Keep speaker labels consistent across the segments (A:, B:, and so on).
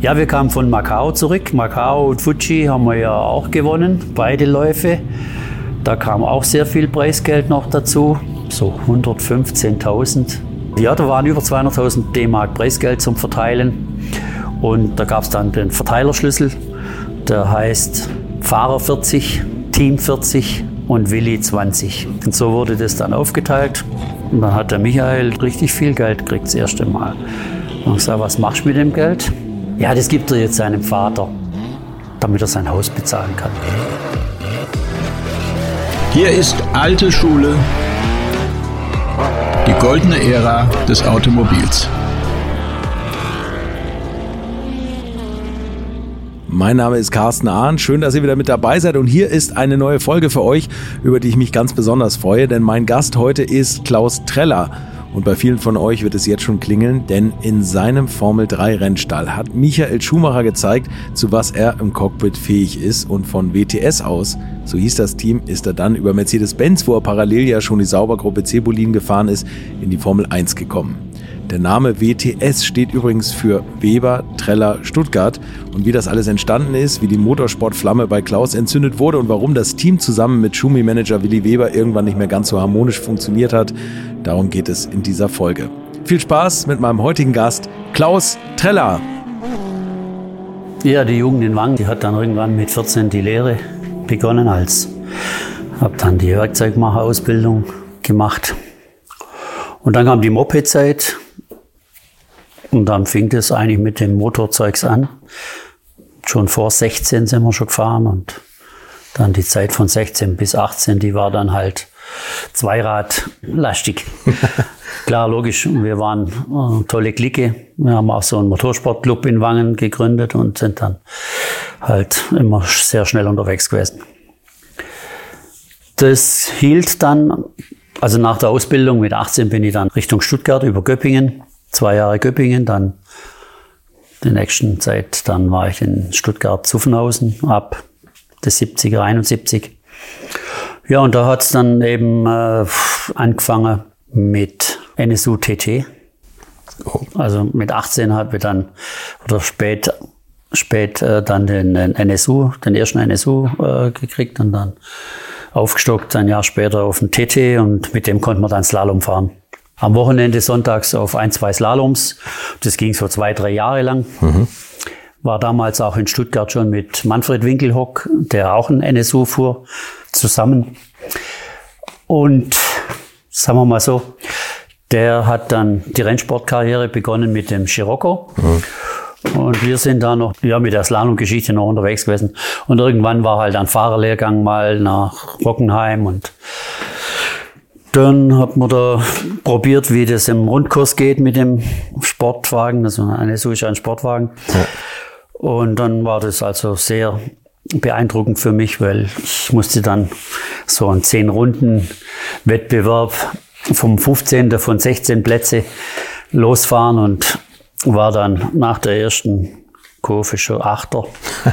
A: Ja, wir kamen von Macau zurück. Macau und Fuji haben wir ja auch gewonnen, beide Läufe. Da kam auch sehr viel Preisgeld noch dazu, so 115.000. Ja, da waren über 200.000 D-Mark Preisgeld zum Verteilen. Und da gab es dann den Verteilerschlüssel, der heißt Fahrer 40, Team 40 und Willi 20. Und so wurde das dann aufgeteilt. Und dann hat der Michael richtig viel Geld gekriegt das erste Mal. Und ich sage, was machst du mit dem Geld? Ja, das gibt er jetzt seinem Vater, damit er sein Haus bezahlen kann.
B: Hier ist alte Schule, die goldene Ära des Automobils.
C: Mein Name ist Carsten Ahn. Schön, dass ihr wieder mit dabei seid. Und hier ist eine neue Folge für euch, über die ich mich ganz besonders freue. Denn mein Gast heute ist Klaus Treller. Und bei vielen von euch wird es jetzt schon klingeln, denn in seinem Formel 3 Rennstall hat Michael Schumacher gezeigt, zu was er im Cockpit fähig ist und von WTS aus, so hieß das Team, ist er dann über Mercedes-Benz, wo er parallel ja schon die Saubergruppe Cebulin gefahren ist, in die Formel 1 gekommen. Der Name WTS steht übrigens für Weber Treller Stuttgart. Und wie das alles entstanden ist, wie die Motorsportflamme bei Klaus entzündet wurde und warum das Team zusammen mit Schumi-Manager Willi Weber irgendwann nicht mehr ganz so harmonisch funktioniert hat, darum geht es in dieser Folge. Viel Spaß mit meinem heutigen Gast, Klaus Treller.
A: Ja, die Jugend in Wang, die hat dann irgendwann mit 14 die Lehre begonnen als, habe dann die Werkzeugmacherausbildung gemacht. Und dann kam die Moped-Zeit und dann fing das eigentlich mit dem Motorzeugs an. Schon vor 16 sind wir schon gefahren und dann die Zeit von 16 bis 18, die war dann halt Zweiradlastig. Klar, logisch, wir waren eine tolle Clique. Wir haben auch so einen Motorsportclub in Wangen gegründet und sind dann halt immer sehr schnell unterwegs gewesen. Das hielt dann, also nach der Ausbildung mit 18 bin ich dann Richtung Stuttgart über Göppingen zwei Jahre Göppingen, dann die nächsten Zeit, dann war ich in Stuttgart-Zuffenhausen ab der 70er, 71. Ja, und da hat es dann eben äh, angefangen mit NSU TT. Oh. Also mit 18 habe ich dann, oder spät, spät äh, dann den, den, NSU, den ersten NSU äh, gekriegt und dann aufgestockt, ein Jahr später auf den TT und mit dem konnte man dann Slalom fahren am Wochenende sonntags auf ein, zwei Slaloms. Das ging so zwei, drei Jahre lang. Mhm. War damals auch in Stuttgart schon mit Manfred Winkelhock, der auch ein NSU fuhr, zusammen. Und sagen wir mal so, der hat dann die Rennsportkarriere begonnen mit dem Scirocco. Mhm. Und wir sind da noch ja, mit der Slalom-Geschichte noch unterwegs gewesen. Und irgendwann war halt ein Fahrerlehrgang mal nach Rockenheim und dann hat man da probiert, wie das im Rundkurs geht mit dem Sportwagen. Also eine so ist ein Sportwagen. Ja. Und dann war das also sehr beeindruckend für mich, weil ich musste dann so einen 10 Runden Wettbewerb vom 15. von 16 Plätze losfahren und war dann nach der ersten Kurve schon Achter.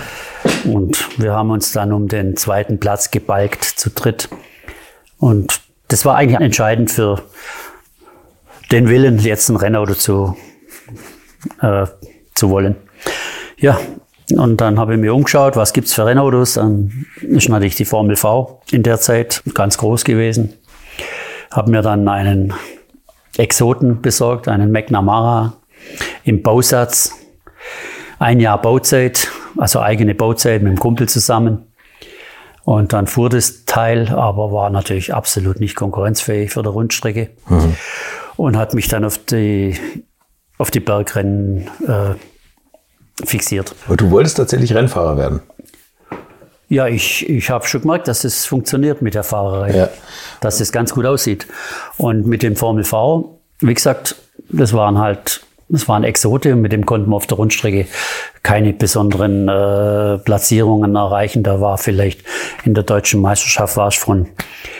A: und wir haben uns dann um den zweiten Platz gebalgt zu dritt. Und das war eigentlich entscheidend für den Willen, jetzt ein Rennauto zu, äh, zu wollen. Ja, und dann habe ich mir umgeschaut, was gibt's für Rennautos. Dann ist natürlich die Formel V in der Zeit ganz groß gewesen. Habe mir dann einen Exoten besorgt, einen McNamara im Bausatz. Ein Jahr Bauzeit, also eigene Bauzeit mit dem Kumpel zusammen. Und dann fuhr das Teil, aber war natürlich absolut nicht konkurrenzfähig für die Rundstrecke. Mhm. Und hat mich dann auf die, auf die Bergrennen äh, fixiert.
C: Aber du wolltest tatsächlich Rennfahrer werden?
A: Ja, ich, ich habe schon gemerkt, dass es funktioniert mit der Fahrerei. Ja. Dass es ganz gut aussieht. Und mit dem Formel V, wie gesagt, das waren halt das waren Exote und mit dem konnten wir auf der Rundstrecke keine besonderen äh, Platzierungen erreichen. Da war vielleicht in der deutschen Meisterschaft war ich von,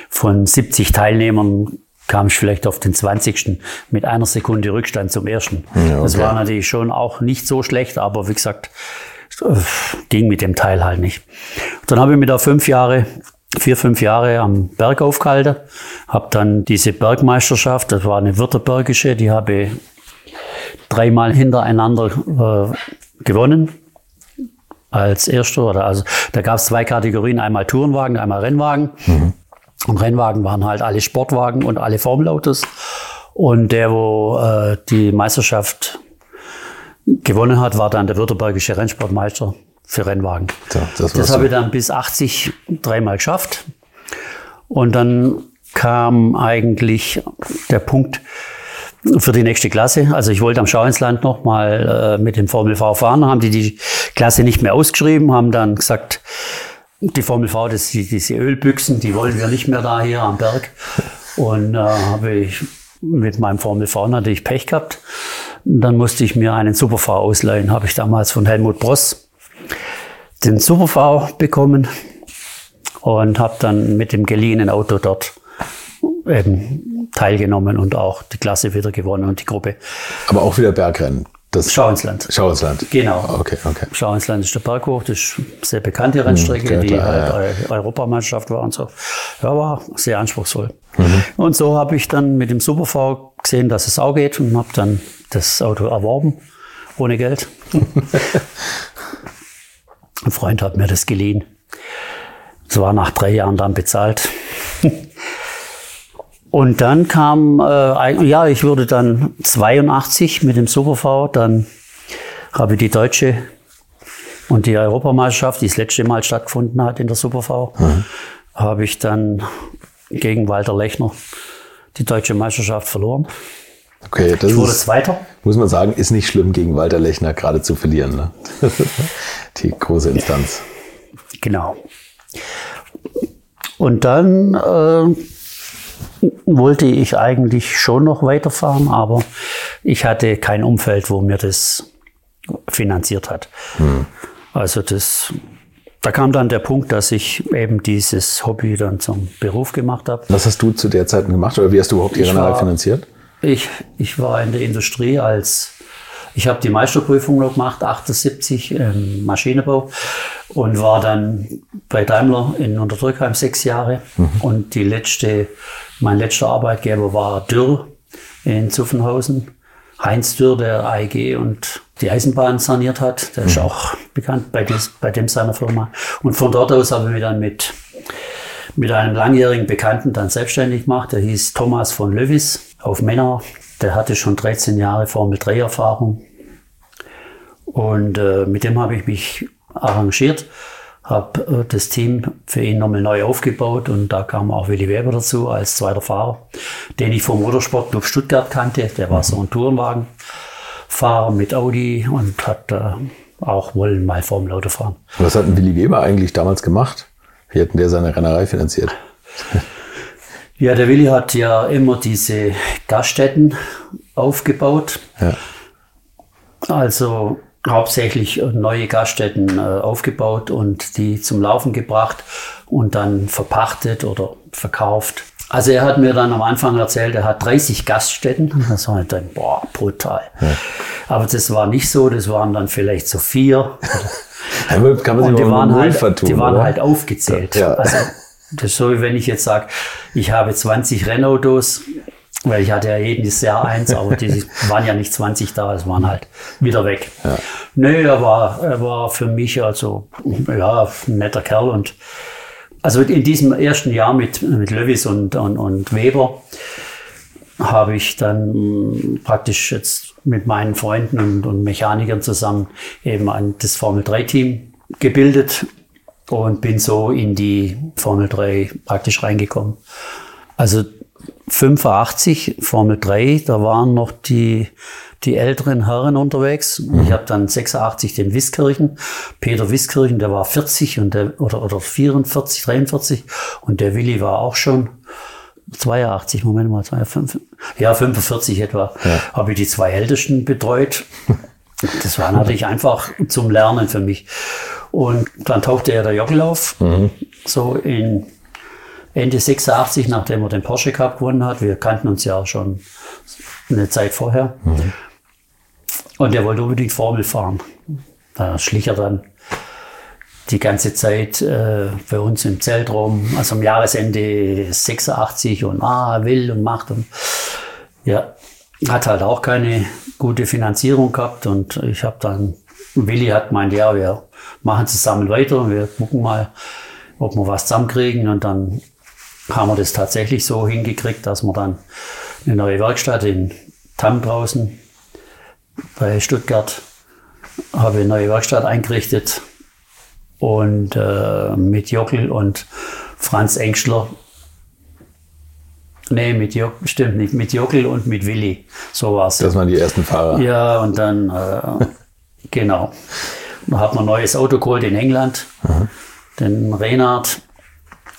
A: von 70 Teilnehmern kam ich vielleicht auf den 20. mit einer Sekunde Rückstand zum ersten. Ja, okay. Das war natürlich schon auch nicht so schlecht, aber wie gesagt, äh, ging mit dem Teil halt nicht. Dann habe ich mir da fünf Jahre vier, fünf Jahre am Berg aufgehalten, habe dann diese Bergmeisterschaft, das war eine württembergische, die habe ich dreimal hintereinander äh, gewonnen als erster. Oder also da gab es zwei Kategorien, einmal Tourenwagen, einmal Rennwagen. Und Rennwagen waren halt alle Sportwagen und alle Formelautos. Und der, wo äh, die Meisterschaft gewonnen hat, war dann der württembergische Rennsportmeister für Rennwagen.
C: So, das
A: Das habe ich dann bis 80 dreimal geschafft. Und dann kam eigentlich der Punkt für die nächste Klasse. Also ich wollte am Schauinsland noch mal äh, mit dem Formel V fahren. Haben die die Klasse nicht mehr ausgeschrieben, haben dann gesagt, die Formel V, das, die, diese Ölbüchsen, die wollen wir nicht mehr da hier am Berg. Und äh, habe ich mit meinem Formel V natürlich Pech gehabt. Dann musste ich mir einen Super V ausleihen. Habe ich damals von Helmut Bross den Super V bekommen und habe dann mit dem geliehenen Auto dort eben teilgenommen und auch die Klasse wieder gewonnen und die Gruppe.
C: Aber auch wieder Bergrennen. Das
A: Schau ins Land.
C: Schau ins Land.
A: Genau.
C: Okay, okay.
A: Schau ins Land ist der Berg hoch, das ist eine sehr bekannte Rennstrecke,
C: ja,
A: die
C: klar,
A: halt Eu- Europameisterschaft war und so. Ja, war sehr anspruchsvoll.
C: Mhm.
A: Und so habe ich dann mit dem Super V gesehen, dass es auch geht und habe dann das Auto erworben, ohne Geld. Ein Freund hat mir das geliehen. Das war nach drei Jahren dann bezahlt. Und dann kam, äh, ja, ich wurde dann 82 mit dem Super V, dann habe ich die deutsche und die Europameisterschaft, die das letzte Mal stattgefunden hat in der Super V, habe ich dann gegen Walter Lechner die deutsche Meisterschaft verloren.
C: Okay, das
A: Ich wurde
C: ist,
A: Zweiter.
C: muss man sagen, ist nicht schlimm, gegen Walter Lechner gerade zu verlieren. Ne? Die große Instanz.
A: Genau. Und dann äh, wollte ich eigentlich schon noch weiterfahren, aber ich hatte kein Umfeld, wo mir das finanziert hat. Also das, da kam dann der Punkt, dass ich eben dieses Hobby dann zum Beruf gemacht habe.
C: Was hast du zu der Zeit gemacht oder wie hast du überhaupt Rennerei
A: war-
C: finanziert?
A: Ich, ich war in der Industrie als, ich habe die Meisterprüfung noch gemacht, 78 im Maschinenbau und war dann bei Daimler in Unterdrückheim sechs Jahre. Und die letzte, mein letzter Arbeitgeber war Dürr in Zuffenhausen. Heinz Dürr, der AEG und die Eisenbahn saniert hat. Der ist auch bekannt bei, des, bei dem seiner Firma. Und von dort aus habe ich mich dann mit mit einem langjährigen Bekannten dann selbstständig gemacht. Der hieß Thomas von Löwis auf Männer. Der hatte schon 13 Jahre Formel 3 Erfahrung. Und äh, mit dem habe ich mich arrangiert, habe äh, das Team für ihn nochmal neu aufgebaut und da kam auch Willi Weber dazu als zweiter Fahrer, den ich vom Motorsportclub Stuttgart kannte. Der war so ein Tourenwagenfahrer mit Audi und hat äh, auch wollen mal Formel Auto fahren.
C: Was hat Willi Weber eigentlich damals gemacht? Wie hat denn der seine Rennerei finanziert?
A: Ja, der Willi hat ja immer diese Gaststätten aufgebaut.
C: Ja.
A: Also hauptsächlich neue Gaststätten äh, aufgebaut und die zum Laufen gebracht und dann verpachtet oder verkauft. Also er hat mir dann am Anfang erzählt, er hat 30 Gaststätten. Das war halt dann, boah, brutal. Aber das war nicht so, das waren dann vielleicht so vier.
C: Kann man sich
A: Und die waren, halt,
C: vertun,
A: die waren
C: oder?
A: halt aufgezählt.
C: Ja.
A: Also, das ist so, wie wenn ich jetzt sage, ich habe 20 Rennautos, weil ich hatte ja jedes Jahr eins, aber die waren ja nicht 20 da, es waren halt wieder weg. Ja. Nö, er war, er war für mich also, ja, ein netter Kerl und also in diesem ersten Jahr mit, mit Löwis und, und, und Weber habe ich dann mh, praktisch jetzt mit meinen Freunden und, und Mechanikern zusammen eben ein, das Formel 3 Team gebildet und bin so in die Formel 3 praktisch reingekommen. Also 85 Formel 3, da waren noch die, die älteren Herren unterwegs. Ich habe dann 86 den Wiskirchen, Peter Wiskirchen, der war 40 und der, oder, oder 44, 43 und der Willi war auch schon 82, Moment mal, 52, ja 45 etwa, ja. habe ich die zwei Ältesten betreut. Das war natürlich einfach zum Lernen für mich. Und dann tauchte er der Jockel auf, mhm. so in Ende 86, nachdem er den Porsche Cup gewonnen hat. Wir kannten uns ja schon eine Zeit vorher. Mhm. Und er wollte unbedingt Formel fahren. Da schlich er dann die ganze Zeit äh, bei uns im Zelt rum, also am Jahresende 86 und ah, will und macht und ja, hat halt auch keine gute Finanzierung gehabt und ich habe dann Willi hat gemeint, ja, wir machen zusammen weiter, wir gucken mal, ob wir was zusammenkriegen. Und dann haben wir das tatsächlich so hingekriegt, dass wir dann eine neue Werkstatt in Tamm draußen bei Stuttgart habe eine neue Werkstatt eingerichtet und äh, mit Jockel und Franz Engstler. Nee, mit Jockel, stimmt nicht, mit Jockel und mit Willi. So war es.
C: Das waren die ersten Fahrer.
A: Ja, und dann, äh, genau. Dann hat man ein neues Auto geholt in England, den Renard.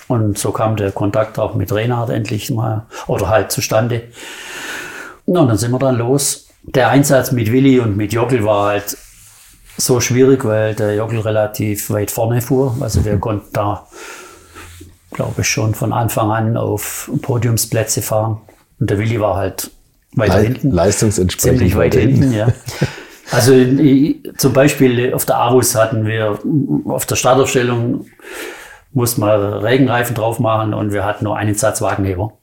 A: Und so kam der Kontakt auch mit Renard endlich mal, oder halt zustande. Und dann sind wir dann los. Der Einsatz mit Willi und mit Jockel war halt so schwierig, weil der Jockel relativ weit vorne fuhr. Also der konnte da, glaube ich, schon von Anfang an auf Podiumsplätze fahren. Und der Willi war halt weiter
C: Le
A: hinten.
C: Leistungsentsprechend
A: Ziemlich weit hinten, ja. Also i- zum Beispiel auf der Avus hatten wir auf der Startaufstellung mussten wir Regenreifen drauf machen und wir hatten nur einen Satz Wagenheber.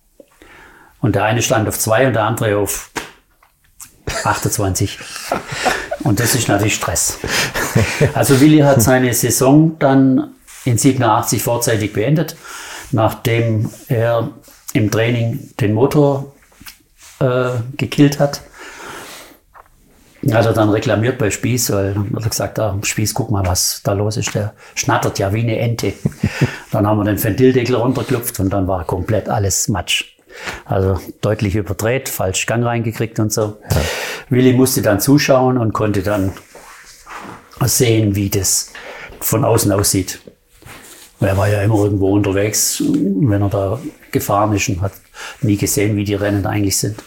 A: Und der eine stand auf zwei und der andere auf 28. Und das ist natürlich Stress. Also Willi hat seine Saison dann in 87 vorzeitig beendet, nachdem er im Training den Motor äh, gekillt hat. Hat er dann reklamiert bei Spieß, weil dann hat er gesagt, ah, Spieß, guck mal, was da los ist. Der schnattert ja wie eine Ente. dann haben wir den Ventildeckel runtergeklopft und dann war komplett alles Matsch. Also deutlich überdreht, falsch Gang reingekriegt und so. Willi musste dann zuschauen und konnte dann sehen, wie das von außen aussieht. Er war ja immer irgendwo unterwegs, wenn er da gefahren ist und hat nie gesehen, wie die Rennen eigentlich sind.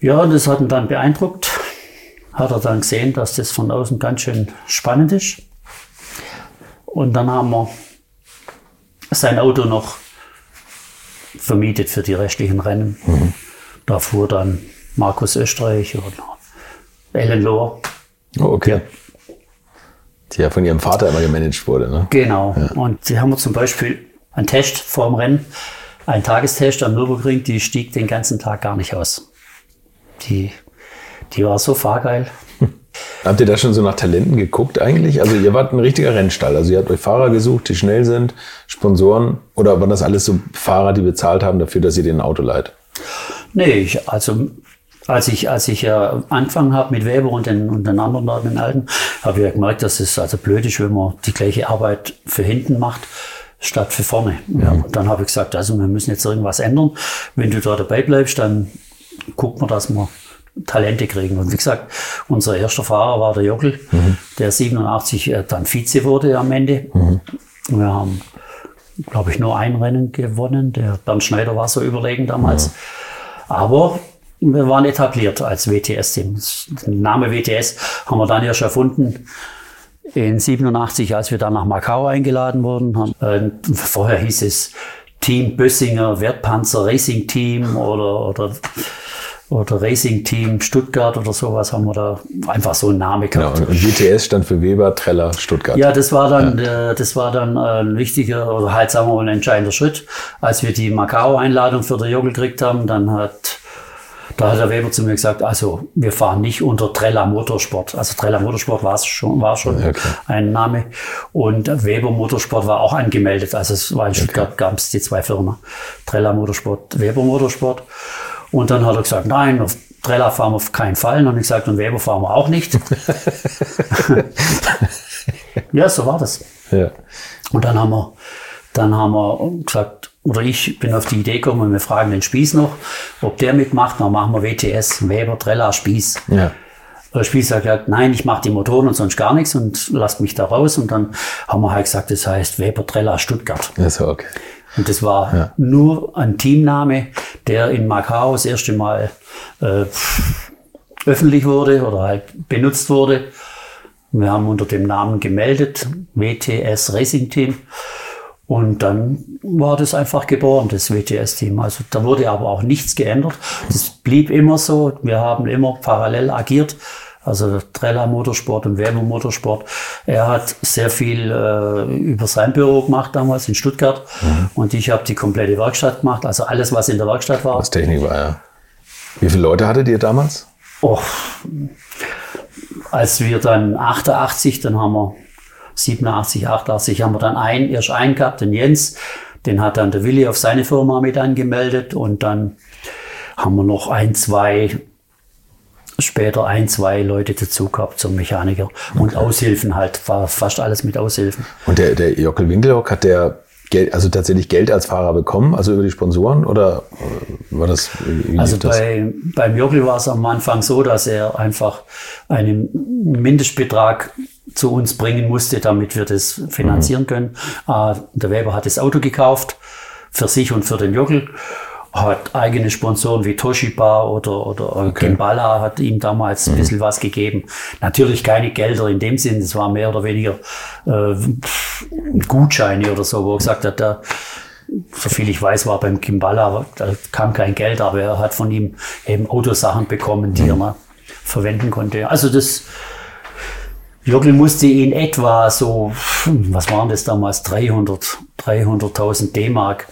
A: Ja, das hat ihn dann beeindruckt. Hat er dann gesehen, dass das von außen ganz schön spannend ist. Und dann haben wir sein Auto noch vermietet für die restlichen Rennen. Da fuhr dann Markus Österreich oder Ellen Lohr.
C: Oh, okay. Die ja von ihrem Vater immer gemanagt wurde, ne?
A: Genau. Und sie haben wir zum Beispiel einen Test vorm Rennen, einen Tagestest am Nürburgring, die stieg den ganzen Tag gar nicht aus. Die, die war so fahrgeil.
C: Habt ihr da schon so nach Talenten geguckt eigentlich? Also ihr wart ein richtiger Rennstall. Also ihr habt euch Fahrer gesucht, die schnell sind, Sponsoren oder waren das alles so Fahrer, die bezahlt haben dafür, dass ihr ein Auto leiht?
A: Nee, ich, also als ich, als ich ja angefangen habe mit Weber und den, und den anderen da, den Alten, habe ich ja gemerkt, dass es also blöd ist, wenn man die gleiche Arbeit für hinten macht, statt für vorne. Ja, und dann habe ich gesagt, also wir müssen jetzt irgendwas ändern. Wenn du da dabei bleibst, dann gucken wir, dass wir Talente kriegen. Und wie gesagt, unser erster Fahrer war der Jockel, der 87 äh, dann Vize wurde am Ende. Wir haben, glaube ich, nur ein Rennen gewonnen. Der Bernd Schneider war so überlegen damals. Aber wir waren etabliert als WTS-Team. Den Name WTS haben wir dann erst erfunden in 87, als wir dann nach Macau eingeladen wurden. Haben, äh, vorher hieß es Team Bössinger Wertpanzer Racing Team oder, oder, oder Racing Team Stuttgart oder sowas haben wir da einfach so einen Namen
C: Genau.
A: gehabt.
C: Und, und WTS stand für Weber, Treller, Stuttgart.
A: Ja, das war dann, äh, das war dann äh, ein wichtiger oder halt sagen wir mal ein entscheidender Schritt. Als wir die Macau-Einladung für den Jogel gekriegt haben, dann hat, da hat der Weber zu mir gesagt, also wir fahren nicht unter Trella Motorsport. Also Trella Motorsport war schon, war schon
C: Ja, klar.
A: ein Name. Und Weber Motorsport war auch angemeldet. Also es war in Stuttgart gab es die zwei Firmen. Trella Motorsport, Weber Motorsport. Und dann hat er gesagt, nein, auf Trella fahren wir auf keinen Fall. Und dann habe ich gesagt, und Weber fahren wir auch nicht. ja, so war das.
C: Ja.
A: Und dann haben wir, dann haben wir gesagt, oder ich bin auf die Idee gekommen, wir fragen den Spieß noch, ob der mitmacht. Dann machen wir WTS, Weber, Trella, Spieß.
C: Ja.
A: Der Spieß hat gesagt, nein, ich mache die Motoren und sonst gar nichts und lasst mich da raus. Und dann haben wir halt gesagt, das heißt Weber, Trella, Stuttgart.
C: Das war okay.
A: Und das war nur ein Teamname, der in Macau das erste Mal äh, öffentlich wurde oder halt benutzt wurde. Wir haben unter dem Namen gemeldet, WTS Racing Team. Und dann war das einfach geboren, das WTS-Team. Also da wurde aber auch nichts geändert. Das blieb immer so. Wir haben immer parallel agiert. Also Trella Motorsport und Weber Motorsport. Er hat sehr viel äh, über sein Büro gemacht damals in Stuttgart. Und ich habe die komplette Werkstatt gemacht. Also alles, was in der Werkstatt war.
C: Was Technik war, ja. Wie viele Leute hattet ihr damals?
A: Oh, als wir dann 88, dann haben wir 87, 88 haben wir dann einen, erst einen gehabt, den Jens, den hat dann der Willi auf seine Firma mit angemeldet und dann haben wir noch ein, zwei, später ein, zwei Leute dazu gehabt zum Mechaniker und Aushilfen halt, war fast alles mit Aushilfen.
C: Und der, der Jockel Winkelhock, hat der Geld, also tatsächlich Geld als Fahrer bekommen, also über die Sponsoren oder äh, war das?
A: Also
C: lief das?
A: bei, beim Jockel war es am Anfang so, dass er einfach einen Mindestbetrag zu uns bringen musste, damit wir das finanzieren können. Äh, der Weber hat das Auto gekauft für sich und für den Jockel. Hat eigene Sponsoren wie Toshiba oder, oder Kimbala hat ihm damals ein bisschen was gegeben. Natürlich keine Gelder in dem Sinn, es war mehr oder weniger äh, Gutscheine oder so, wo er gesagt hat, da, soviel ich weiß, war beim Kimballa, da kam kein Geld, aber er hat von ihm eben Autosachen bekommen, die er mal verwenden konnte. Also das, Jockel musste in etwa so, was waren das damals, 300, 300.000 D-Mark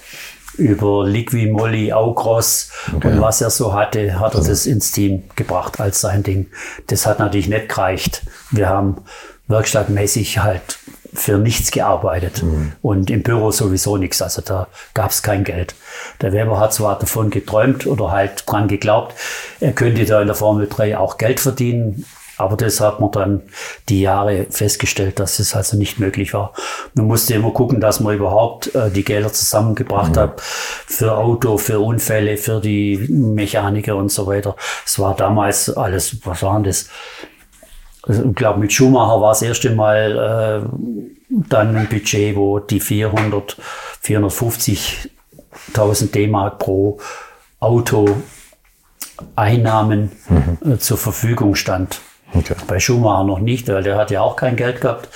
A: über Liqui Moly, Aukros und was er so hatte, hat er das ins Team gebracht als sein Ding. Das hat natürlich nicht gereicht. Wir haben werkstattmäßig halt für nichts gearbeitet und im Büro sowieso nichts. Also da gab es kein Geld. Der Weber hat zwar davon geträumt oder halt dran geglaubt, er könnte da in der Formel 3 auch Geld verdienen, aber das hat man dann die Jahre festgestellt, dass es also nicht möglich war. Man musste immer gucken, dass man überhaupt äh, die Gelder zusammengebracht hat für Auto, für Unfälle, für die Mechaniker und so weiter. Es war damals alles, was waren das? Also, ich glaube, mit Schumacher war das erste Mal äh, dann ein Budget, wo die 400, 450.000 D-Mark pro Auto Einnahmen äh, zur Verfügung stand.
C: Okay.
A: Bei Schumacher noch nicht, weil der hat ja auch kein Geld gehabt.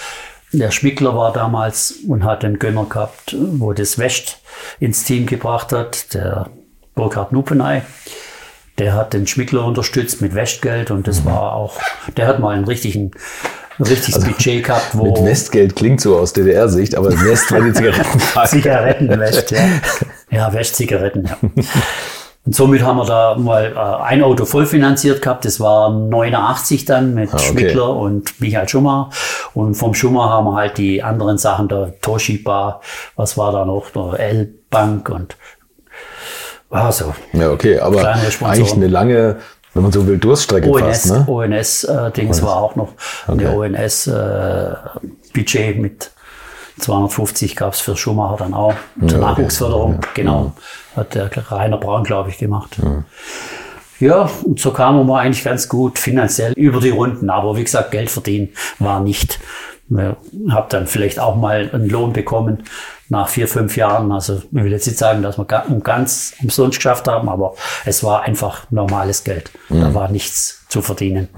A: Der Schmickler war damals und hat einen Gönner gehabt, wo das West ins Team gebracht hat, der Burkhard Nupenay. Der hat den Schmickler unterstützt mit Westgeld und das war auch, der hat mal einen richtigen, ein richtiges Budget gehabt, wo
C: Mit Westgeld klingt so aus DDR-Sicht, aber West war die Zigarettenfrage.
A: Zigaretten West, ja. Ja, West-Zigaretten, ja. Und somit haben wir da mal äh, ein Auto vollfinanziert gehabt. Das war 89 dann mit
C: Ah, okay.
A: Schmickler und Michael Schumacher. Und vom Schumacher haben wir halt die anderen Sachen, der Toshiba, was war da noch, der L-Bank und also
C: Ja, okay, aber eigentlich eine lange, wenn man so will, Durststrecke
A: ONS,
C: fast, ne?
A: ONS-Dings war auch noch eine ONS-Budget mit 250 gab es für Schumacher dann auch. Zur
C: Ja.
A: Nachwuchsförderung, genau. Hat der Rainer Braun, glaube ich, gemacht. Ja, und so kamen wir eigentlich ganz gut finanziell über die Runden. Aber wie gesagt, Geld verdienen war nicht. Ich habe dann vielleicht auch mal einen Lohn bekommen nach vier, fünf Jahren. Also ich will jetzt nicht sagen, dass wir ga- ganz umsonst geschafft haben, aber es war einfach normales Geld. Da war nichts zu verdienen.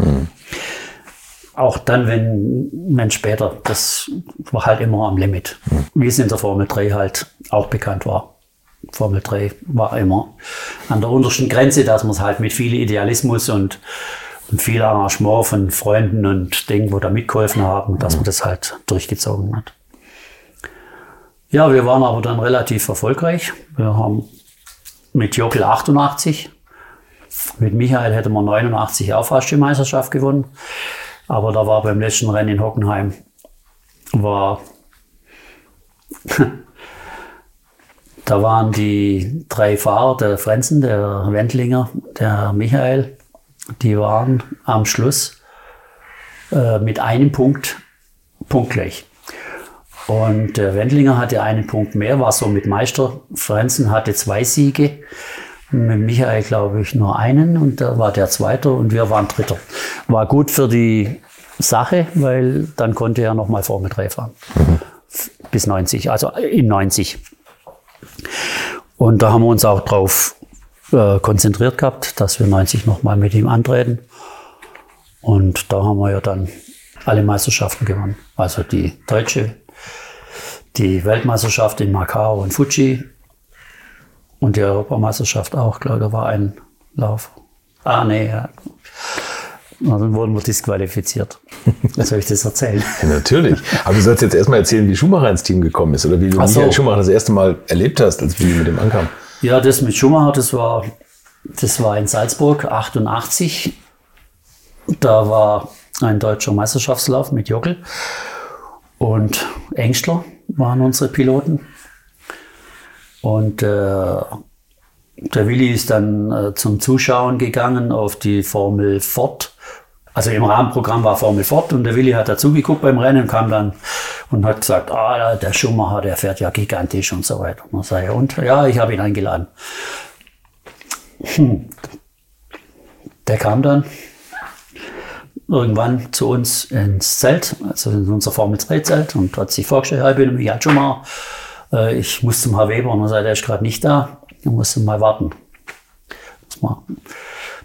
A: Auch dann, wenn man später, das war halt immer am Limit. Wie es in der Formel 3 halt auch bekannt war. Formel 3 war immer an der untersten Grenze, dass man es halt mit viel Idealismus und, und viel Engagement von Freunden und Dingen, wo da mitgeholfen haben, dass man das halt durchgezogen hat. Ja, wir waren aber dann relativ erfolgreich. Wir haben mit Jockel 88, mit Michael hätten wir 89 auch fast die Meisterschaft gewonnen. Aber da war beim letzten Rennen in Hockenheim, war, da waren die drei Fahrer, der Frenzen, der Wendlinger, der Michael, die waren am Schluss äh, mit einem Punkt punktgleich. Und der Wendlinger hatte einen Punkt mehr, war so mit Meister. Frenzen hatte zwei Siege. Mit Michael, glaube ich, nur einen und da war der Zweite und wir waren Dritter. War gut für die Sache, weil dann konnte er nochmal Formel 3 fahren. Bis 90, also in 90. Und da haben wir uns auch drauf äh, konzentriert gehabt, dass wir 90 nochmal mit ihm antreten. Und da haben wir ja dann alle Meisterschaften gewonnen. Also die deutsche, die Weltmeisterschaft in Macau und Fuji und die Europameisterschaft auch, glaube da war ein Lauf. Ah, nee, ja. Na, dann wurden wir disqualifiziert. Soll ich das erzählen?
C: Ja, natürlich. Aber du sollst jetzt erstmal erzählen, wie Schumacher ins Team gekommen ist oder wie du
A: so.
C: Michael Schumacher das erste Mal erlebt hast, als wir mit dem ankamen.
A: Ja, das mit Schumacher, das war, das war in Salzburg, 88. Da war ein deutscher Meisterschaftslauf mit Jockel. Und Engstler waren unsere Piloten. Und äh, der Willi ist dann äh, zum Zuschauen gegangen auf die Formel Ford. Also im Rahmenprogramm war Formel Ford und der Willi hat dazugeguckt beim Rennen und kam dann und hat gesagt, ah, der Schumacher, der fährt ja gigantisch und so weiter. Und, sage, und ja, ich habe ihn eingeladen. Hm. Der kam dann irgendwann zu uns ins Zelt, also in unser Formel 3 Zelt und hat sich vorgestellt, ich bin Michael Schumacher, äh, ich muss zum Herr Weber und er sagt, er ist gerade nicht da, ich muss mal warten.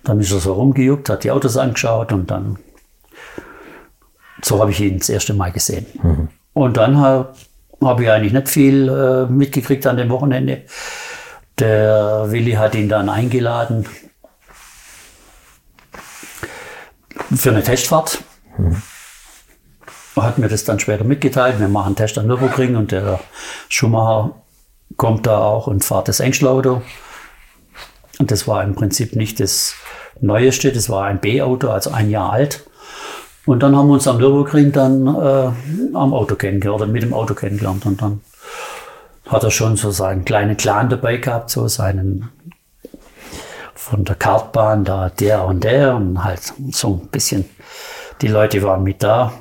A: Dann ist er so rumgejuckt, hat die Autos angeschaut und dann, so habe ich ihn das erste Mal gesehen. Mhm. Und dann habe hab ich eigentlich nicht viel äh, mitgekriegt an dem Wochenende. Der Willi hat ihn dann eingeladen für eine Testfahrt. Mhm. Hat mir das dann später mitgeteilt. Wir machen einen Test am Nürburgring und der Schumacher kommt da auch und fährt das Engstler-Auto. Und das war im Prinzip nicht das Neueste, das war ein B-Auto, also ein Jahr alt. Und dann haben wir uns am Nürburgring dann äh, am Auto kennengelernt, oder mit dem Auto kennengelernt. Und dann hat er schon so seinen kleinen Clan dabei gehabt, so seinen von der Kartbahn, da der und der und halt so ein bisschen, die Leute waren mit da.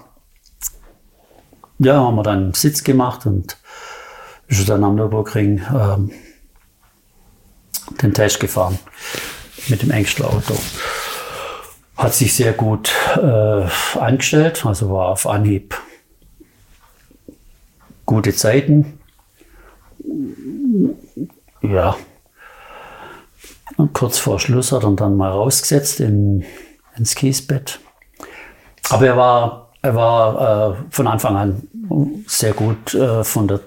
A: Ja, haben wir dann Sitz gemacht und ist dann am Nürburgring ähm, den Test gefahren mit dem Engstler-Auto. Hat sich sehr gut äh, angestellt, also war auf Anhieb gute Zeiten. Ja, und kurz vor Schluss hat er dann mal rausgesetzt in, ins Kiesbett. Aber er war, er war äh, von Anfang an sehr gut äh, von der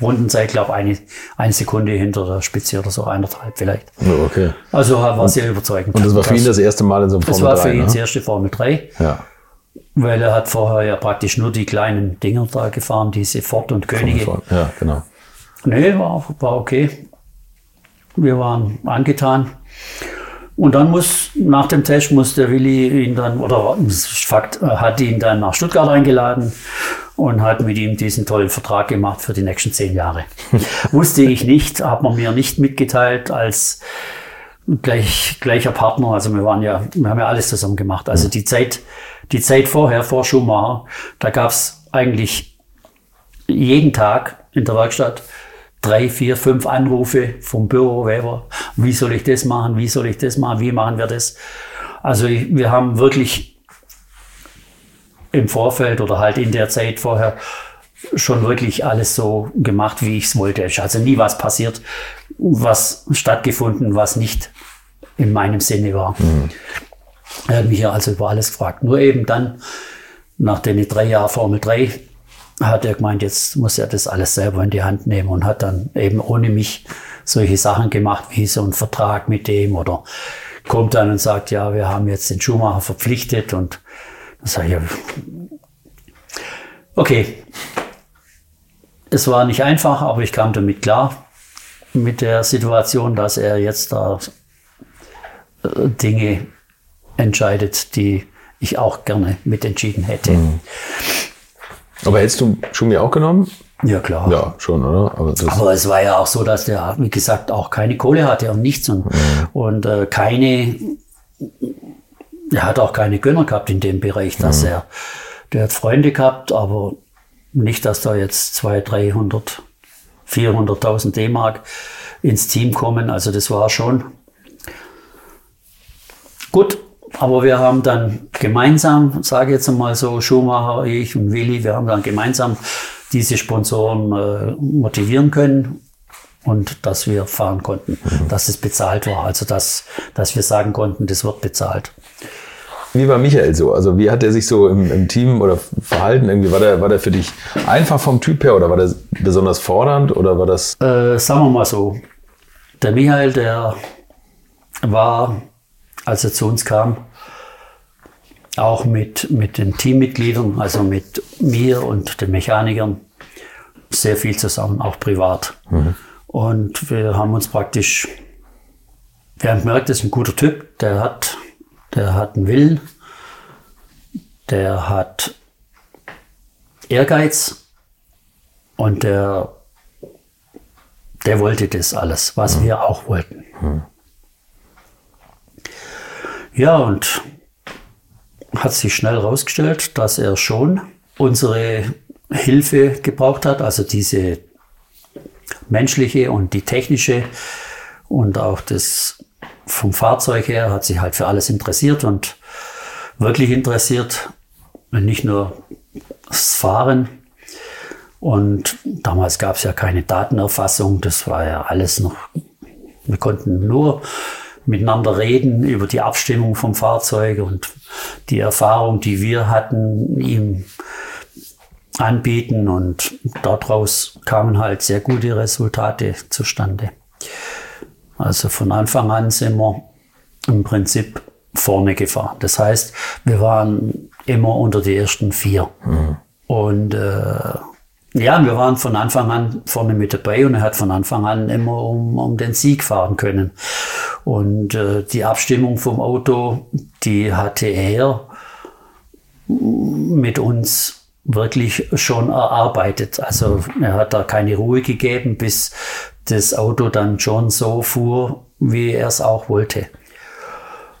A: Rundenzeit, glaube ich, eine, eine Sekunde hinter der Spitze oder so, eineinhalb vielleicht.
C: Oh, okay.
A: Also war sehr überzeugend.
C: Und das war für ihn das erste Mal in so einem
A: Formel 3? Das war für ihn ne? das erste Formel 3.
C: Ja.
A: Weil er hat vorher ja praktisch nur die kleinen Dinger da gefahren, diese Ford und Könige.
C: Ja, genau.
A: Nee, war, war okay. Wir waren angetan. Und dann muss, nach dem Test muss der Willi ihn dann, oder Fakt, hat ihn dann nach Stuttgart eingeladen und hat mit ihm diesen tollen Vertrag gemacht für die nächsten zehn Jahre. Wusste ich nicht, hat man mir nicht mitgeteilt als gleich, gleicher Partner. Also wir waren ja, wir haben ja alles zusammen gemacht. Also die Zeit, die Zeit vorher, vor Schumacher, da gab es eigentlich jeden Tag in der Werkstatt drei, vier, fünf Anrufe vom Büro Weber. Wie soll ich das machen? Wie soll ich das machen? Wie machen wir das? Also wir haben wirklich im Vorfeld oder halt in der Zeit vorher schon wirklich alles so gemacht, wie ich es wollte. Also nie was passiert, was stattgefunden, was nicht in meinem Sinne war. Mhm. Er hat mich ja also über alles gefragt. Nur eben dann, nach den drei Jahren Formel 3, hat er gemeint, jetzt muss er das alles selber in die Hand nehmen und hat dann eben ohne mich solche Sachen gemacht, wie so ein Vertrag mit dem oder kommt dann und sagt, ja, wir haben jetzt den Schuhmacher verpflichtet und dann sage ich, ja, okay. Es war nicht einfach, aber ich kam damit klar mit der Situation, dass er jetzt da äh, Dinge entscheidet, die ich auch gerne mitentschieden hätte. Mhm.
C: Aber hättest du Schumi auch genommen?
A: Ja, klar.
C: Ja, schon, oder?
A: Aber, Aber, es war ja auch so, dass der, wie gesagt, auch keine Kohle hatte und nichts und, mhm. und äh, keine, er hat auch keine Gönner gehabt in dem Bereich, dass mhm. er, der hat Freunde gehabt, aber nicht, dass da jetzt 200, 300, 400.000 D-Mark ins Team kommen. Also das war schon gut. Aber wir haben dann gemeinsam, sage ich jetzt mal so, Schumacher, ich und Willi, wir haben dann gemeinsam diese Sponsoren äh, motivieren können und dass wir fahren konnten, mhm. dass es bezahlt war. Also dass, dass wir sagen konnten, das wird bezahlt.
C: Wie war Michael so? Also wie hat er sich so im, im, Team oder verhalten? Irgendwie war der, war der für dich einfach vom Typ her oder war der besonders fordernd oder war das?
A: Äh, sagen wir mal so. Der Michael, der war als er zu uns kam, auch mit, mit den Teammitgliedern, also mit mir und den Mechanikern, sehr viel zusammen, auch privat. Mhm. Und wir haben uns praktisch, wir haben gemerkt, das ist ein guter Typ, der hat, der hat einen Willen, der hat Ehrgeiz und der, der wollte das alles, was mhm. wir auch wollten. Mhm. Ja, und hat sich schnell herausgestellt, dass er schon unsere Hilfe gebraucht hat, also diese menschliche und die technische und auch das vom Fahrzeug her hat sich halt für alles interessiert und wirklich interessiert, nicht nur das Fahren. Und damals gab es ja keine Datenerfassung, das war ja alles noch, wir konnten nur miteinander reden über die Abstimmung vom Fahrzeug und die Erfahrung, die wir hatten, ihm anbieten und daraus kamen halt sehr gute Resultate zustande. Also von Anfang an sind wir im Prinzip vorne gefahren. Das heißt, wir waren immer unter die ersten vier. Mhm. Und äh, ja, wir waren von Anfang an vorne mit dabei und er hat von Anfang an immer um, um den Sieg fahren können. Und äh, die Abstimmung vom Auto, die hatte er mit uns wirklich schon erarbeitet. Also er hat da keine Ruhe gegeben, bis das Auto dann schon so fuhr, wie er es auch wollte.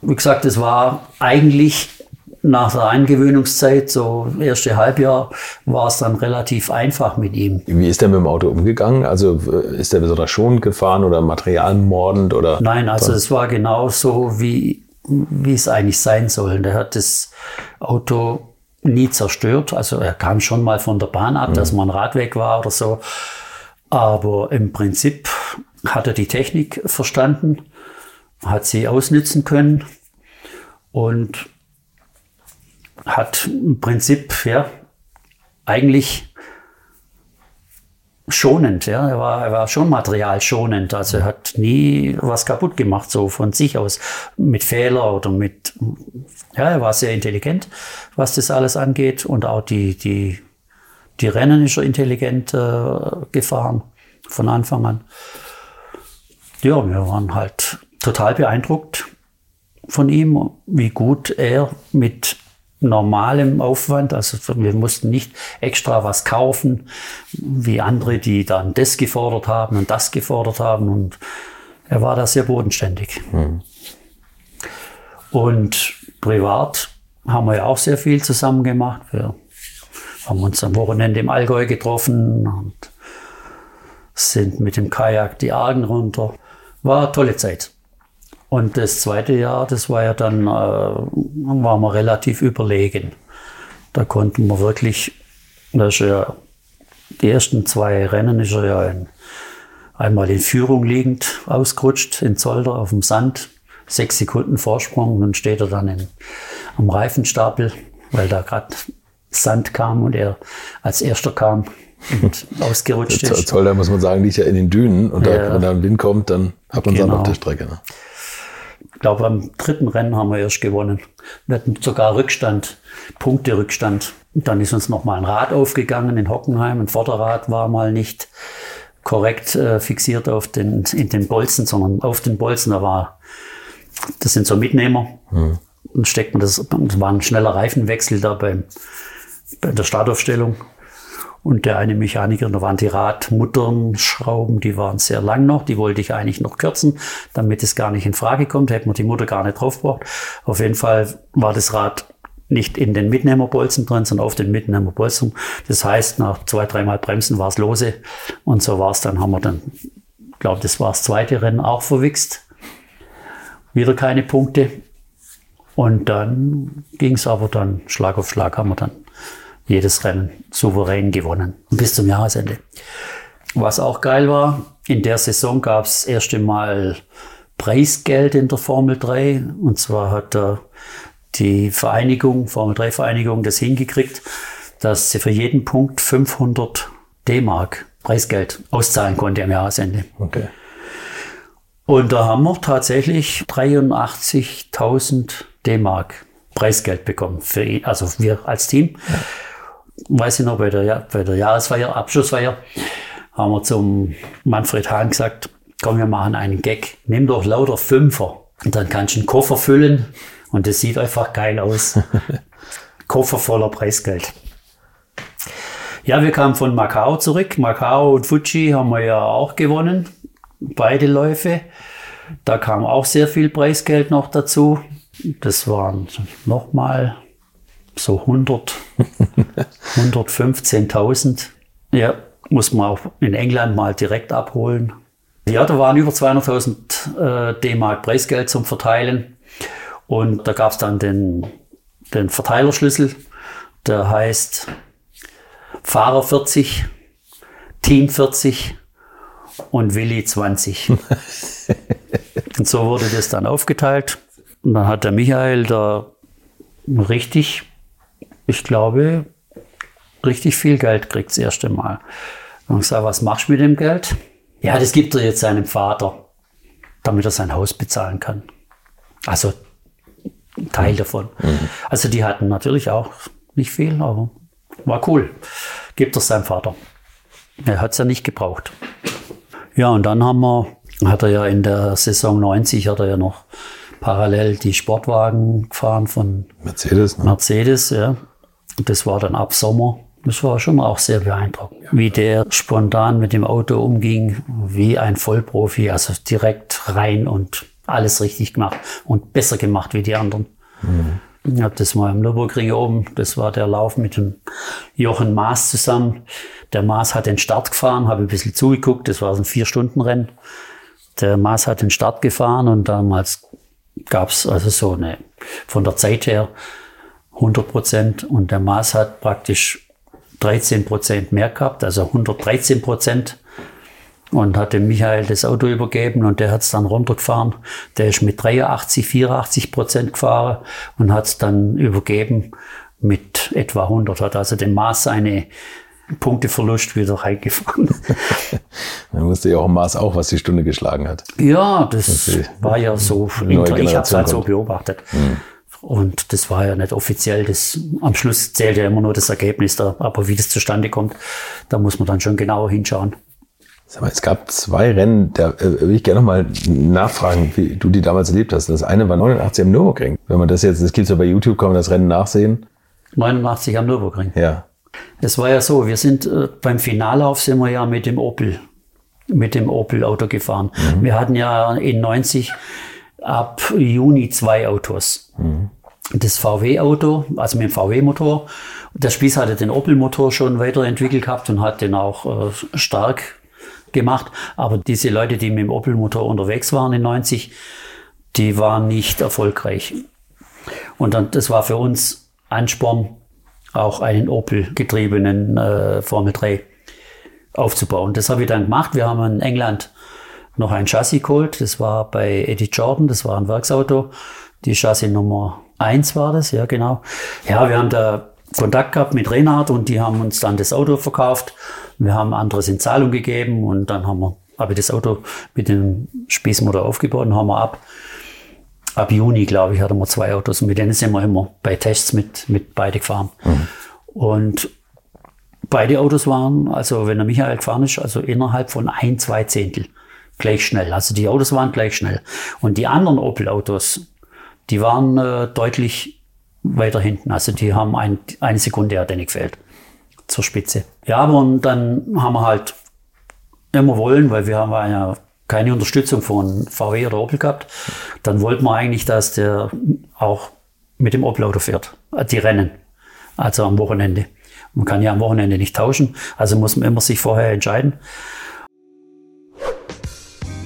A: Wie gesagt, es war eigentlich nach der Eingewöhnungszeit, so erste Halbjahr, war es dann relativ einfach mit ihm.
C: Wie ist er mit dem Auto umgegangen? Also äh, ist er besonders schonend gefahren oder materialmordend oder?
A: Nein, also es war genau so, wie, wie es eigentlich sein soll. Der hat das Auto nie zerstört. Also er kam schon mal von der Bahn ab, mhm. dass man Radweg war oder so. Aber im Prinzip hat er die Technik verstanden, hat sie ausnützen können und hat im Prinzip ja eigentlich schonend, ja. Er war, er war schon materialschonend. Also er hat nie was kaputt gemacht, so von sich aus, mit Fehler oder mit, ja, er war sehr intelligent, was das alles angeht. Und auch die, die, die Rennen ist er intelligent äh, gefahren, von Anfang an. Ja, wir waren halt total beeindruckt von ihm, wie gut er mit normalem Aufwand. Also wir mussten nicht extra was kaufen, wie andere, die dann das gefordert haben und das gefordert haben. Und er war da sehr bodenständig. Mhm. Und privat haben wir ja auch sehr viel zusammen gemacht. Wir haben uns am Wochenende im Allgäu getroffen und sind mit dem Kajak die Argen runter. War eine tolle Zeit. Und das zweite Jahr, das war ja dann, äh, waren wir relativ überlegen. Da konnten wir wirklich, das ist ja, die ersten zwei Rennen ist er ja in, einmal in Führung liegend ausgerutscht in Zolder auf dem Sand. Sechs Sekunden Vorsprung und dann steht er dann in, am Reifenstapel, weil da gerade Sand kam und er als erster kam und ausgerutscht ist.
C: Zolder muss man sagen, liegt ja in den Dünen und ja. da, wenn da ein Wind kommt, dann hat man genau. Sand auf der Strecke. Ne?
A: Glaube, am dritten Rennen haben wir erst gewonnen. Wir hatten sogar Rückstand, Punkte-Rückstand. Dann ist uns noch mal ein Rad aufgegangen in Hockenheim. Ein Vorderrad war mal nicht korrekt äh, fixiert auf den, in den Bolzen, sondern auf den Bolzen. Da war, das sind so Mitnehmer. Mhm. Und steckt man das, das war ein schneller Reifenwechsel da beim, bei der Startaufstellung. Und der eine Mechaniker, da waren die Radmutternschrauben, die waren sehr lang noch, die wollte ich eigentlich noch kürzen, damit es gar nicht in Frage kommt, hätte man die Mutter gar nicht drauf braucht. Auf jeden Fall war das Rad nicht in den Mitnehmerbolzen drin, sondern auf den Mitnehmerbolzen. Das heißt, nach zwei, dreimal Bremsen war es lose. Und so war es dann, haben wir dann, glaube das war das zweite Rennen auch verwichst. Wieder keine Punkte. Und dann ging es aber dann Schlag auf Schlag, haben wir dann jedes Rennen souverän gewonnen bis zum Jahresende. Was auch geil war, in der Saison gab es erst einmal Preisgeld in der Formel 3. Und zwar hat äh, die Vereinigung, Formel 3 Vereinigung, das hingekriegt, dass sie für jeden Punkt 500 D-Mark Preisgeld auszahlen konnte am Jahresende. Okay. Und da haben wir tatsächlich 83.000 D-Mark Preisgeld bekommen, für, also wir als Team. Ja weiß ich noch, bei der, bei der Jahresfeier, Abschlussfeier, haben wir zum Manfred Hahn gesagt, komm, wir machen einen Gag, nimm doch lauter Fünfer und dann kannst du einen Koffer füllen und das sieht einfach geil aus. Koffer voller Preisgeld. Ja, wir kamen von Macau zurück. Macau und Fuji haben wir ja auch gewonnen, beide Läufe. Da kam auch sehr viel Preisgeld noch dazu. Das waren nochmal so 100, 115.000. Ja, muss man auch in England mal direkt abholen. Ja, da waren über 200.000 äh, D-Mark Preisgeld zum Verteilen. Und da gab es dann den, den Verteilerschlüssel, der heißt Fahrer 40, Team 40 und Willi 20. und so wurde das dann aufgeteilt. Und dann hat der Michael da richtig, ich glaube, richtig viel Geld gekriegt das erste Mal. Und ich sage, was machst du mit dem Geld? Ja, das gibt er jetzt seinem Vater, damit er sein Haus bezahlen kann. Also ein Teil davon. Mhm. Also die hatten natürlich auch nicht viel, aber war cool. Gibt er seinem Vater. Er hat es ja nicht gebraucht. Ja, und dann haben wir, hat er ja in der Saison 90 hat er ja noch parallel die Sportwagen gefahren von
C: Mercedes.
A: Ne? Mercedes, ja. Das war dann ab Sommer. Das war schon auch sehr beeindruckend, wie der spontan mit dem Auto umging, wie ein Vollprofi, also direkt rein und alles richtig gemacht und besser gemacht wie die anderen. Mhm. Ich habe das mal im Nürburgring oben, das war der Lauf mit dem Jochen Maas zusammen. Der Maas hat den Start gefahren, habe ein bisschen zugeguckt, das war so ein Vier-Stunden-Rennen. Der Maas hat den Start gefahren und damals gab es also so eine, von der Zeit her 100 Prozent und der Maas hat praktisch 13 Prozent mehr gehabt, also 113 Prozent und hat dem Michael das Auto übergeben und der hat es dann runtergefahren. Der ist mit 83, 84 Prozent gefahren und hat es dann übergeben mit etwa 100, hat also dem Maß seine Punkteverlust wieder reingefahren.
C: Dann wusste ja auch im Maß auch, was die Stunde geschlagen hat.
A: Ja, das war ja so. Ich habe es halt so beobachtet. Mhm. Und das war ja nicht offiziell. Das, am Schluss zählt ja immer nur das Ergebnis da. Aber wie das zustande kommt, da muss man dann schon genauer hinschauen.
C: Sag mal, es gab zwei Rennen, da äh, will ich gerne nochmal nachfragen, wie du die damals erlebt hast. Das eine war 89 am Nürburgring. Wenn man das jetzt, das gibt es ja bei YouTube, kann man das Rennen nachsehen.
A: 89 am Nürburgring.
C: Ja.
A: Es war ja so, wir sind äh, beim Finallauf sind wir ja mit dem Opel, mit dem Opel-Auto gefahren. Mhm. Wir hatten ja in 90 ab Juni zwei Autos. Mhm. Das VW-Auto, also mit dem VW-Motor. Der Spieß hatte den Opel-Motor schon weiterentwickelt gehabt und hat den auch äh, stark gemacht. Aber diese Leute, die mit dem Opel-Motor unterwegs waren in 90, die waren nicht erfolgreich. Und dann, das war für uns Ansporn, auch einen Opel-getriebenen äh, Formel 3 aufzubauen. Das habe ich dann gemacht. Wir haben in England noch ein Chassis geholt. Das war bei Eddie Jordan, das war ein Werksauto. Die Chassis Nummer 1 war das, ja genau. Ja, wir haben da Kontakt gehabt mit Reinhard und die haben uns dann das Auto verkauft. Wir haben anderes in Zahlung gegeben und dann haben wir, habe ich das Auto mit dem Spießmotor aufgebaut und haben wir ab, ab Juni, glaube ich, hatten wir zwei Autos und mit denen sind wir immer bei Tests mit, mit beide gefahren. Mhm. Und beide Autos waren, also wenn der Michael gefahren ist, also innerhalb von ein, zwei Zehntel gleich schnell. Also die Autos waren gleich schnell. Und die anderen Opel-Autos, die waren äh, deutlich weiter hinten. Also die haben ein, eine Sekunde hat denen gefehlt zur Spitze. Ja, aber und dann haben wir halt immer wollen, weil wir haben ja keine Unterstützung von VW oder Opel gehabt. Dann wollten wir eigentlich, dass der auch mit dem Opel-Auto fährt, äh, die Rennen, also am Wochenende. Man kann ja am Wochenende nicht tauschen, also muss man immer sich vorher entscheiden.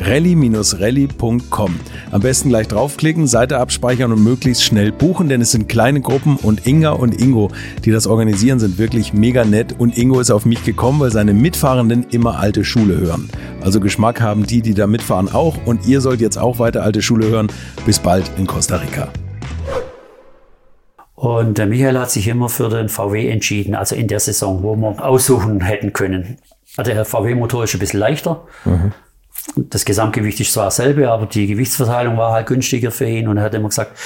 C: rally-rally.com. Am besten gleich draufklicken, Seite abspeichern und möglichst schnell buchen, denn es sind kleine Gruppen und Inga und Ingo, die das organisieren, sind wirklich mega nett und Ingo ist auf mich gekommen, weil seine Mitfahrenden immer alte Schule hören. Also Geschmack haben die, die da mitfahren auch und ihr sollt jetzt auch weiter alte Schule hören. Bis bald in Costa Rica.
A: Und der Michael hat sich immer für den VW entschieden, also in der Saison, wo wir aussuchen hätten können. Also der VW-Motor ist ein bisschen leichter. Mhm. Das Gesamtgewicht ist zwar dasselbe, aber die Gewichtsverteilung war halt günstiger für ihn und er hat immer gesagt,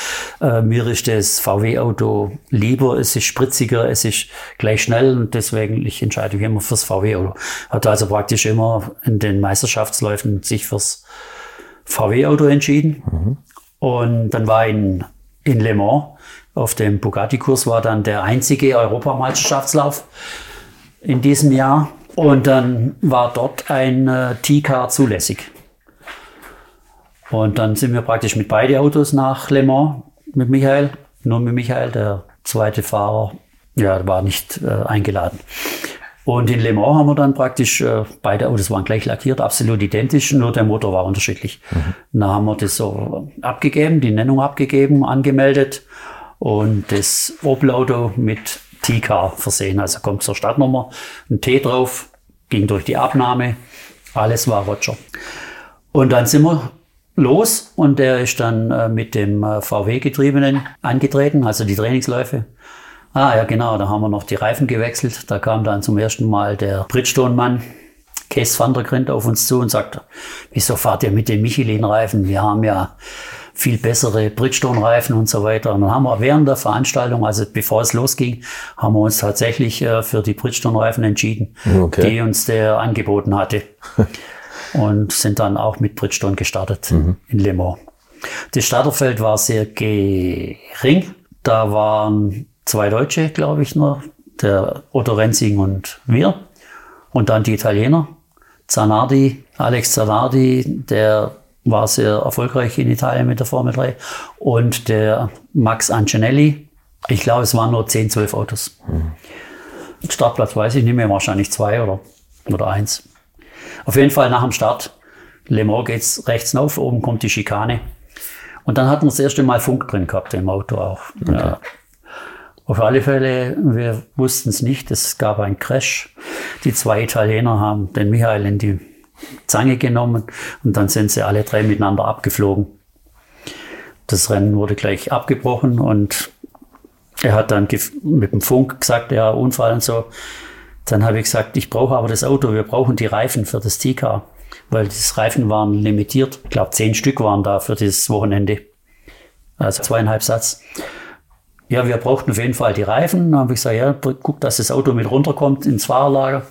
A: äh, mir ist das VW-Auto lieber, es ist spritziger, es ist gleich schnell und deswegen ich entscheide mich immer fürs VW-Auto. Hat also praktisch immer in den Meisterschaftsläufen sich fürs VW-Auto entschieden. Mhm. Und dann war in, in Le Mans auf dem Bugatti-Kurs war dann der einzige Europameisterschaftslauf in diesem Jahr. Und dann war dort ein äh, T-Car zulässig. Und dann sind wir praktisch mit beiden Autos nach Le Mans mit Michael. Nur mit Michael, der zweite Fahrer, ja, war nicht äh, eingeladen. Und in Le Mans haben wir dann praktisch, äh, beide Autos waren gleich lackiert, absolut identisch, nur der Motor war unterschiedlich. Mhm. Dann haben wir das so abgegeben, die Nennung abgegeben, angemeldet und das Opel-Auto mit T-Car versehen. Also kommt zur Startnummer, ein T drauf, ging durch die Abnahme, alles war Roger. Und dann sind wir los und der ist dann äh, mit dem äh, VW-Getriebenen angetreten, also die Trainingsläufe. Ah ja, genau, da haben wir noch die Reifen gewechselt. Da kam dann zum ersten Mal der Bridgestone-Mann, Kees van der Grint, auf uns zu und sagt, wieso fahrt ihr mit den Michelin-Reifen? Wir haben ja viel bessere Bridgestone-Reifen und so weiter. Und dann haben wir während der Veranstaltung, also bevor es losging, haben wir uns tatsächlich äh, für die Bridgestone-Reifen entschieden, okay. die uns der angeboten hatte. und sind dann auch mit Bridgestone gestartet mhm. in Le Mans. Das Starterfeld war sehr gering. Da waren zwei Deutsche, glaube ich, nur. Der Otto Renzing und wir. Und dann die Italiener. Zanardi, Alex Zanardi, der war sehr erfolgreich in Italien mit der Formel 3. Und der Max Ancinelli, ich glaube, es waren nur 10, 12 Autos. Mhm. Startplatz weiß ich nicht mehr, wahrscheinlich zwei oder, oder eins. Auf jeden Fall nach dem Start, Le Mans geht's rechts auf, oben kommt die Schikane. Und dann hatten wir das erste Mal Funk drin gehabt im Auto auch. Okay. Ja. Auf alle Fälle, wir wussten es nicht, es gab einen Crash. Die zwei Italiener haben den Michael in die Zange genommen und dann sind sie alle drei miteinander abgeflogen. Das Rennen wurde gleich abgebrochen und er hat dann mit dem Funk gesagt, ja, Unfall und so. Dann habe ich gesagt, ich brauche aber das Auto, wir brauchen die Reifen für das T-Car, weil die Reifen waren limitiert. Ich glaube, zehn Stück waren da für dieses Wochenende. Also zweieinhalb Satz. Ja, wir brauchten auf jeden Fall die Reifen. Dann habe ich gesagt, ja, guck, dass das Auto mit runterkommt ins Fahrerlager.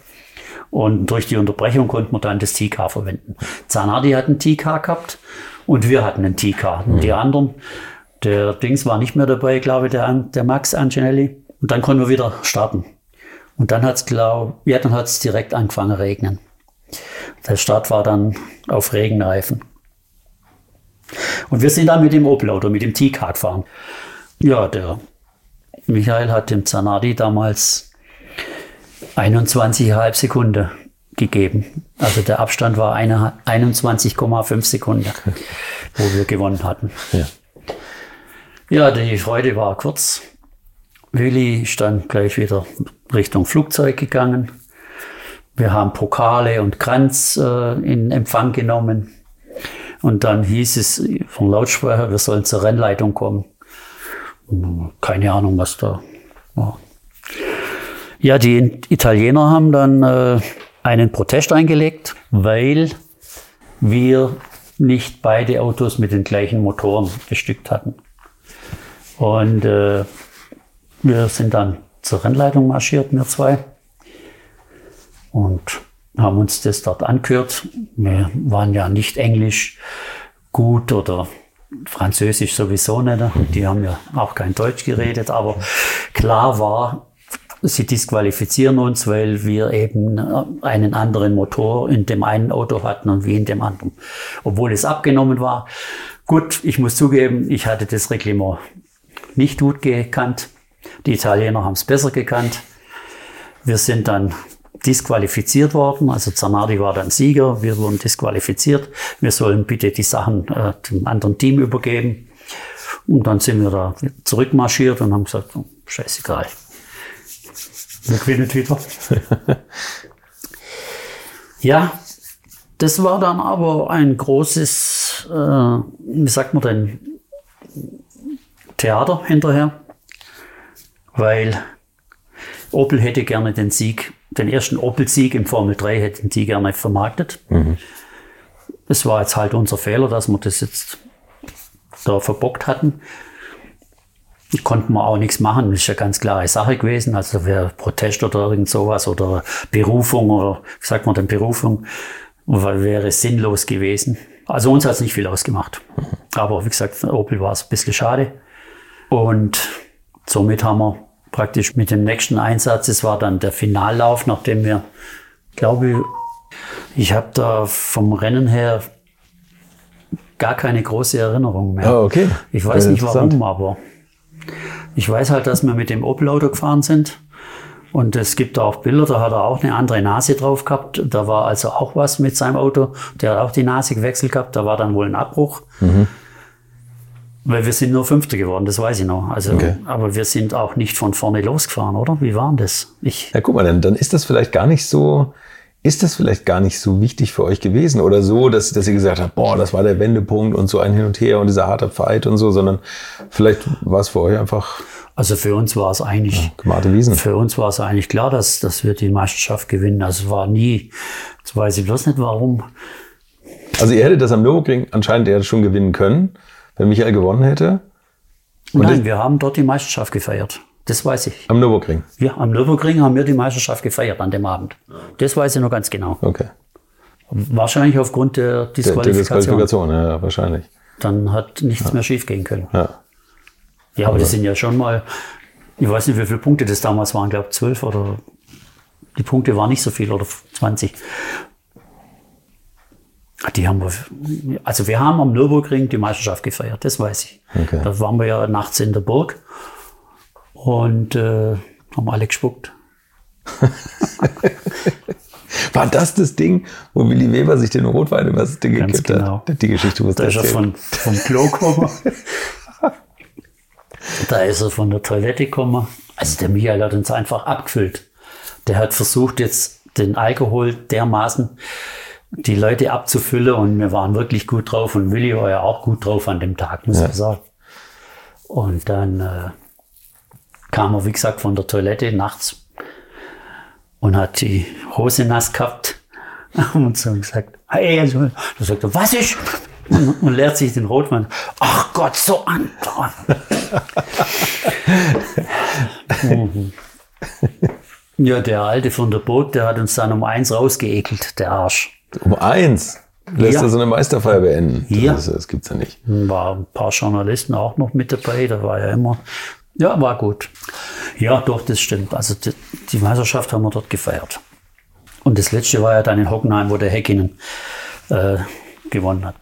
A: Und durch die Unterbrechung konnte man dann das TK verwenden. Zanardi hat ein TK gehabt und wir hatten ein TK. Mhm. Die anderen, der Dings war nicht mehr dabei, glaube ich, der, der Max Angelelli. Und dann konnten wir wieder starten. Und dann hat's glaube ja, dann hat's direkt angefangen regnen. Der Start war dann auf Regenreifen. Und wir sind dann mit dem Opel oder mit dem T-Car gefahren. Ja, der Michael hat dem Zanardi damals 21,5 Sekunden gegeben. Also der Abstand war 21,5 Sekunden, wo wir gewonnen hatten. Ja. ja, die Freude war kurz. Willi ist dann gleich wieder Richtung Flugzeug gegangen. Wir haben Pokale und Kranz äh, in Empfang genommen. Und dann hieß es vom Lautsprecher, wir sollen zur Rennleitung kommen. Keine Ahnung, was da war. Ja, die Italiener haben dann äh, einen Protest eingelegt, weil wir nicht beide Autos mit den gleichen Motoren bestückt hatten. Und äh, wir sind dann zur Rennleitung marschiert, wir zwei, und haben uns das dort angehört. Wir waren ja nicht Englisch gut oder Französisch sowieso nicht. Die haben ja auch kein Deutsch geredet, aber klar war, sie disqualifizieren uns, weil wir eben einen anderen Motor in dem einen Auto hatten und wie in dem anderen. Obwohl es abgenommen war. Gut, ich muss zugeben, ich hatte das Reglement nicht gut gekannt. Die Italiener haben es besser gekannt. Wir sind dann disqualifiziert worden. Also Zanardi war dann Sieger. Wir wurden disqualifiziert. Wir sollen bitte die Sachen äh, dem anderen Team übergeben. Und dann sind wir da zurückmarschiert und haben gesagt, oh, scheißegal. Wir gewinnen wieder. ja, das war dann aber ein großes, äh, wie sagt man denn, Theater hinterher, weil Opel hätte gerne den Sieg, den ersten Opel-Sieg im Formel 3 hätten die gerne vermarktet. Mhm. Das war jetzt halt unser Fehler, dass wir das jetzt da verbockt hatten. Konnten wir auch nichts machen, das ist ja ganz klare Sache gewesen. Also wäre Protest oder irgend sowas oder Berufung oder wie sagt man denn Berufung, wäre sinnlos gewesen. Also uns hat es nicht viel ausgemacht. Mhm. Aber wie gesagt, Opel war es ein bisschen schade. Und somit haben wir praktisch mit dem nächsten Einsatz, es war dann der Finallauf, nachdem wir, glaube ich, habe da vom Rennen her gar keine große Erinnerung mehr.
C: Oh, okay.
A: Ich weiß nicht warum, aber ich weiß halt, dass wir mit dem Opel-Auto gefahren sind. Und es gibt auch Bilder, da hat er auch eine andere Nase drauf gehabt. Da war also auch was mit seinem Auto. Der hat auch die Nase gewechselt gehabt. Da war dann wohl ein Abbruch. Mhm. Weil wir sind nur Fünfter geworden, das weiß ich noch. Also, okay. aber wir sind auch nicht von vorne losgefahren, oder? Wie war das?
C: Ich. Ja, guck mal, dann, dann ist das vielleicht gar nicht so, ist das vielleicht gar nicht so wichtig für euch gewesen oder so, dass, dass ihr gesagt habt, boah, das war der Wendepunkt und so ein Hin und Her und dieser harte Fight und so, sondern vielleicht war es für euch einfach.
A: Also für uns war es eigentlich,
C: ja, Wiesen.
A: für uns war es eigentlich klar, dass, dass wir die Meisterschaft gewinnen. Also war nie, jetzt weiß ich bloß nicht warum.
C: Also ihr hättet das am Nürburgring anscheinend ja schon gewinnen können wenn Michael gewonnen hätte?
A: Und Nein, wir haben dort die Meisterschaft gefeiert. Das weiß ich.
C: Am Nürburgring?
A: Ja, am Nürburgring haben wir die Meisterschaft gefeiert an dem Abend. Das weiß ich noch ganz genau.
C: Okay.
A: Wahrscheinlich aufgrund der Disqualifikation. Der, der Disqualifikation,
C: ja, wahrscheinlich.
A: Dann hat nichts
C: ja.
A: mehr schief gehen können.
C: Ja.
A: Ja, aber, aber das sind ja schon mal, ich weiß nicht, wie viele Punkte das damals waren, ich glaube zwölf oder die Punkte waren nicht so viel oder 20. Die haben wir, also wir haben am Nürburgring die Meisterschaft gefeiert, das weiß ich. Okay. Da waren wir ja nachts in der Burg und äh, haben alle gespuckt.
C: War das das Ding, wo Willi Weber sich den Rotwein über das Ding
A: gekippt genau.
C: hat? Die Geschichte muss
A: da ist er von, vom Klo gekommen. da ist er von der Toilette gekommen. Also der Michael hat uns einfach abgefüllt. Der hat versucht jetzt den Alkohol dermaßen die Leute abzufüllen und wir waren wirklich gut drauf und Willi war ja auch gut drauf an dem Tag, muss ja. ich sagen. Und dann äh, kam er, wie gesagt, von der Toilette nachts und hat die Hose nass gehabt und so gesagt, hey, also, da sagt er, was ist? Und, und leert sich den Rotmann. Ach Gott, so an. mhm. Ja, der Alte von der Boot, der hat uns dann um eins rausgeekelt, der Arsch.
C: Um eins lässt ja. er so eine Meisterfeier beenden.
A: Das, ja.
C: Ist, das gibt's ja nicht.
A: War ein paar Journalisten auch noch mit dabei. Da war ja immer, ja, war gut. Ja, doch, das stimmt. Also die, die Meisterschaft haben wir dort gefeiert. Und das letzte war ja dann in Hockenheim, wo der Häkkinen äh, gewonnen hat.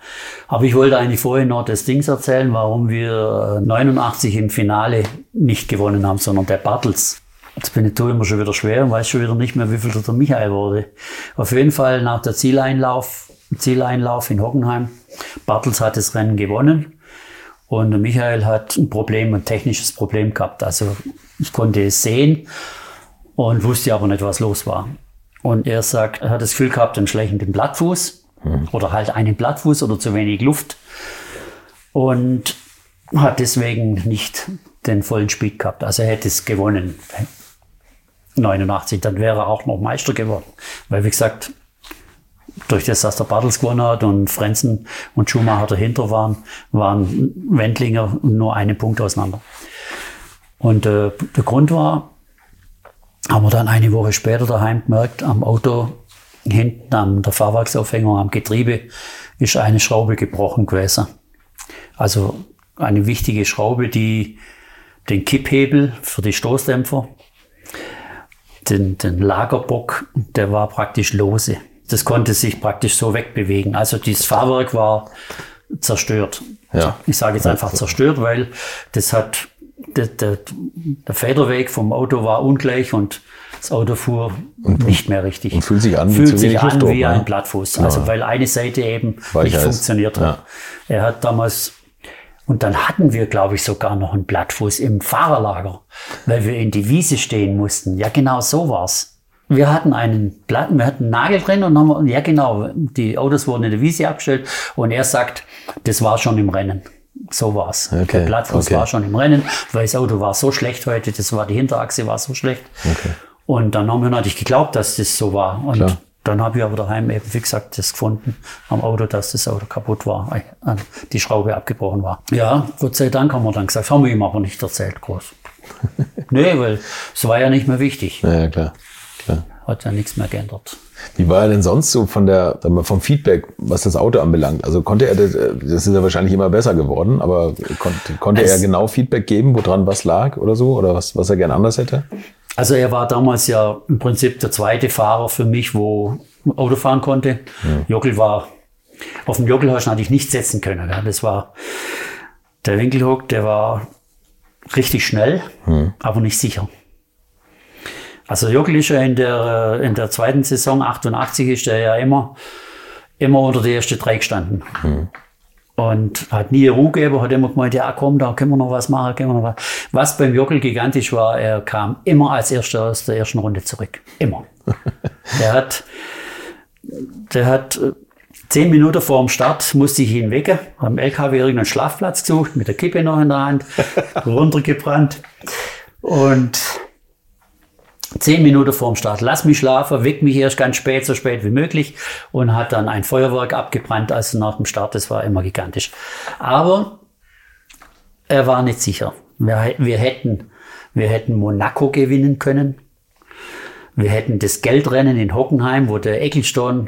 A: Aber ich wollte eigentlich vorhin noch das Dings erzählen, warum wir 89 im Finale nicht gewonnen haben, sondern der Bartels Jetzt bin ich tue immer schon wieder schwer und weiß schon wieder nicht mehr, wie viel der Michael wurde. Auf jeden Fall nach der Zieleinlauf, Zieleinlauf in Hockenheim. Bartels hat das Rennen gewonnen und Michael hat ein Problem, ein technisches Problem gehabt. Also ich konnte es sehen und wusste aber nicht, was los war. Und er sagt, er hat das Gefühl gehabt, einen schlechten Blattfuß mhm. oder halt einen Blattfuß oder zu wenig Luft und hat deswegen nicht den vollen Speed gehabt. Also er hätte es gewonnen. 89, dann wäre er auch noch Meister geworden. Weil, wie gesagt, durch das, dass der Bartels gewonnen hat und Frenzen und Schumacher dahinter waren, waren Wendlinger nur einen Punkt auseinander. Und äh, der Grund war, haben wir dann eine Woche später daheim gemerkt, am Auto hinten an der Fahrwerksaufhängung am Getriebe ist eine Schraube gebrochen gewesen. Also eine wichtige Schraube, die den Kipphebel für die Stoßdämpfer, den, den Lagerbock, der war praktisch lose. Das konnte sich praktisch so wegbewegen. Also dieses Fahrwerk war zerstört.
C: Ja.
A: Ich sage jetzt einfach zerstört, weil das hat der, der, der Federweg vom Auto war ungleich und das Auto fuhr nicht mehr richtig.
C: und fühlt sich an wie
A: fühlt sich an wie
C: oben,
A: ein
C: ne?
A: Blattfuß. Also weil eine Seite eben
C: Weicher
A: nicht
C: ist.
A: funktioniert hat. Er hat damals und dann hatten wir, glaube ich, sogar noch einen Blattfuß im Fahrerlager, weil wir in die Wiese stehen mussten. Ja, genau so war's. Wir hatten einen Blatt, wir hatten einen Nagel drin und haben, ja genau, die Autos wurden in der Wiese abgestellt und er sagt, das war schon im Rennen. So war's.
C: Okay,
A: Der Blattfuß
C: okay.
A: war schon im Rennen, weil das Auto war so schlecht heute, das war die Hinterachse war so schlecht. Und dann haben wir natürlich geglaubt, dass das so war. Und
C: Klar.
A: dann habe ich aber daheim eben, wie gesagt, das gefunden am Auto, dass das Auto kaputt war, äh, die Schraube abgebrochen war. Ja, Gott sei Dank haben wir dann gesagt, haben wir ihm aber nicht erzählt, groß. nee, weil es war ja nicht mehr wichtig.
C: Ja, ja, klar. Klar.
A: Hat ja nichts mehr geändert.
C: Wie war er denn sonst so von der, vom Feedback, was das Auto anbelangt? Also konnte er, das, äh, das ist ja wahrscheinlich immer besser geworden, aber konnte, konnte er genau Feedback geben, woran was lag oder so? Oder was, was er gern anders hätte?
A: Also er war damals ja im Prinzip der zweite Fahrer für mich, wo Auto fahren konnte. Jockel war, auf dem Jockel hast du natürlich nicht setzen können. Ja. Das war der Winkelhook, der war richtig schnell, aber nicht sicher. Also Jockel ist ja in der, äh, in der zweiten Saison, 88, ist er ja immer, immer unter die erste drei gestanden. Und hat nie Ruhe gegeben, hat immer gemeint, ja komm, da können wir noch was machen, können wir noch was. Was beim Jockel gigantisch war, er kam immer als Erster aus der ersten Runde zurück. Immer. der hat, der hat äh, zehn Minuten vor dem Start musste ich ihn wecken, am LKW irgendeinen Schlafplatz gesucht, mit der Kippe noch in der Hand, runtergebrannt. Und zehn Minuten vor dem Start, lass mich schlafen, weck mich erst ganz spät, so spät wie möglich und hat dann ein Feuerwerk abgebrannt, also nach dem Start, das war immer gigantisch. Aber er war nicht sicher. Wir, wir, hätten, wir hätten Monaco gewinnen können. Wir hätten das Geldrennen in Hockenheim, wo der Ecclestone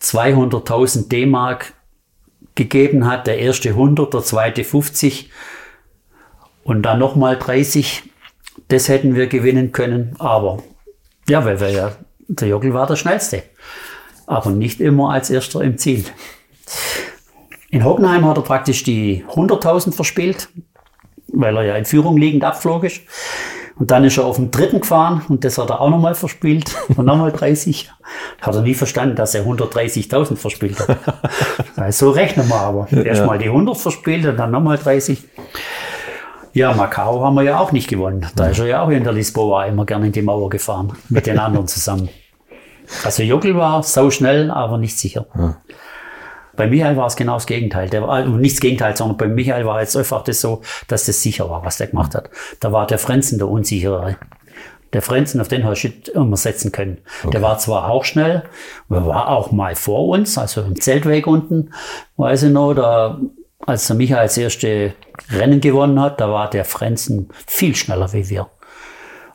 A: 200.000 D-Mark gegeben hat, der erste 100, der zweite 50 und dann nochmal 30. Das hätten wir gewinnen können, aber ja, weil wir ja, der Jockel war der schnellste, aber nicht immer als erster im Ziel. In Hockenheim hat er praktisch die 100.000 verspielt, weil er ja in Führung liegend abflog ist. Und dann ist er auf dem dritten gefahren und das hat er auch nochmal verspielt und nochmal 30. Hat er nie verstanden, dass er 130.000 verspielt hat. So rechnen wir aber. Erst mal die 100 verspielt und dann nochmal 30. Ja, Macau haben wir ja auch nicht gewonnen. Da ist er ja auch in der Lisboa immer gerne in die Mauer gefahren, mit den anderen zusammen. Also Jockel war sau schnell, aber nicht sicher. Bei Michael war es genau das Gegenteil. Der war, also nicht das Gegenteil, sondern bei Michael war jetzt einfach das so, dass das sicher war, was der gemacht hat. Da war der Frenzen der unsichere. Der Frenzen, auf den hast du immer setzen können. Der war zwar auch schnell, war auch mal vor uns, also im Zeltweg unten, weiß ich noch, da, als der Michael das erste Rennen gewonnen hat, da war der Frenzen viel schneller wie wir.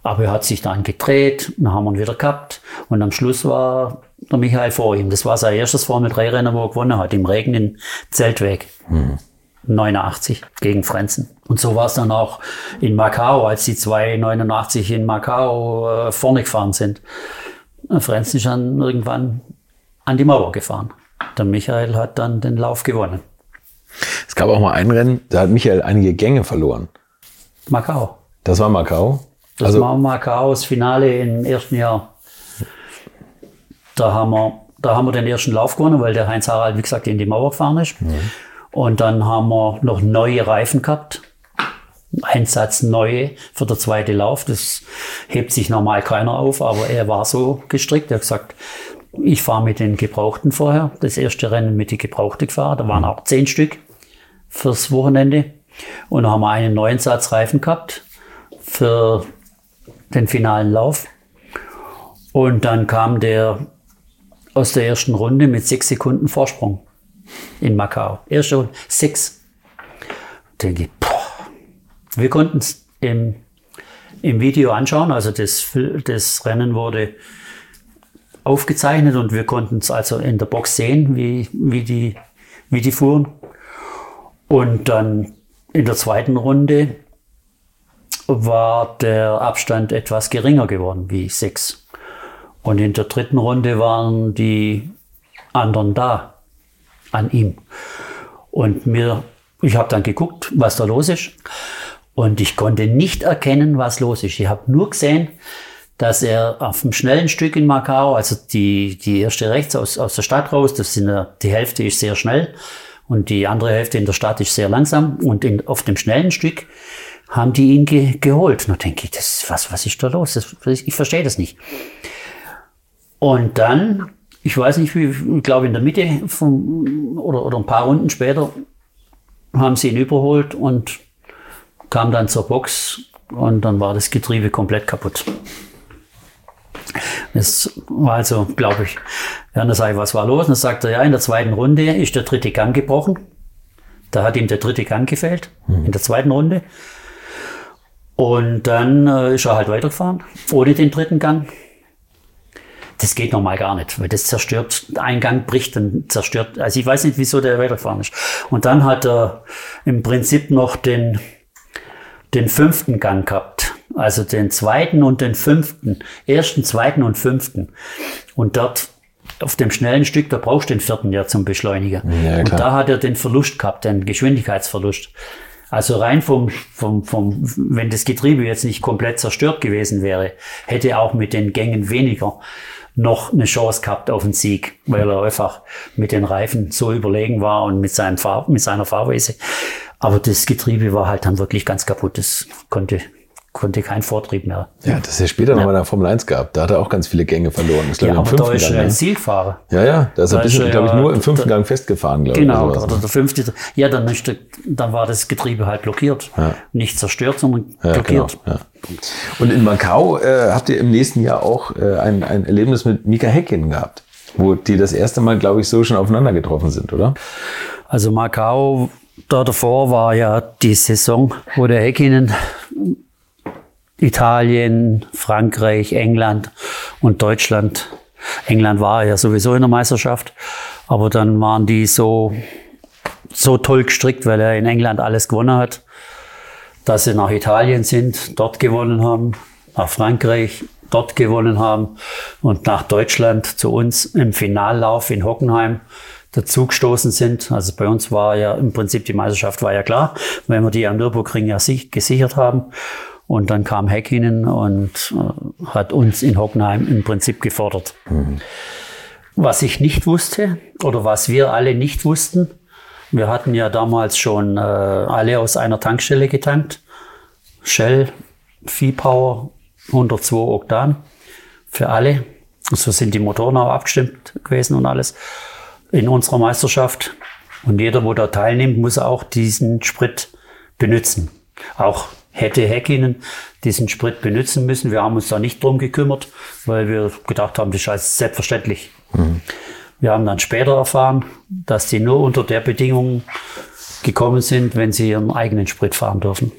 A: Aber er hat sich dann gedreht, dann haben wir ihn wieder gehabt und am Schluss war der Michael vor ihm. Das war sein erstes Formel 3 Rennen, wo er gewonnen hat, im Regen in Zeltweg. 89 gegen Frenzen. Und so war es dann auch in Macau, als die zwei 89 in Macau äh, vorne gefahren sind. Äh, Frenzen ist dann irgendwann an die Mauer gefahren. Der Michael hat dann den Lauf gewonnen.
C: Es gab auch mal ein Rennen, da hat Michael einige Gänge verloren.
A: Macau.
C: Das war Macau.
A: Das
C: Also,
A: war Macau, das Finale im ersten Jahr. Da haben wir, da haben wir den ersten Lauf gewonnen, weil der Heinz Harald, wie gesagt, in die Mauer gefahren ist. Und dann haben wir noch neue Reifen gehabt. Ein Satz neue für den zweiten Lauf. Das hebt sich normal keiner auf, aber er war so gestrickt. Er hat gesagt, ich fahre mit den Gebrauchten vorher. Das erste Rennen mit den Gebrauchten gefahren. Da waren auch zehn Stück fürs Wochenende. Und dann haben wir einen neuen Satz Reifen gehabt für den finalen Lauf. Und dann kam der aus der ersten Runde mit sechs Sekunden Vorsprung in Macau. Erste Runde, sechs. Denke ich, boah. Wir konnten es im, im Video anschauen, also das, das Rennen wurde aufgezeichnet und wir konnten es also in der Box sehen, wie, wie, die, wie die fuhren. Und dann in der zweiten Runde war der Abstand etwas geringer geworden, wie sechs. Und in der dritten Runde waren die anderen da an ihm. Und mir, ich habe dann geguckt, was da los ist. Und ich konnte nicht erkennen, was los ist. Ich habe nur gesehen, dass er auf dem schnellen Stück in Macau, also die, die erste rechts aus, aus der Stadt raus, das sind, die Hälfte ist sehr schnell und die andere Hälfte in der Stadt ist sehr langsam. Und in, auf dem schnellen Stück haben die ihn ge, geholt. Da denke ich, das, was, was ist da los? Das, ich verstehe das nicht. Und dann, ich weiß nicht, wie, ich glaube in der Mitte vom, oder, oder ein paar Runden später haben sie ihn überholt und kam dann zur Box und dann war das Getriebe komplett kaputt. Das war also, glaube ich, ja, dann sage ich, was war los? Und dann sagt er, ja, in der zweiten Runde ist der dritte Gang gebrochen. Da hat ihm der dritte Gang gefehlt, mhm. in der zweiten Runde. Und dann äh, ist er halt weitergefahren, ohne den dritten Gang. Das geht normal gar nicht, weil das zerstört, ein Gang bricht und zerstört. Also ich weiß nicht, wieso der weitergefahren ist. Und dann hat er im Prinzip noch den, den fünften Gang gehabt. Also den zweiten und den fünften. Ersten, zweiten und fünften. Und dort auf dem schnellen Stück, da brauchst du den vierten ja zum Beschleuniger. Ja, und da hat er den Verlust gehabt, den Geschwindigkeitsverlust. Also rein vom, vom, vom, wenn das Getriebe jetzt nicht komplett zerstört gewesen wäre, hätte er auch mit den Gängen weniger noch eine Chance gehabt auf den Sieg, weil er einfach mit den Reifen so überlegen war und mit, seinem Fahr mit seiner Fahrweise. Aber das Getriebe war halt dann wirklich ganz kaputt. Das konnte konnte kein Vortrieb mehr.
C: Ja, das ist ja später ja. nochmal in der Formel 1 gehabt. Da hat er auch ganz viele Gänge verloren.
A: Das ja, aber da ist er ein Zielfahrer.
C: Ja, ja, da ist er, bisschen, glaube ich, nur im fünften Gang festgefahren,
A: glaube genau, ich. Genau, oder der fünfte. Ja, dann, ist dann war das Getriebe halt blockiert. Ja. Nicht zerstört, sondern ja, blockiert. Genau, ja.
C: Und in Macau äh, habt ihr im nächsten Jahr auch äh, ein, ein Erlebnis mit Mika Häkkinen gehabt, wo die das erste Mal, glaube ich, so schon aufeinander getroffen sind, oder?
A: Also Macau da davor war ja die Saison, wo der Häkkinen Italien, Frankreich, England und Deutschland. England war ja sowieso in der Meisterschaft, aber dann waren die so, so toll gestrickt, weil er in England alles gewonnen hat, dass sie nach Italien sind, dort gewonnen haben, nach Frankreich, dort gewonnen haben und nach Deutschland zu uns im Finallauf in Hockenheim dazugestoßen sind. Also bei uns war ja im Prinzip die Meisterschaft war ja klar, wenn wir die am Nürburgring ja gesichert haben. Und dann kam Häkkinen und äh, hat uns in Hockenheim im Prinzip gefordert. Mhm. Was ich nicht wusste oder was wir alle nicht wussten, wir hatten ja damals schon äh, alle aus einer Tankstelle getankt. Shell, V-Power, 102 Oktan für alle. So sind die Motoren auch abgestimmt gewesen und alles in unserer Meisterschaft. Und jeder, wo da teilnimmt, muss auch diesen Sprit benutzen. Auch hätte Häkkinen diesen Sprit benutzen müssen. Wir haben uns da nicht drum gekümmert, weil wir gedacht haben, das ist selbstverständlich. Mhm. Wir haben dann später erfahren, dass sie nur unter der Bedingung gekommen sind, wenn sie ihren eigenen Sprit fahren dürfen.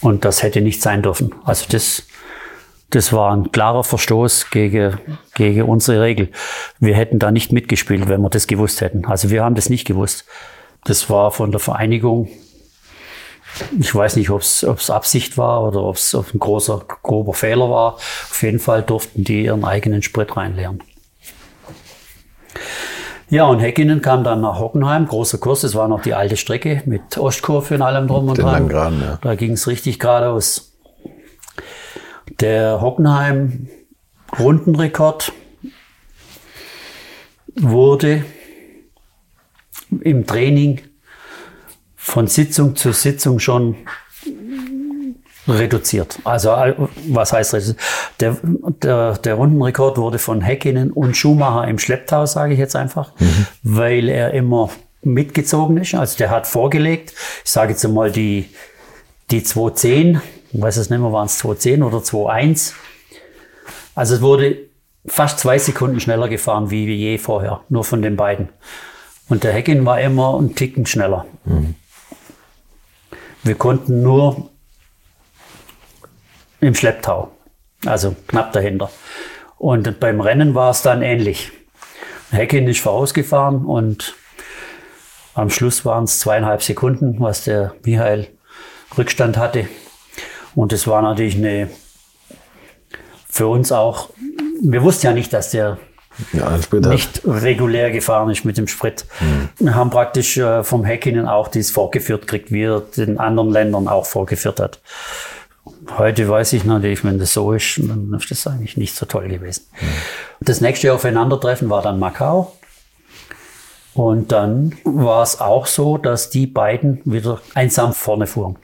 A: Und das hätte nicht sein dürfen. Also das, das war ein klarer Verstoß gegen, gegen unsere Regel. Wir hätten da nicht mitgespielt, wenn wir das gewusst hätten. Also wir haben das nicht gewusst. Das war von der Vereinigung ich weiß nicht, ob es Absicht war oder ob es ein großer, grober Fehler war. Auf jeden Fall durften die ihren eigenen Sprit reinleeren. Ja, und Häkkinen kam dann nach Hockenheim, großer Kurs, das war noch die alte Strecke mit Ostkurve und allem drum und dran. Ja. Da ging es richtig geradeaus. Der Hockenheim-Rundenrekord wurde im Training von Sitzung zu Sitzung schon reduziert. Also was heißt reduziert? Der, der, der Rundenrekord wurde von Häkkinen und Schumacher im Schlepptau, sage ich jetzt einfach, mhm. weil er immer mitgezogen ist. Also der hat vorgelegt, ich sage jetzt mal die, die 210, ich weiß es nicht mehr, waren es 210 oder 21. Also es wurde fast zwei Sekunden schneller gefahren wie, je vorher, nur von den beiden. Und der Heckin war immer einen Ticken schneller. Mhm. Wir konnten nur im Schlepptau, also knapp dahinter. Und beim Rennen war es dann ähnlich. Heckin ist vorausgefahren und am Schluss waren es zweieinhalb Sekunden, was der Michael Rückstand hatte. Und es war natürlich eine, für uns auch, wir wussten ja nicht, dass der ja, nicht regulär gefahren ist mit dem Sprit. Mhm. Wir haben praktisch äh, vom Häkkinen auch dies vorgeführt gekriegt, wie er den anderen Ländern auch vorgeführt hat. Heute weiß ich natürlich, wenn das so ist, dann ist das eigentlich nicht so toll gewesen. Mhm. Das nächste Aufeinandertreffen war dann Macau. Und dann war es auch so, dass die beiden wieder einsam vorne fuhren.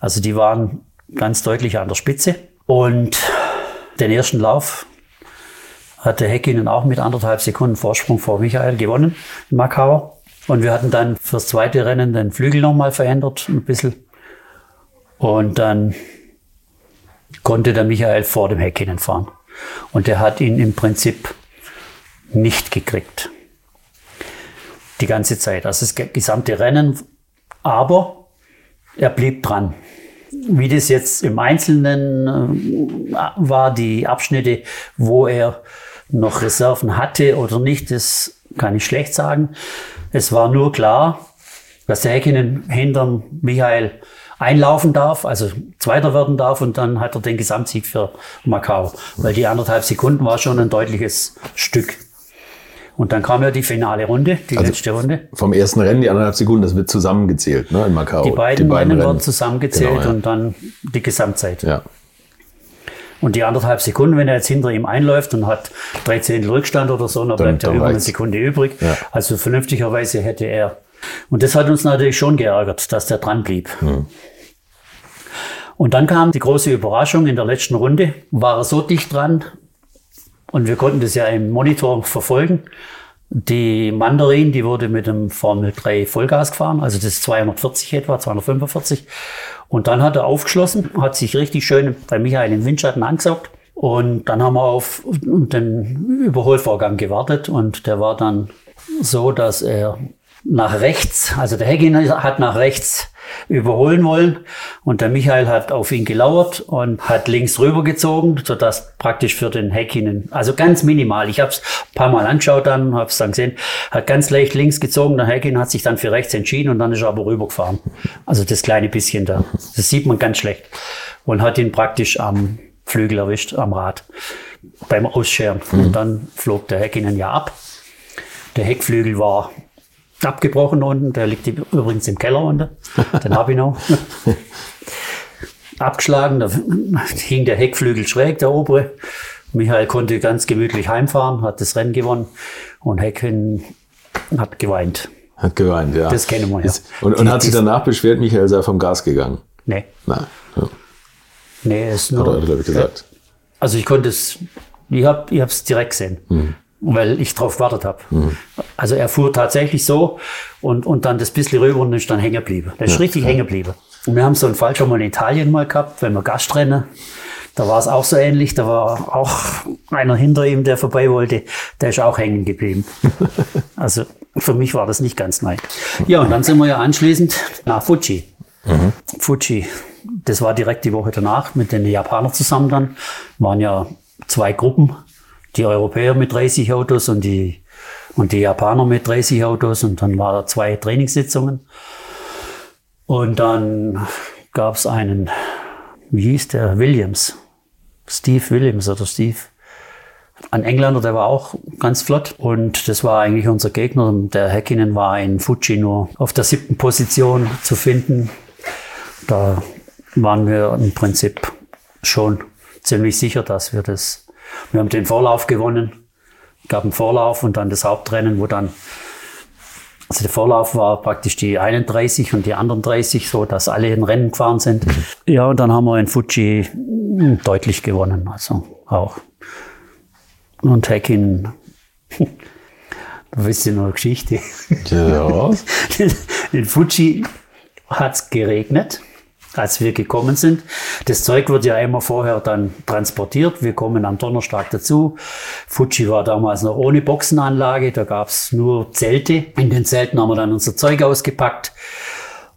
A: Also die waren ganz deutlich an der Spitze. Und den ersten Lauf hatte Häkkinen auch mit anderthalb Sekunden Vorsprung vor Michael gewonnen in Macau. Und wir hatten dann fürs zweite Rennen den Flügel nochmal verändert, ein bisschen. Und dann konnte der Michael vor dem Häkkinen fahren. Und der hat ihn im Prinzip nicht gekriegt. Die ganze Zeit. Also das gesamte Rennen. Aber er blieb dran. Wie das jetzt im Einzelnen äh, war, die Abschnitte, wo er noch Reserven hatte oder nicht, das kann ich schlecht sagen. Es war nur klar, dass der Häkkinen hinterm Michael einlaufen darf, also Zweiter werden darf und dann hat er den Gesamtsieg für Macau, weil die anderthalb Sekunden war schon ein deutliches Stück. Und dann kam ja die finale Runde, die also letzte Runde.
C: Vom ersten Rennen die anderthalb Sekunden, das wird zusammengezählt, ne, in Macau.
A: Die beiden, die beiden Rennen, werden zusammengezählt genau, ja. und dann die Gesamtzeit.
C: Ja.
A: Und die anderthalb Sekunden, wenn er jetzt hinter ihm einläuft und hat drei Zehntel Rückstand oder so, dann, dann bleibt er über eine Sekunde übrig. Ja. Also vernünftigerweise hätte er. Und das hat uns natürlich schon geärgert, dass der dran blieb. Hm. Und dann kam die große Überraschung in der letzten Runde, war er so dicht dran, und wir konnten das ja im Monitor verfolgen. Die Mandarin, die wurde mit dem Formel 3 Vollgas gefahren, also das ist 240 etwa, 245. Und dann hat er aufgeschlossen, hat sich richtig schön bei Michael im Windschatten angesaugt. Und dann haben wir auf den Überholvorgang gewartet und der war dann so, dass er nach rechts, also der Heckin hat nach rechts überholen wollen. Und der Michael hat auf ihn gelauert und hat links rübergezogen, sodass praktisch für den Häkkinen, also ganz minimal, ich habe es ein paar Mal angeschaut dann, habe es dann gesehen, hat ganz leicht links gezogen, der Häkkin hat sich dann für rechts entschieden und dann ist er aber rübergefahren. Also das kleine bisschen da. Das sieht man ganz schlecht. Und hat ihn praktisch am Flügel erwischt, am Rad, beim Ausscheren. Mhm. Und dann flog der Häkkinen ja ab. Der Heckflügel war abgebrochen unten. Der liegt übrigens im Keller unten. Den habe ich noch. Abgeschlagen, da hing der Heckflügel schräg, der obere. Michael konnte ganz gemütlich heimfahren, hat das Rennen gewonnen und Hecken hat geweint.
C: Hat geweint, ja.
A: Das kennen wir ja.
C: Und, und hat sich danach beschwert, Michael sei vom Gas gegangen?
A: Nee.
C: Nein. Ja.
A: Nee, ist nur. Hat er,
C: glaube ich, gesagt.
A: Also ich konnte es, ich habe es direkt gesehen. Hm weil ich drauf gewartet habe. Mhm. Also er fuhr tatsächlich so und, und dann das bisschen rüber und ist dann hängen geblieben. Der ist ja, richtig ja. hängen geblieben. Und wir haben so einen Fall schon mal in Italien mal gehabt, wenn wir Gastrennen. Da war es auch so ähnlich. Da war auch einer hinter ihm, der vorbei wollte. Der ist auch hängen geblieben. also für mich war das nicht ganz neu. Ja, und dann sind wir ja anschließend nach Fuji. Mhm. Fuji. Das war direkt die Woche danach mit den Japanern zusammen dann. Waren ja zwei Gruppen die Europäer mit 30 Autos und die, und die Japaner mit 30 Autos und dann waren da zwei Trainingssitzungen. Und dann gab es einen, wie hieß der, Williams, Steve Williams oder Steve, ein Engländer, der war auch ganz flott und das war eigentlich unser Gegner. Der Häkkinen war in Fuji nur auf der siebten Position zu finden. Da waren wir im Prinzip schon ziemlich sicher, dass wir das wir haben den Vorlauf gewonnen, gab einen Vorlauf und dann das Hauptrennen, wo dann, also der Vorlauf war praktisch die 31 und die anderen 30, so dass alle in Rennen gefahren sind. Ja, und dann haben wir in Fuji deutlich gewonnen, also auch. Und Heckin, Da wisst ihr noch eine Geschichte.
C: Ja.
A: In Fuji hat es geregnet, als wir gekommen sind. Das Zeug wird ja immer vorher dann transportiert. Wir kommen am Donnerstag dazu. Fuji war damals noch ohne Boxenanlage, da gab es nur Zelte. In den Zelten haben wir dann unser Zeug ausgepackt.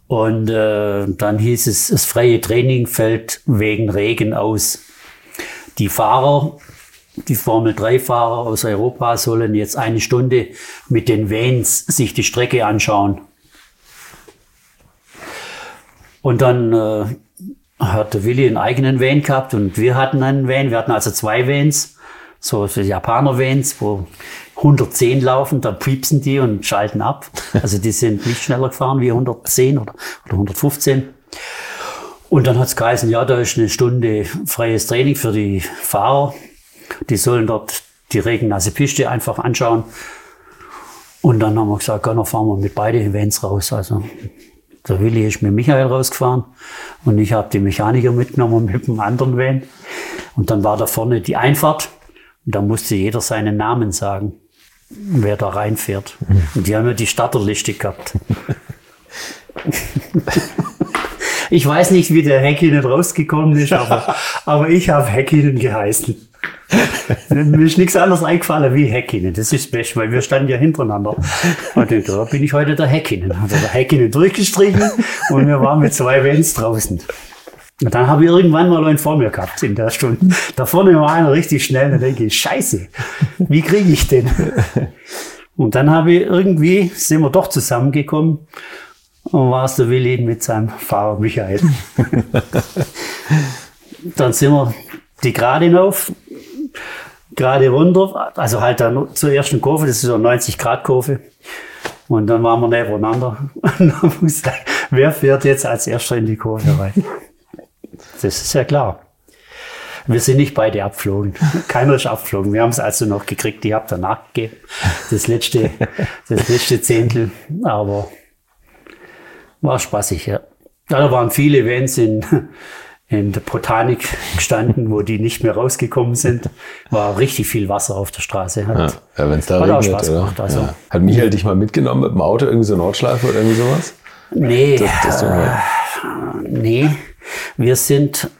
A: Und äh, dann hieß es, das freie Training fällt wegen Regen aus. Die Fahrer, die Formel-3-Fahrer aus Europa sollen jetzt eine Stunde mit den Vans sich die Strecke anschauen. Und dann äh, hat der Willi einen eigenen Van gehabt und wir hatten einen Van. Wir hatten also zwei Vans, so Japaner-Vans, wo 110 laufen, dann piepsen die und schalten ab. Also die sind nicht schneller gefahren wie 110 oder, oder 115. Und dann hat es geheißen, ja, da ist eine Stunde freies Training für die Fahrer. Die sollen dort die regennasse Piste einfach anschauen. Und dann haben wir gesagt, ja, dann fahren wir mit beiden Vans raus. Also der Willi ist mit Michael rausgefahren und ich habe die Mechaniker mitgenommen mit dem anderen Van. Und dann war da vorne die Einfahrt und da musste jeder seinen Namen sagen, wer da reinfährt. Und die haben ja die Starterliste gehabt. Ich weiß nicht, wie der Häkkinen rausgekommen ist, aber, aber ich habe Häkkinen geheißen. Mir ist nichts anderes eingefallen wie Häkkinen. Das ist das Beste, weil wir standen ja hintereinander. Und da bin ich heute der Häkkinen. Er der Häkkinen durchgestrichen und wir waren mit zwei Vans draußen. Und dann habe ich irgendwann mal einen vor mir gehabt in der Stunde. Da vorne war einer richtig schnell. Da denke ich, scheiße, wie kriege ich den? Und dann habe ich irgendwie, sind wir doch zusammengekommen und war es der Willi mit seinem Fahrer Michael. dann sind wir die Gerade hinauf, gerade runter, also halt dann zur ersten Kurve, das ist so eine 90-Grad-Kurve. Und dann waren wir nebeneinander. Und dann muss, wer fährt jetzt als erster in die Kurve rein? Das ist ja klar. Wir sind nicht beide abgeflogen. Keiner ist abgeflogen. Wir haben es also noch gekriegt. Ich habe danach gegeben. Das letzte, das letzte Zehntel. Aber war spaßig, ja. ja da waren viele Events in, in der Botanik gestanden, wo die nicht mehr rausgekommen sind. War richtig viel Wasser auf der Straße. Hat,
C: Ja, ja wenn es da
A: hat auch
C: regnet,
A: Spaß
C: oder?
A: gemacht. Also,
C: ja. Hat Michael dich mal mitgenommen mit dem Auto, irgendwie so Nordschleife oder irgendwie sowas?
A: Nee,
C: Das, das wir.
A: nee. Wir sind,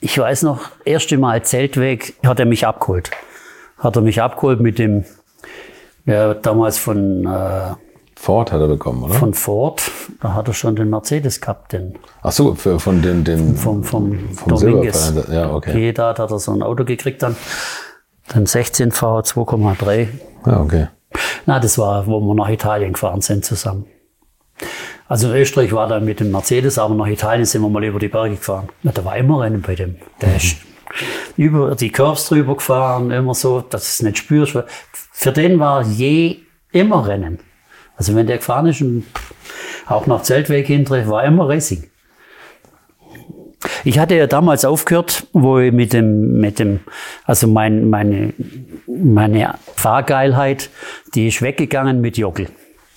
A: ich weiß noch, erste Mal Zeltweg hat er mich abgeholt. Hat er mich abgeholt mit dem, ja, damals von, äh,
C: Ford hat er bekommen, oder?
A: von Ford. Da hat er schon den Mercedes gehabt, den
C: Ach so, für, von den, den
A: vom, vom,
C: vom
A: Dominguez.
C: Ja, okay.
A: Jeder hat er so ein Auto gekriegt dann. Dann 16 V 2,3.
C: Ja, okay.
A: Na, das war, wo wir nach Italien gefahren sind zusammen. Also in Österreich war dann mit dem Mercedes, aber nach Italien sind wir mal über die Berge gefahren. Ja, da war immer Rennen bei dem. Der ist über die Curves drüber gefahren, immer so, dass es nicht spürst. Für den war je immer Rennen. Also wenn der gefahren ist und auch nach Zeltweg hinter, war immer Racing. Ich hatte ja damals aufgehört, wo ich mit dem, mit dem, also mein, meine, meine Fahrgeilheit, die ist weggegangen mit Jockel.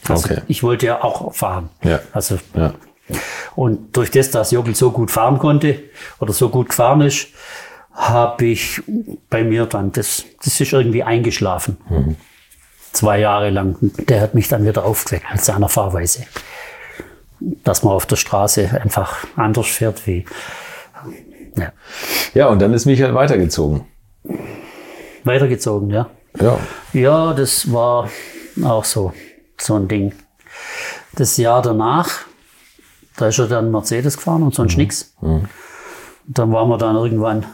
A: Also
C: Okay.
A: ich wollte ja auch fahren.
C: Ja.
A: Also,
C: Ja.
A: und durch das, dass Jockel so gut fahren konnte oder so gut gefahren ist, habe ich bei mir dann, das, das ist irgendwie eingeschlafen. Zwei Jahre lang. Der hat mich dann wieder aufgeweckt mit seiner Fahrweise. Dass man auf der Straße einfach anders fährt wie, ja.
C: ja, und dann ist Michael weitergezogen.
A: Weitergezogen, ja.
C: Ja.
A: Ja, das war auch so, so ein Ding. Das Jahr danach, da ist er dann Mercedes gefahren und sonst nix. Und Dann waren wir dann irgendwann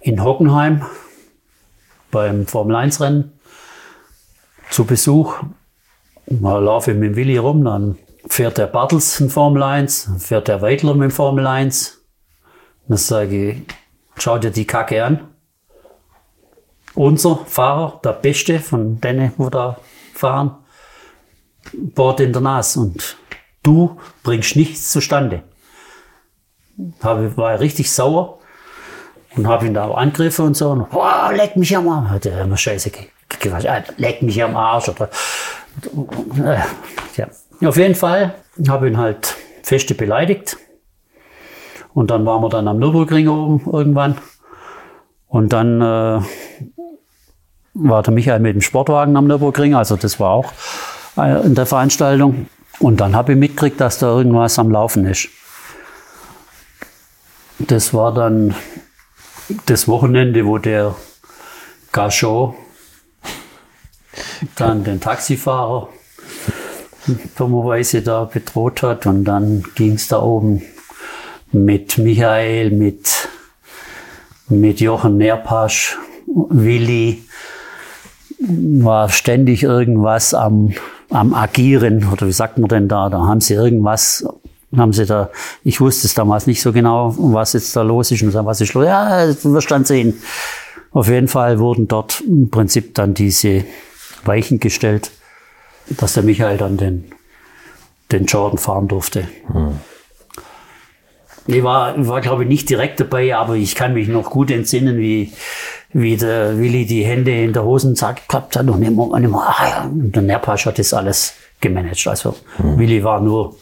A: in Hockenheim beim Formel 1 Rennen zu Besuch. Mal laufe ich mit dem Willi rum, dann fährt der Bartels in Formel 1, dann fährt der Weidler mit Formel 1. Dann sage ich, schau dir die Kacke an unser Fahrer, der Beste von denen, wo da fahren, bohrt in der Nase und du bringst nichts zustande. Habe, war richtig sauer und habe ihn da auch angegriffen und so. Und, oh, leck mich am Arsch. Hat er immer scheiße ge- gequatscht. Ah, Leck mich am Arsch. Oder, äh, ja. Auf jeden Fall habe ihn halt feste beleidigt. Und dann waren wir dann am Nürburgring oben irgendwann. Und dann äh, war der Michael mit dem Sportwagen am Nürburgring, also das war auch äh, in der Veranstaltung. Und dann habe ich mitgekriegt, dass da irgendwas am Laufen ist. Das war dann das Wochenende, wo der Gachot dann den Taxifahrer dummerweise da bedroht hat. Und dann ging es da oben mit Michael, mit, mit Jochen Nerpasch, Willi, war ständig irgendwas am, am Agieren, oder wie sagt man denn da? Da haben sie irgendwas, haben sie da, ich wusste es damals nicht so genau, was jetzt da los ist und was ist los. Ja, das wirst dann sehen. Auf jeden Fall wurden dort im Prinzip dann diese Weichen gestellt, dass der Michael dann den, den Jordan fahren durfte. Hm. Ich war, war glaube ich, nicht direkt dabei, aber ich kann mich noch gut entsinnen, wie, wie der Willi die Hände in der Hosensack gehabt hat und immer, und immer ah, ja. und der Nerpasch hat das alles gemanagt. Also mhm. Willi war nur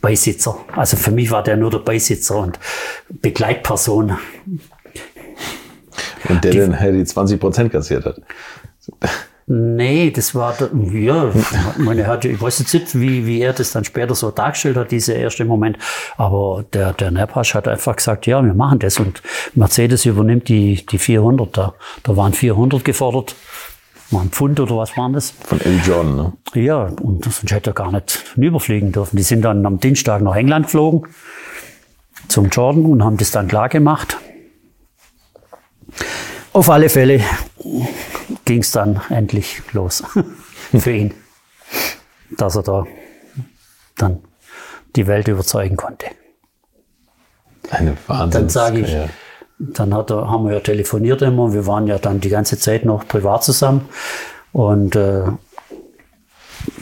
A: Beisitzer. Also für mich war der nur der Beisitzer und Begleitperson.
C: Und der die, dann die 20 Prozent kassiert hat.
A: Nee, das war, ja, meine, hat, ich weiß jetzt nicht, wie, wie er das dann später so dargestellt hat, dieser erste Moment. Aber der, der Nepasch hat einfach gesagt, ja, wir machen das. Und Mercedes übernimmt die, die 400 da. Da waren 400 gefordert. War ein Pfund oder was waren das?
C: Von L. John, ne?
A: Ja, und sonst hätte er gar nicht überfliegen dürfen. Die sind dann am Dienstag nach England geflogen, zum Jordan und haben das dann klar gemacht. Auf alle Fälle ging es dann endlich los für ihn, dass er da dann die Welt überzeugen konnte.
C: Eine Wahnsinn.
A: Dann sage ich, dann hat er, haben wir ja telefoniert immer. Wir waren ja dann die ganze Zeit noch privat zusammen. Und äh,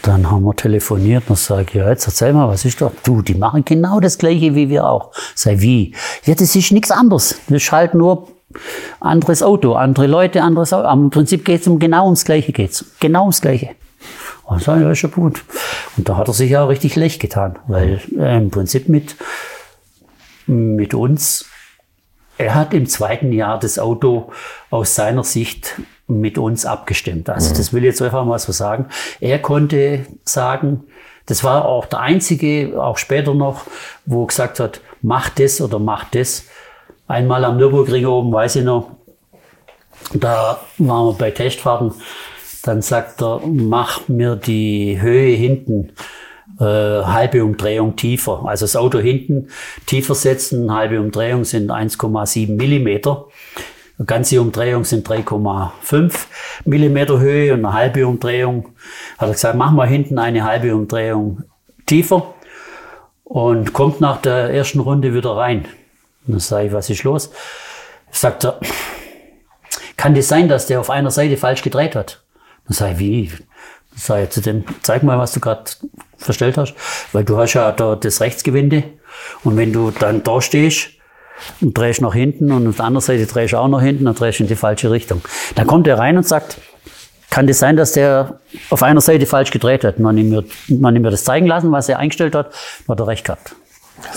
A: dann haben wir telefoniert und sage ich, ja, jetzt erzähl mal, was ist da? Du, die machen genau das Gleiche wie wir auch. Sei wie? Ja, das ist nichts anderes. Das ist halt nur anderes Auto, andere Leute, anderes Auto. Aber im Prinzip geht es um genau ums Gleiche. Geht's. Genau ums Gleiche. Und so, ja, ist ja gut. Und da hat er sich ja richtig leicht getan, weil äh, im Prinzip mit, mit uns, er hat im zweiten Jahr das Auto aus seiner Sicht mit uns abgestimmt. Also mhm. das will ich jetzt einfach mal so sagen. Er konnte sagen, das war auch der einzige, auch später noch, wo gesagt hat, mach das oder mach das. Einmal am Nürburgring oben, weiß ich noch, da waren wir bei Testfahrten. Dann sagt er, mach mir die Höhe hinten äh, halbe Umdrehung tiefer. Also das Auto hinten tiefer setzen, halbe Umdrehung sind 1,7 Millimeter. Eine ganze Umdrehung sind 3,5 Millimeter Höhe und eine halbe Umdrehung. Hat er gesagt, mach mal hinten eine halbe Umdrehung tiefer und kommt nach der ersten Runde wieder rein. Dann sage ich, was ist los? Sagt er, kann das sein, dass der auf einer Seite falsch gedreht hat? Dann sage ich, wie? Dann sage ich zu dem, zeig mal, was du gerade verstellt hast. Weil du hast ja da das Rechtsgewinde. Und wenn du dann da stehst und drehst nach hinten und auf der anderen Seite drehst du auch nach hinten, dann drehst du in die falsche Richtung. Dann kommt er rein und sagt, kann das sein, dass der auf einer Seite falsch gedreht hat? Man ihm mir, man ihm mir das zeigen lassen, was er eingestellt hat, hat er recht gehabt.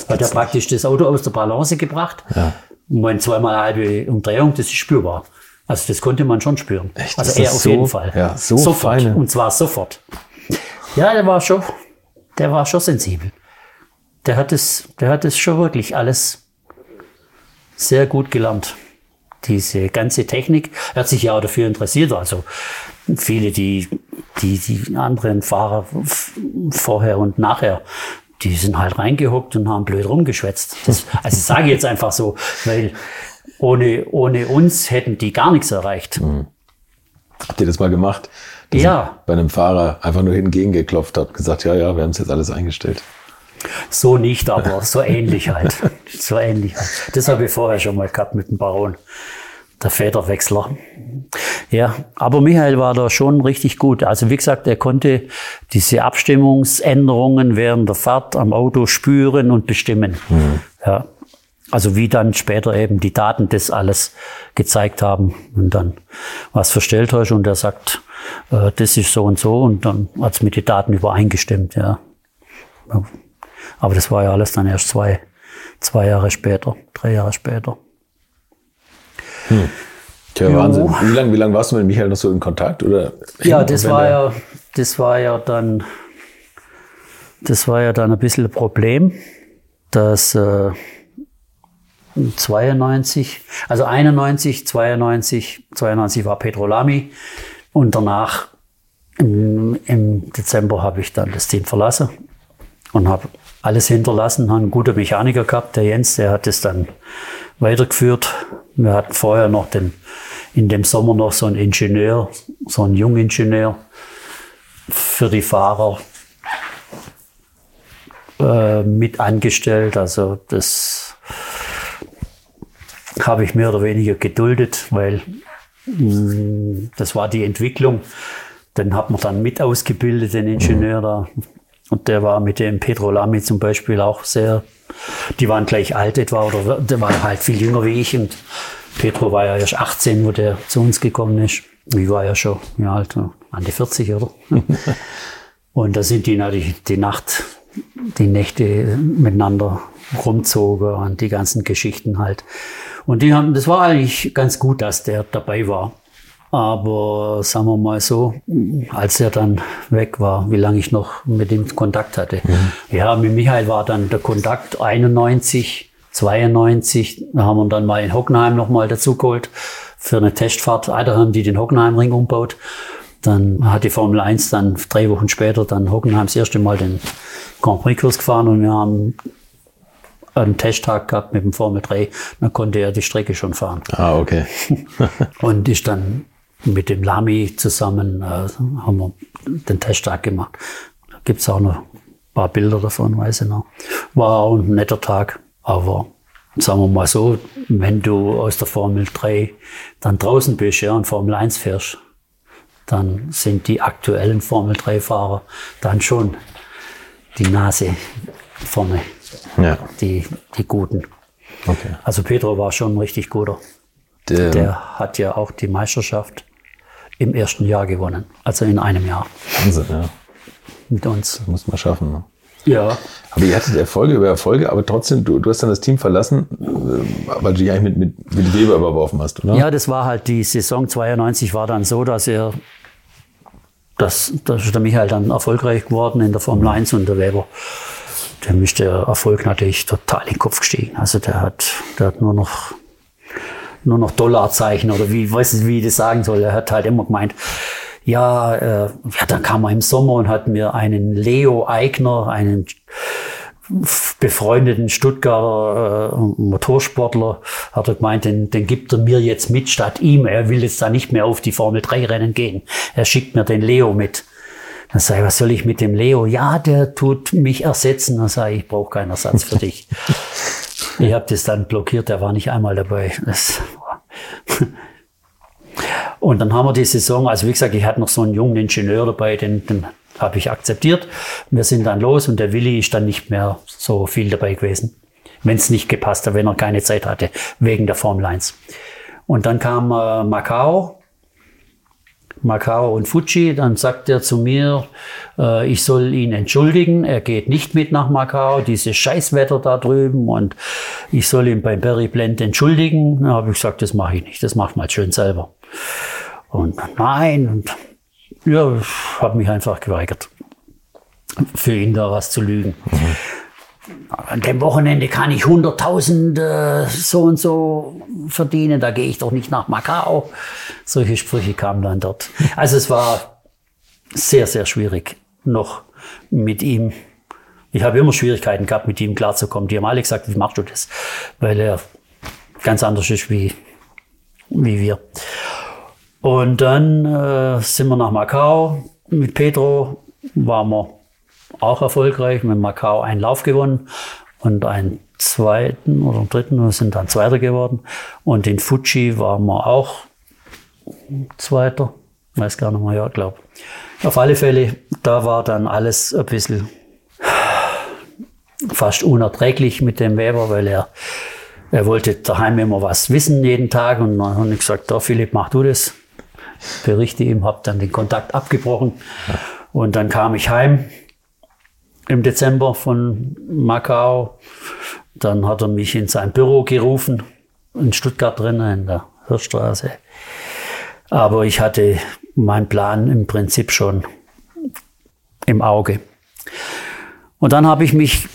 A: Hat er praktisch das Auto aus der Balance gebracht. Ja. Und mein zweimal halbe Umdrehung, das ist spürbar. Also das konnte man schon spüren.
C: Echt?
A: Also er auf
C: so,
A: jeden Fall.
C: Ja, so
A: sofort.
C: Feine.
A: Und zwar sofort. Ja, der war schon, der war schon sensibel. Der hat es, der hat es schon wirklich alles sehr gut gelernt. Diese ganze Technik. Er hat sich ja auch dafür interessiert. Also viele, die, die, die anderen Fahrer vorher und nachher die sind halt reingehuckt und haben blöd rumgeschwätzt. Das, also sage ich jetzt einfach so, weil ohne, ohne uns hätten die gar nichts erreicht. Mhm.
C: Habt ihr das mal gemacht?
A: Dass ja.
C: Bei einem Fahrer einfach nur geklopft habt, gesagt, ja, ja, wir haben es jetzt alles eingestellt.
A: So nicht, aber so ähnlich halt. So ähnlich halt. Das habe ich vorher schon mal gehabt mit dem Baron der Federwechsler. Ja, aber Michael war da schon richtig gut. Also wie gesagt, er konnte diese Abstimmungsänderungen während der Fahrt am Auto spüren und bestimmen. Mhm. Ja. Also wie dann später eben die Daten das alles gezeigt haben und dann was verstellt hast und er sagt, äh, das ist so und so und dann hat es mit den Daten übereingestimmt, ja. Aber das war ja alles dann erst zwei, zwei Jahre später, drei Jahre später.
C: Hm. Tja, Wahnsinn. Wie lange wie lang warst du mit Michael noch so in Kontakt? Oder
A: ja, das war ja, das war ja dann, das war ja dann ein bisschen ein Problem, dass äh, 92, also 91, 92, 92 war Pedro Lamy und danach im, im Dezember habe ich dann das Team verlassen und habe alles hinterlassen, habe einen guten Mechaniker gehabt, der Jens, der hat es dann weitergeführt. Wir hatten vorher noch den, in dem Sommer noch so einen Ingenieur, so einen Jungingenieur für die Fahrer äh, mit angestellt. Also das habe ich mehr oder weniger geduldet, weil mh, mm, das war die Entwicklung. Den hat man dann mit ausgebildet, den Ingenieur da. Und der war mit dem Pedro Lamy zum Beispiel auch sehr, die waren gleich alt etwa, oder der war halt viel jünger wie ich. Und Pedro war ja erst 18, wo der zu uns gekommen ist. Ich war ja schon, ja, alt, an die 40, oder? und da sind die natürlich die Nacht, die Nächte miteinander rumzogen und die ganzen Geschichten halt. Und die haben, das war eigentlich ganz gut, dass der dabei war. Aber sagen wir mal so, als er dann weg war, wie lange ich noch mit ihm Kontakt hatte. Mhm. Ja, mit Michael war dann der Kontakt 91, 92. Da haben wir dann mal in Hockenheim nochmal dazugeholt für eine Testfahrt. Ah, da haben die den Hockenheimring umgebaut. Dann hat die Formel 1 dann drei Wochen später dann Hockenheim das erste Mal den Grand Prix Kurs gefahren und wir haben einen Testtag gehabt mit dem Formel 3. Dann konnte er die Strecke schon fahren.
C: Ah, okay.
A: und ist dann mit dem Lamy zusammen äh, haben wir den Testtag gemacht. Da gibt es auch noch ein paar Bilder davon, weiß ich noch. War auch ein netter Tag, aber sagen wir mal so, wenn du aus der Formel 3 dann draußen bist ja, und Formel 1 fährst, dann sind die aktuellen Formel 3-Fahrer dann schon die Nase vorne, ja. die, die Guten. Okay. Also Pedro war schon ein richtig guter. Der, der, hat ja auch die Meisterschaft im ersten Jahr gewonnen. Also in einem Jahr.
C: Wahnsinn, ja.
A: Mit uns.
C: Das muss man schaffen. Ne?
A: Ja.
C: Aber ihr hattet Erfolge über Erfolge, aber trotzdem, du, du hast dann das Team verlassen, äh, weil du dich eigentlich mit, mit, mit Weber überworfen hast, oder?
A: Ja, das war halt die Saison 92 war dann so, dass er, dass, dass ist der Michael dann erfolgreich geworden in der Formel 1 und der Weber, dem ist der Erfolg natürlich total in den Kopf gestiegen. Also der hat, der hat nur noch nur noch Dollarzeichen oder wie, weiß nicht, wie ich das sagen soll. Er hat halt immer gemeint, ja, äh, ja, dann kam er im Sommer und hat mir einen Leo Eigner, einen befreundeten Stuttgarter äh, Motorsportler, hat er gemeint, den, den gibt er mir jetzt mit statt ihm. Er will jetzt da nicht mehr auf die Formel 3 Rennen gehen. Er schickt mir den Leo mit. Dann sage ich, was soll ich mit dem Leo? Ja, der tut mich ersetzen. Dann sage ich, ich brauche keinen Ersatz für dich. Ich habe das dann blockiert, der war nicht einmal dabei. und dann haben wir die Saison, also wie gesagt, ich hatte noch so einen jungen Ingenieur dabei, den, den habe ich akzeptiert. Wir sind dann los und der Willi ist dann nicht mehr so viel dabei gewesen, wenn es nicht gepasst hat, wenn er keine Zeit hatte, wegen der Formel 1. Und dann kam äh, Macau Macau und Fuji, dann sagt er zu mir, äh, ich soll ihn entschuldigen, er geht nicht mit nach Macau, dieses Scheißwetter da drüben und ich soll ihn beim Berry Blend entschuldigen. Dann habe ich gesagt, das mache ich nicht, das macht mal schön selber. Und nein, und ja, habe mich einfach geweigert, für ihn da was zu lügen. Mhm an dem Wochenende kann ich 100.000 äh, so und so verdienen, da gehe ich doch nicht nach Macau. Solche Sprüche kamen dann dort. Also es war sehr, sehr schwierig noch mit ihm. Ich habe immer Schwierigkeiten gehabt, mit ihm klarzukommen. Die haben alle gesagt, wie machst du das? Weil er ganz anders ist wie, wie wir. Und dann äh, sind wir nach Macau mit Pedro, waren wir auch erfolgreich, mit Macau einen Lauf gewonnen und einen zweiten oder dritten, wir sind dann Zweiter geworden. Und in Fuji waren wir auch Zweiter, weiß gar nicht mehr, ja, glaube. Auf alle Fälle, da war dann alles ein bisschen fast unerträglich mit dem Weber, weil er, er wollte daheim immer was wissen jeden Tag und dann habe ich gesagt, da Philipp, mach du das. Berichte ihm, habe dann den Kontakt abgebrochen und dann kam ich heim im Dezember von Macau. Dann hat er mich in sein Büro gerufen, in Stuttgart drin, in der Hirschstraße. Aber ich hatte meinen Plan im Prinzip schon im Auge. Und dann habe ich mich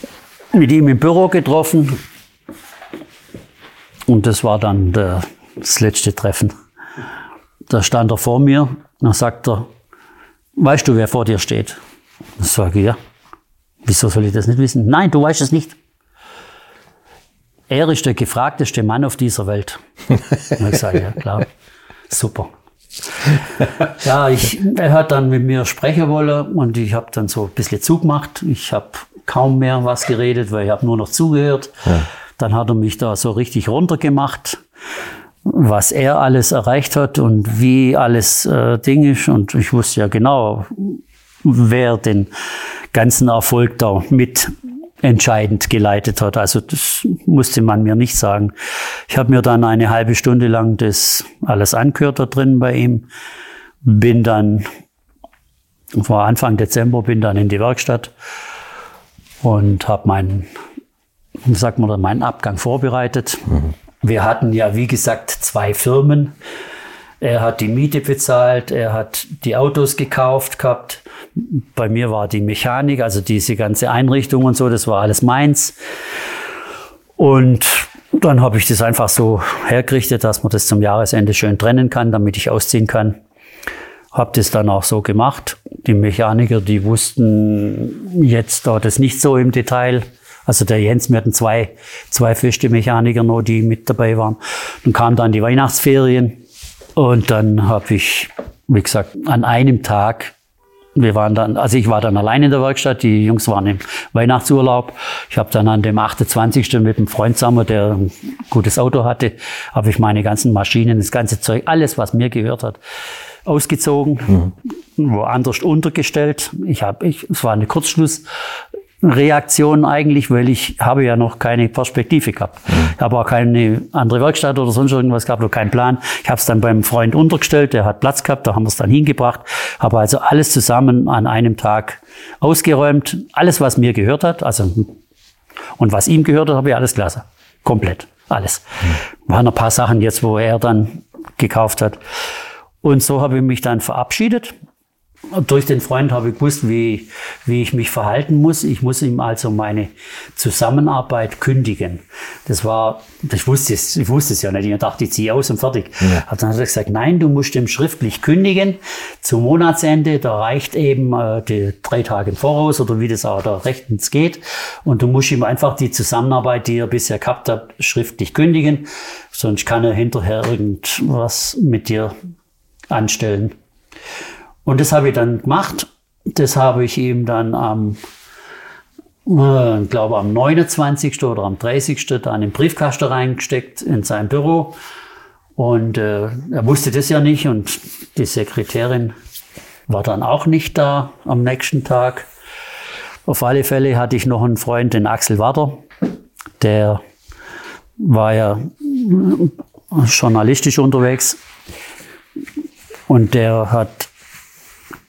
A: mit ihm im Büro getroffen. Und das war dann der, das letzte Treffen. Da stand er vor mir und dann sagt er, weißt du, wer vor dir steht? Ich sage, ja. Wieso soll ich das nicht wissen? Nein, du weißt es nicht. Er ist der gefragteste Mann auf dieser Welt. Und ich sage, ja klar, super. ja, ich, er hat dann mit mir sprechen wollen und ich habe dann so ein bisschen zugemacht. Ich habe kaum mehr was geredet, weil ich habe nur noch zugehört. Ja. Dann hat er mich da so richtig runtergemacht, was er alles erreicht hat und wie alles äh, Ding ist. Und ich wusste ja genau, wer den ganzen Erfolg da mit entscheidend geleitet hat. Also das musste man mir nicht sagen. Ich habe mir dann eine halbe Stunde lang das alles angehört da drin bei ihm. Bin dann, war Anfang Dezember, bin dann in die Werkstatt und habe meinen, sagt man, meinen Abgang vorbereitet. Mhm. Wir hatten ja, wie gesagt, zwei Firmen. Er hat die Miete bezahlt, er hat die Autos gekauft gehabt. Bei mir war die Mechanik, also diese ganze Einrichtung und so, das war alles meins. Und dann habe ich das einfach so hergerichtet, dass man das zum Jahresende schön trennen kann, damit ich ausziehen kann. Habe das dann auch so gemacht. Die Mechaniker, die wussten jetzt da das nicht so im Detail. Also der Jens, wir hatten zwei, zwei feste Mechaniker noch, die mit dabei waren. Dann kamen dann die Weihnachtsferien und dann habe ich, wie gesagt, an einem Tag wir waren dann, also ich war dann allein in der Werkstatt, die Jungs waren im Weihnachtsurlaub. Ich habe dann an dem 28. mit einem Freund zusammen, der ein gutes Auto hatte, habe ich meine ganzen Maschinen, das ganze Zeug, alles, was mir gehört hat, ausgezogen, mhm. woanders untergestellt. Ich habe, ich, es war eine Kurzschluss, Reaktion eigentlich, weil ich habe ja noch keine Perspektive gehabt. Ich habe auch keine andere Werkstatt oder sonst irgendwas gehabt, oder keinen Plan. Ich habe es dann beim Freund untergestellt, der hat Platz gehabt, da haben wir es dann hingebracht. Habe also alles zusammen an einem Tag ausgeräumt, alles, was mir gehört hat, also und was ihm gehört hat, habe ich alles gelassen. Komplett. Alles. Waren ein paar Sachen jetzt, wo er dann gekauft hat. Und so habe ich mich dann verabschiedet durch den Freund habe ich gewusst, wie, wie ich mich verhalten muss. Ich muss ihm also meine Zusammenarbeit kündigen. Das war, ich wusste es, ich wusste es ja nicht. Ich dachte, ich ziehe aus und fertig. Ja. dann hat er gesagt, nein, du musst ihm schriftlich kündigen. Zum Monatsende, da reicht eben äh, die drei Tage im Voraus oder wie das auch da rechtens geht. Und du musst ihm einfach die Zusammenarbeit, die er bisher gehabt hat, schriftlich kündigen. Sonst kann er hinterher irgendwas mit dir anstellen. Und das habe ich dann gemacht. Das habe ich ihm dann am, äh, glaube am 29. oder am 30. dann im Briefkasten reingesteckt in sein Büro. Und äh, er wusste das ja nicht und die Sekretärin war dann auch nicht da am nächsten Tag. Auf alle Fälle hatte ich noch einen Freund, den Axel Wader, der war ja journalistisch unterwegs und der hat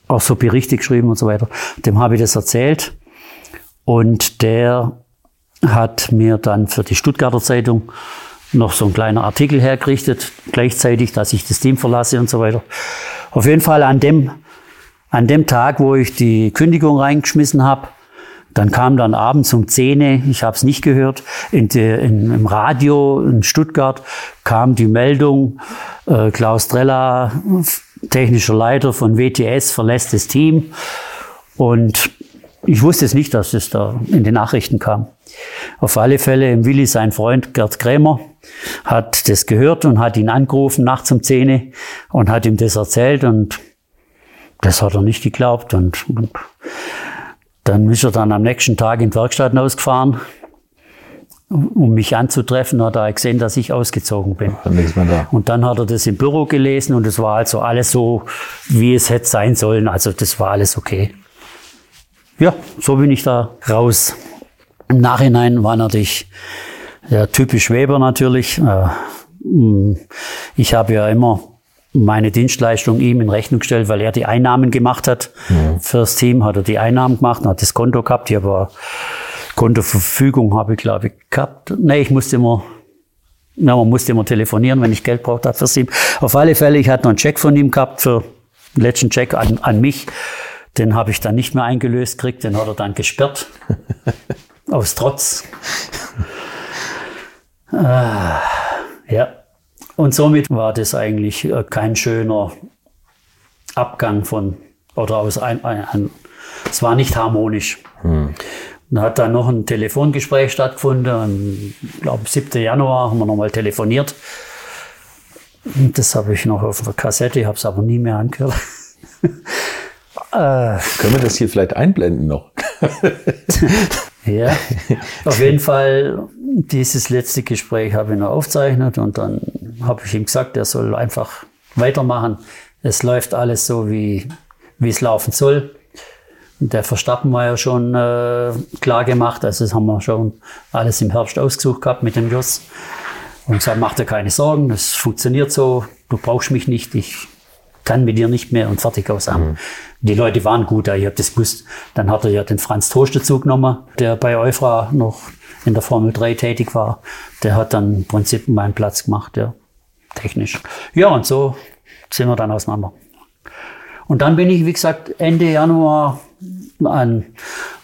A: auch so Berichte geschrieben und so weiter. Dem habe ich das erzählt. Und der hat mir dann für die Stuttgarter Zeitung noch so ein kleiner Artikel hergerichtet, gleichzeitig, dass ich das Team verlasse und so weiter. Auf jeden Fall an dem, an dem Tag, wo ich die Kündigung reingeschmissen habe, dann kam dann abends um 10, ich habe es nicht gehört, in die, in, im Radio in Stuttgart kam die Meldung, äh, Klaus Trella technischer Leiter von WTS verlässt das Team. Und ich wusste es nicht, dass es da in den Nachrichten kam. Auf alle Fälle, im Willi, sein Freund Gerd Krämer, hat das gehört und hat ihn angerufen nachts um 10 und hat ihm das erzählt und das hat er nicht geglaubt. Und, und dann ist er dann am nächsten Tag in die Werkstatt ausgefahren um mich anzutreffen, hat er gesehen, dass ich ausgezogen bin. Dann und dann hat er das im Büro gelesen und es war also alles so, wie es hätte sein sollen. Also das war alles okay. Ja, so bin ich da raus. Im Nachhinein war natürlich ja, typisch Weber natürlich. Äh, mm, ich habe ja immer meine Dienstleistung ihm in Rechnung gestellt, weil er die Einnahmen gemacht hat. Mhm. Fürs Team hat er die Einnahmen gemacht, hat das Konto gehabt. Ich habe Kontoverfügung habe ich, glaube ich, gehabt. Nee, ich musste immer Ja, man musste immer telefonieren, wenn ich Geld brauchte für sie. Auf alle Fälle, ich hatte noch einen Check von ihm gehabt für den letzten Check an, an mich. Den habe ich dann nicht mehr eingelöst gekriegt, den hat er dann gesperrt. aus Trotz. ah, ja. Und somit war das eigentlich äh, kein schöner Abgang von, oder aus ein, ein, ein es war nicht harmonisch. Hm. Da hat dann noch ein Telefongespräch stattgefunden. Ich glaube, 7. Januar haben wir nochmal telefoniert. Das habe ich noch auf der Kassette, habe es aber nie mehr angehört.
C: äh, Können wir das hier vielleicht einblenden noch?
A: ja, auf jeden Fall, dieses letzte Gespräch habe ich noch aufzeichnet und dann habe ich ihm gesagt, er soll einfach weitermachen. Es läuft alles so, wie, wie es laufen soll. Der Verstappen war ja schon äh, klar gemacht, also das haben wir schon alles im Herbst ausgesucht gehabt mit dem Joss. Und gesagt, mach dir keine Sorgen, das funktioniert so, du brauchst mich nicht, ich kann mit dir nicht mehr und fertig aus Mhm. Die Leute waren gut, ich habe das gewusst. Dann hat er ja den Franz Toast dazu genommen, der bei Eufra noch in der Formel 3 tätig war. Der hat dann im Prinzip meinen Platz gemacht, ja, technisch. Ja, und so sind wir dann auseinander. Und dann bin ich, wie gesagt, Ende Januar an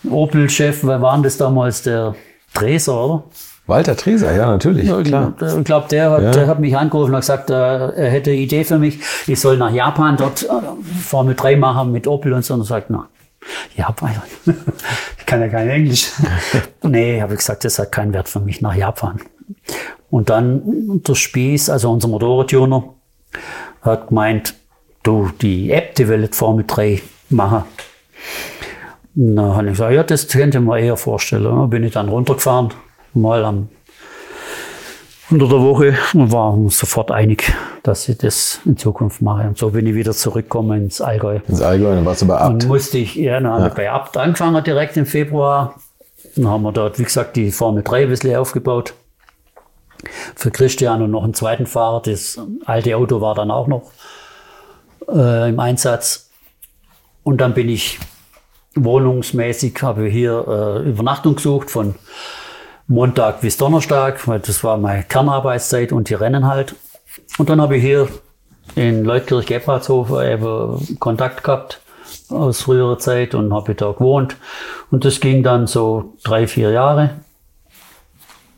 A: Opel-Chef, wer war denn das damals? Der Treser, oder?
C: Walter Treser, ja, natürlich, ja,
A: klar. Ich glaube, der, hat, ja. der hat mich angerufen und gesagt, er hätte eine Idee für mich. Ich soll nach Japan dort äh, Formel 3 machen mit Opel und so. Und er sagt, na, Japan, ich kann ja kein Englisch. nee, habe ich gesagt, das hat keinen Wert für mich, nach Japan. Und dann der Spieß, also unser Motorradtuner, hat gemeint, du, die App, die will Formel 3 machen. Na, habe ich gesagt, ja, das könnte man eher vorstellen. Da bin ich dann runtergefahren, mal am unter der Woche und war uns sofort einig, dass ich das in Zukunft mache. Und so bin ich wieder zurückgekommen ins Allgäu.
C: Ins Allgäu, dann warst du bei Abt.
A: Und musste ich, ja, dann habe ich bei Abt angefangen direkt im Februar. Dann haben wir dort, wie gesagt, die Formel 3 ein bisschen aufgebaut. Für Christian und noch einen zweiten Fahrer. Das alte Auto war dann auch noch äh, im Einsatz. Und dann bin ich wohnungsmäßig habe hier äh, Übernachtung gesucht von Montag bis Donnerstag, weil das war meine Kernarbeitszeit und die Rennen halt. Und dann habe ich hier in Leutkirch Gebhardshof eben Kontakt gehabt aus früherer Zeit und habe da gewohnt. Und das ging dann so drei, vier Jahre.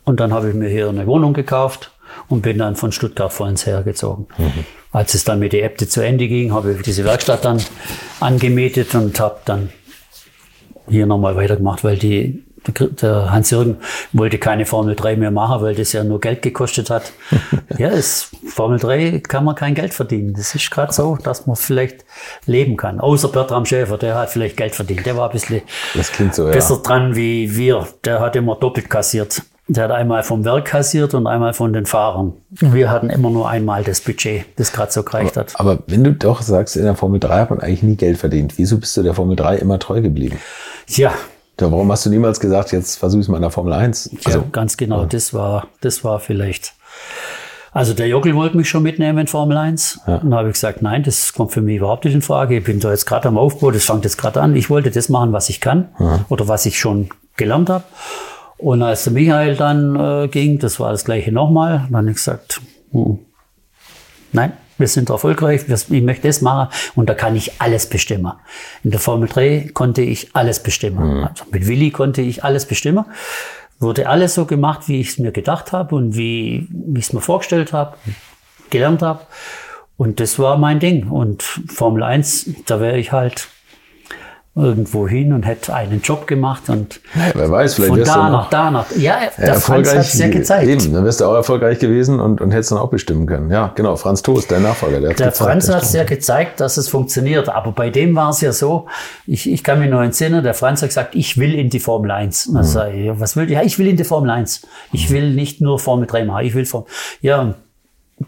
A: Und dann habe ich mir hier eine Wohnung gekauft und bin dann von Stuttgart vollends hergezogen. Mhm. Als es dann mit der Äbte zu Ende ging, habe ich diese Werkstatt dann angemietet und habe dann hier nochmal weitergemacht, weil die, der Hans-Jürgen wollte keine Formel 3 mehr machen, weil das ja nur Geld gekostet hat. ja, es, Formel 3 kann man kein Geld verdienen. Das ist gerade so, dass man vielleicht leben kann. Außer Bertram Schäfer, der hat vielleicht Geld verdient. Der war ein bisschen
C: so,
A: besser ja. dran wie wir. Der hat immer doppelt kassiert. Der hat einmal vom Werk kassiert und einmal von den Fahrern. Wir hatten immer nur einmal das Budget, das gerade so gereicht hat.
C: Aber, aber wenn du doch sagst, in der Formel 3 hat man eigentlich nie Geld verdient, wieso bist du der Formel 3 immer treu geblieben?
A: Ja.
C: ja warum hast du niemals gesagt, jetzt versuch es mal in der Formel 1?
A: Also, ja, ganz genau, ja. das war, das war vielleicht. Also der Jockel wollte mich schon mitnehmen in Formel 1. Ja. Und da habe ich gesagt, nein, das kommt für mich überhaupt nicht in Frage. Ich bin da jetzt gerade am Aufbau, das fängt jetzt gerade an. Ich wollte das machen, was ich kann oder was ich schon gelernt habe. Und als der Michael dann äh, ging, das war das gleiche nochmal, dann habe ich gesagt, hm, nein, wir sind erfolgreich, ich möchte das machen und da kann ich alles bestimmen. In der Formel 3 konnte ich alles bestimmen. Mhm. Also mit Willi konnte ich alles bestimmen. Wurde alles so gemacht, wie ich es mir gedacht habe und wie, wie ich es mir vorgestellt habe, gelernt habe. Und das war mein Ding. Und Formel 1, da wäre ich halt irgendwo hin und hätte einen Job gemacht und
C: ja, wer weiß, vielleicht
A: von da nach da nach. Ja, der
C: ja,
A: Franz hat es ja gezeigt.
C: Eben, dann wärst du auch erfolgreich gewesen und, und hättest dann auch bestimmen können. Ja, genau, Franz Toast, dein Nachfolger.
A: Der, der Franz hat es ja gezeigt, dass es funktioniert. Aber bei dem war es ja so, ich, ich kann mich noch entsinnen, der Franz hat gesagt, ich will in die Formel 1. Und dann mhm. sage ich, was will ich? Ja, ich will in die Formel 1. Ich will nicht nur Formel 3 machen, ich will Formel... Ja,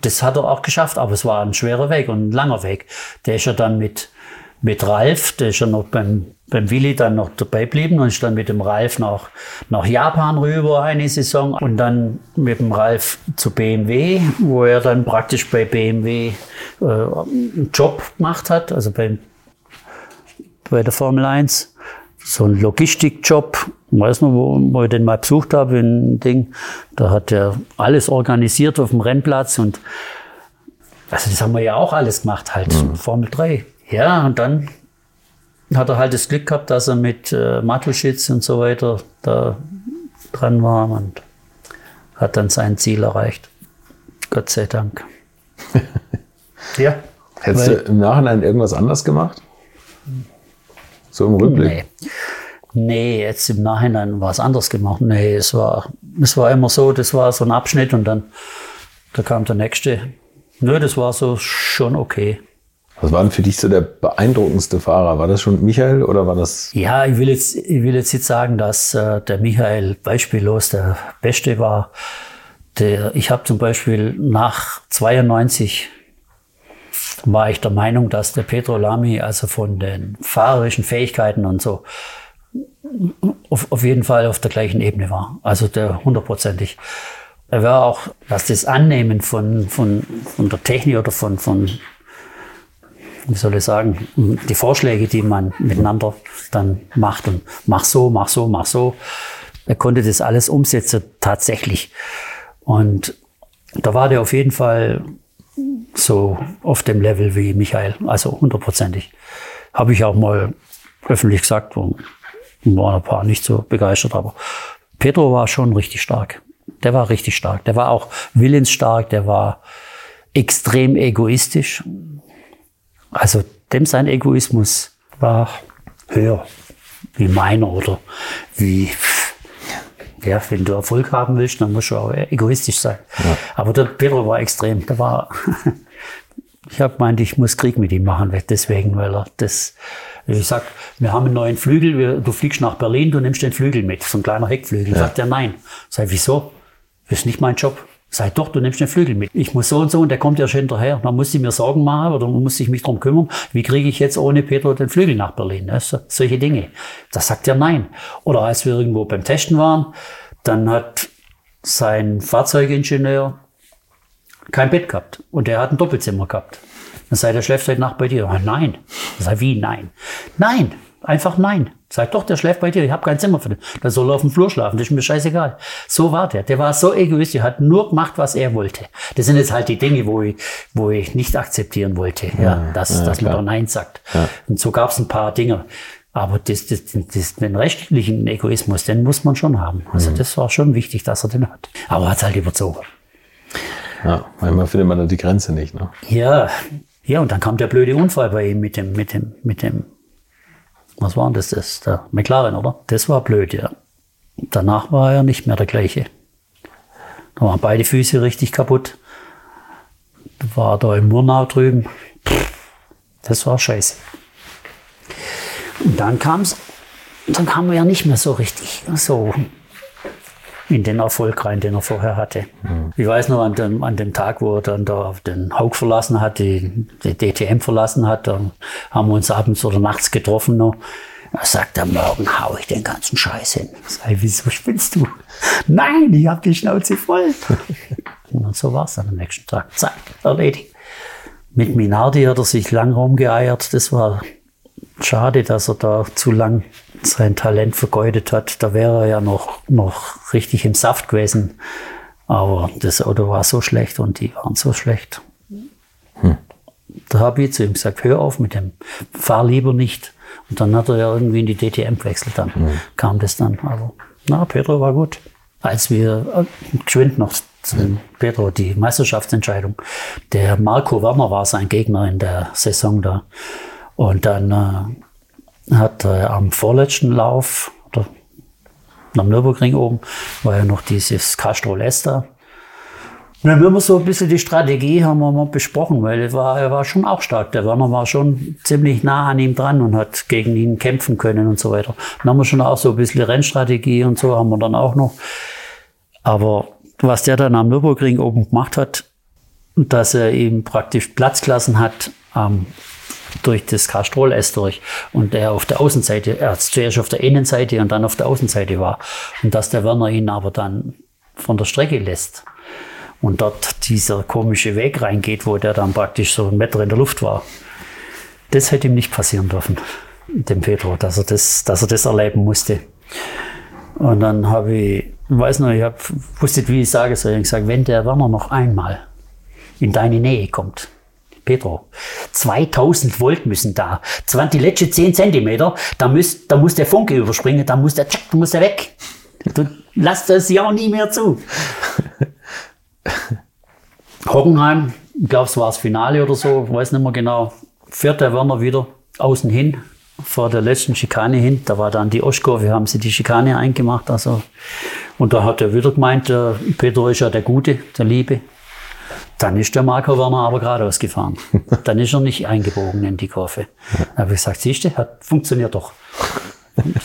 A: das hat er auch geschafft, aber es war ein schwerer Weg und ein langer Weg. Der ist ja dann mit mit Ralf, der ist ja noch beim, beim Willi dann noch dabei geblieben und ist dann mit dem Ralf nach, nach Japan rüber eine Saison und dann mit dem Ralf zu BMW, wo er dann praktisch bei BMW äh, einen Job gemacht hat, also bei, bei der Formel 1, so ein Logistikjob weiß noch, wo, wo ich den mal besucht habe, in Ding, da hat er alles organisiert auf dem Rennplatz und also das haben wir ja auch alles gemacht, halt mhm. Formel 3. Ja, und dann hat er halt das Glück gehabt, dass er mit äh, Matuschitz und so weiter da dran war und hat dann sein Ziel erreicht. Gott sei Dank.
C: ja. Hättest du im Nachhinein irgendwas anders gemacht? So im Rückblick?
A: Nee. Nee, jetzt im Nachhinein war es anders gemacht. Nee, es war, es war immer so, das war so ein Abschnitt und dann da kam der nächste. Nö, das war so schon okay.
C: Was war denn für dich so der beeindruckendste Fahrer? War das schon Michael oder war das?
A: Ja, ich will jetzt, ich will jetzt nicht sagen, dass äh, der Michael beispiellos der Beste war. Der, ich habe zum Beispiel nach 92 war ich der Meinung, dass der Pedro Lamy also von den fahrerischen Fähigkeiten und so auf, auf jeden Fall auf der gleichen Ebene war. Also der hundertprozentig. Er war auch, was das Annehmen von, von, von der Technik oder von, von, wie soll ich sagen, die Vorschläge, die man miteinander dann macht und mach so, mach so, mach so. Er konnte das alles umsetzen, tatsächlich. Und da war der auf jeden Fall so auf dem Level wie Michael, also hundertprozentig. Habe ich auch mal öffentlich gesagt, waren ein paar nicht so begeistert, aber Pedro war schon richtig stark. Der war richtig stark. Der war auch willensstark, der war extrem egoistisch. Also dem sein Egoismus war höher wie meiner oder wie, ja, wenn du Erfolg haben willst, dann musst du auch egoistisch sein. Ja. Aber der Pedro war extrem. Der war, ich habe gemeint, ich muss Krieg mit ihm machen, deswegen, weil er das, ich sag, wir haben einen neuen Flügel, wir, du fliegst nach Berlin, du nimmst den Flügel mit, so ein kleiner Heckflügel. Ja. Sagt er nein. Sag, wieso? Das ist nicht mein Job. Sag doch, du nimmst den Flügel mit. Ich muss so und so und der kommt ja schon hinterher. Dann muss ich mir Sorgen machen oder muss ich mich drum kümmern. Wie kriege ich jetzt ohne Pedro den Flügel nach Berlin? Das, solche Dinge. Das sagt er nein. Oder als wir irgendwo beim Testen waren, dann hat sein Fahrzeugingenieur kein Bett gehabt und er hat ein Doppelzimmer gehabt. Dann sagt er, schläft heute Nacht bei dir. Nein. Sag, wie nein? Nein, einfach nein. Sag doch, der schläft bei dir, ich habe kein Zimmer für den. Dann soll auf dem Flur schlafen, das ist mir scheißegal. So war der. Der war so egoistisch, hat nur gemacht, was er wollte. Das sind jetzt halt die Dinge, wo ich, wo ich nicht akzeptieren wollte, ja, ja dass, ja, dass man da Nein sagt. Ja. Und so gab es ein paar Dinge. Aber das, das, das, den rechtlichen Egoismus, den muss man schon haben. Also mhm. das war schon wichtig, dass er den hat. Aber er hat halt überzogen.
C: Ja, manchmal findet man da die Grenze nicht. Ne?
A: Ja, ja, und dann kam der blöde Unfall bei ihm mit dem, mit dem, mit dem, was war denn das, das der McLaren, oder? Das war blöd, ja. Danach war er nicht mehr der gleiche. Da waren beide Füße richtig kaputt. War da im Murnau drüben. Das war scheiße. Und dann kam's, dann kam er ja nicht mehr so richtig, so in den Erfolg rein, den er vorher hatte. Mhm. Ich weiß noch, an dem, an dem Tag, wo er dann da den Haug verlassen hat, die, die DTM verlassen hat, dann haben wir uns abends oder nachts getroffen noch. Da sagt er, morgen hau ich den ganzen Scheiß hin. Ich, wieso spinnst du? Nein, ich hab die Schnauze voll. Und so war es dann am nächsten Tag. Zack, erledigt. Mit Minardi hat er sich lang rumgeeiert. Das war schade, dass er da zu lang sein Talent vergeudet hat. Da wäre er ja noch, noch richtig im Saft gewesen. Aber das Auto war so schlecht und die waren so schlecht. Hm. Da habe ich zu ihm gesagt, hör auf mit dem, fahr lieber nicht. Und dann hat er ja irgendwie in die DTM gewechselt, dann hm. kam das dann. Aber na, Pedro war gut. Als wir, äh, geschwind noch zu Pedro, die Meisterschaftsentscheidung, der Marco Werner war sein Gegner in der Saison da. Und dann äh, hat er am vorletzten Lauf, oder am Nürburgring oben, war ja noch dieses Castro Lesta. Und dann haben wir so ein bisschen die Strategie haben wir mal besprochen, weil er war, er war schon auch stark. Der Werner war schon ziemlich nah an ihm dran und hat gegen ihn kämpfen können und so weiter. Dann haben wir schon auch so ein bisschen Rennstrategie und so haben wir dann auch noch. Aber was der dann am Nürburgring oben gemacht hat, dass er ihm praktisch Platz gelassen hat am durch das Castrol S durch und der auf der Außenseite, er zuerst auf der Innenseite und dann auf der Außenseite war und dass der Werner ihn aber dann von der Strecke lässt und dort dieser komische Weg reingeht, wo der dann praktisch so ein Meter in der Luft war. Das hätte ihm nicht passieren dürfen, dem Pedro, dass er das, dass er das erleben musste. Und dann habe ich, weiß noch, ich hab, wusste wie ich sagen soll. Ich habe gesagt, wenn der Werner noch einmal in deine Nähe kommt, Petro, 2000 Volt müssen da. Die letzten 10 Zentimeter, da muss, da muss der Funke überspringen, da muss der, tschack, muss der weg. Du lass das ja auch nie mehr zu. Hockenheim, ich glaube, es war das Finale oder so, weiß nicht mehr genau, fährt der Werner wieder außen hin, vor der letzten Schikane hin. Da war dann die Oschkurve, haben sie die Schikane eingemacht. Also, und da hat er wieder gemeint, der Peter ist ja der Gute, der Liebe. Dann ist der Marco Werner aber geradeaus gefahren. Dann ist er nicht eingebogen in die Kurve. Da habe ich gesagt, siehst du, hat, funktioniert doch.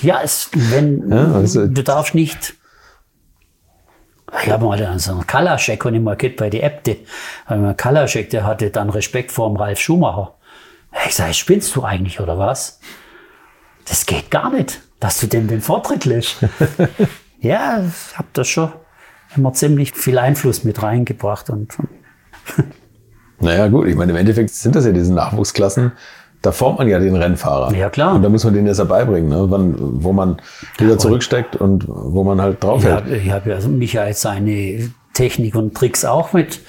A: Ja, es, wenn, ja, also du darfst nicht ich habe mal so einen Kalaschek, und ich mal geht bei die Äbte. Kalaschek, der hatte dann Respekt vor dem Ralf Schumacher. Ich sage, spinnst du eigentlich oder was? Das geht gar nicht, dass du dem den Vortritt lässt. ja, ich habe das schon immer ziemlich viel Einfluss mit reingebracht. Und,
C: naja, gut, ich meine, im Endeffekt sind das ja diese Nachwuchsklassen, da formt man ja den Rennfahrer.
A: Ja, klar.
C: Und da muss man den jetzt beibringen, ne? Wann, wo man wieder zurücksteckt und wo man halt draufhält.
A: Ich habe hab ja Michael seine Technik und Tricks auch mit.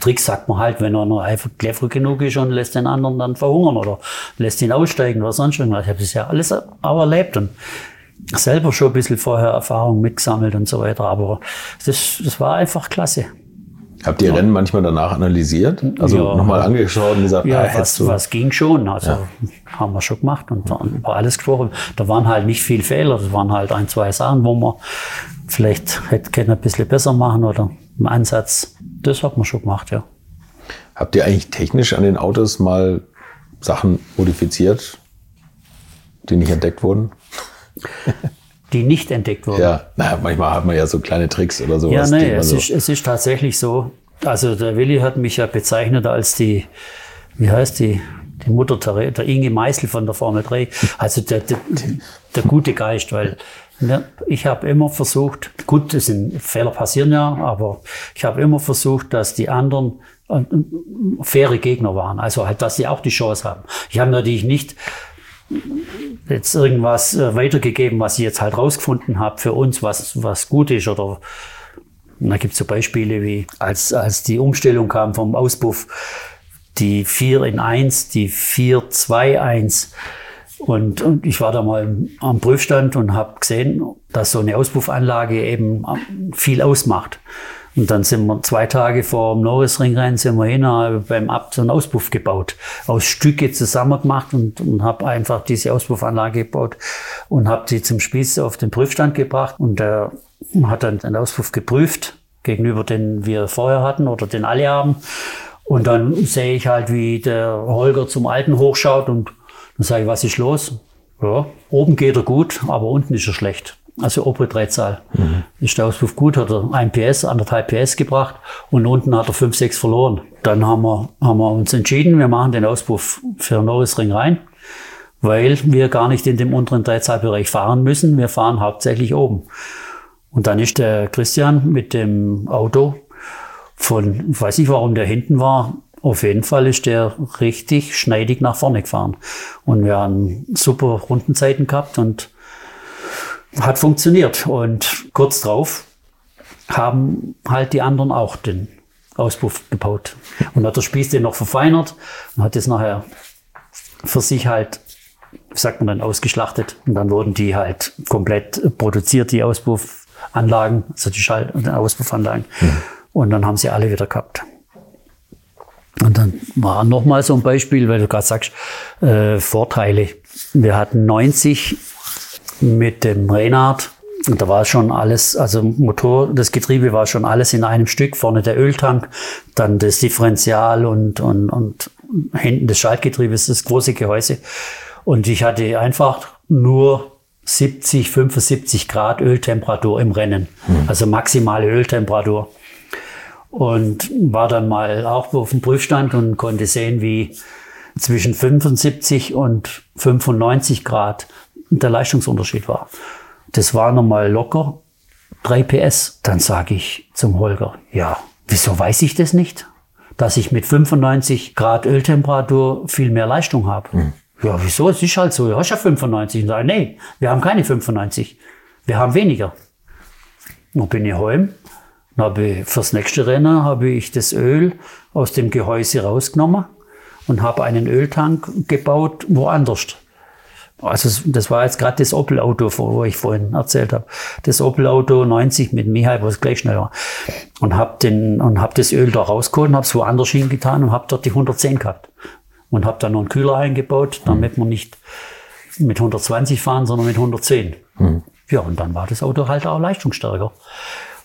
A: Tricks sagt man halt, wenn er noch einfach clever genug ist und lässt den anderen dann verhungern oder lässt ihn aussteigen oder sonst irgendwas. Ich habe das ja alles auch erlebt und selber schon ein bisschen vorher Erfahrung mitgesammelt und so weiter. Aber das, das war einfach klasse.
C: Habt ihr ja. Rennen manchmal danach analysiert? Also ja. nochmal angeschaut und gesagt,
A: ja, ah, was, was ging schon. Also ja. haben wir schon gemacht und dann über alles gesprochen. Da waren halt nicht viel Fehler. Das waren halt ein, zwei Sachen, wo man vielleicht hätte können ein bisschen besser machen oder im Ansatz. Das hat man schon gemacht, ja.
C: Habt ihr eigentlich technisch an den Autos mal Sachen modifiziert, die nicht entdeckt wurden?
A: die nicht entdeckt wurden.
C: Ja, naja, manchmal hat man ja so kleine Tricks oder sowas.
A: Ja, nee, es, so ist, es ist tatsächlich so. Also der Willi hat mich ja bezeichnet als die, wie heißt die, die Mutter der, der Inge Meißel von der Formel 3. Also der, der, der gute Geist, weil ne, ich habe immer versucht, gut, das sind Fehler passieren ja, aber ich habe immer versucht, dass die anderen äh, faire Gegner waren. Also halt, dass sie auch die Chance haben. Ich habe natürlich nicht jetzt irgendwas äh, weitergegeben, was ich jetzt halt rausgefunden habe für uns, was, was gut ist. Oder da gibt es so Beispiele wie, als, als die Umstellung kam vom Auspuff, die 4 in 1, die 4, 2, 1. Und, und ich war da mal am Prüfstand und habe gesehen, dass so eine Auspuffanlage eben viel ausmacht. Und dann sind wir zwei Tage vor dem Norrisringrennen sind wir hin, beim Abt so einen Auspuff gebaut, aus Stücke zusammen gemacht und, und habe einfach diese Auspuffanlage gebaut und habe die zum Spieß auf den Prüfstand gebracht und der hat dann den Auspuff geprüft gegenüber den wir vorher hatten oder den alle haben. Und dann sehe ich halt, wie der Holger zum Alten hochschaut und dann sage ich, was ist los? Ja, oben geht er gut, aber unten ist er schlecht also obere Drehzahl. Mhm. Ist der Auspuff gut, hat er ein PS, anderthalb PS gebracht und unten hat er 5, 6 verloren. Dann haben wir, haben wir uns entschieden, wir machen den Auspuff für Norrisring rein, weil wir gar nicht in dem unteren Drehzahlbereich fahren müssen. Wir fahren hauptsächlich oben. Und dann ist der Christian mit dem Auto von, ich weiß nicht, warum der hinten war, auf jeden Fall ist der richtig schneidig nach vorne gefahren. Und wir haben super Rundenzeiten gehabt und hat funktioniert. Und kurz drauf haben halt die anderen auch den Auspuff gebaut. Und hat der Spieß den noch verfeinert und hat es nachher für sich halt, sagt man dann, ausgeschlachtet. Und dann wurden die halt komplett produziert, die Auspuffanlagen, also die Schall- und Auspuffanlagen. Mhm. Und dann haben sie alle wieder gehabt. Und dann war nochmal so ein Beispiel, weil du gerade sagst, äh, Vorteile. Wir hatten 90 mit dem Renard. Und da war schon alles, also Motor, das Getriebe war schon alles in einem Stück. Vorne der Öltank, dann das Differential und, und, und hinten das Schaltgetriebe, das große Gehäuse. Und ich hatte einfach nur 70, 75 Grad Öltemperatur im Rennen. Mhm. Also maximale Öltemperatur. Und war dann mal auch auf dem Prüfstand und konnte sehen, wie zwischen 75 und 95 Grad der Leistungsunterschied war. Das war nochmal locker 3 PS. Dann sage ich zum Holger, ja, wieso weiß ich das nicht? Dass ich mit 95 Grad Öltemperatur viel mehr Leistung habe. Mhm. Ja, wieso? Es ist halt so, du hast ja 95. Und sage, nee, wir haben keine 95. wir haben weniger. Dann bin ich heim. Dann habe ich fürs nächste Rennen habe ich das Öl aus dem Gehäuse rausgenommen und habe einen Öltank gebaut woanders. Also das war jetzt gerade das Opel-Auto, wo ich vorhin erzählt habe. Das Opel-Auto 90 mit Michael, was gleich schneller. Und habe den und habe das Öl da rausgeholt und habe es woanders hingetan und habe dort die 110 gehabt. Und habe dann noch einen Kühler eingebaut, damit man nicht mit 120 fahren, sondern mit 110. Mhm. Ja, und dann war das Auto halt auch leistungsstärker.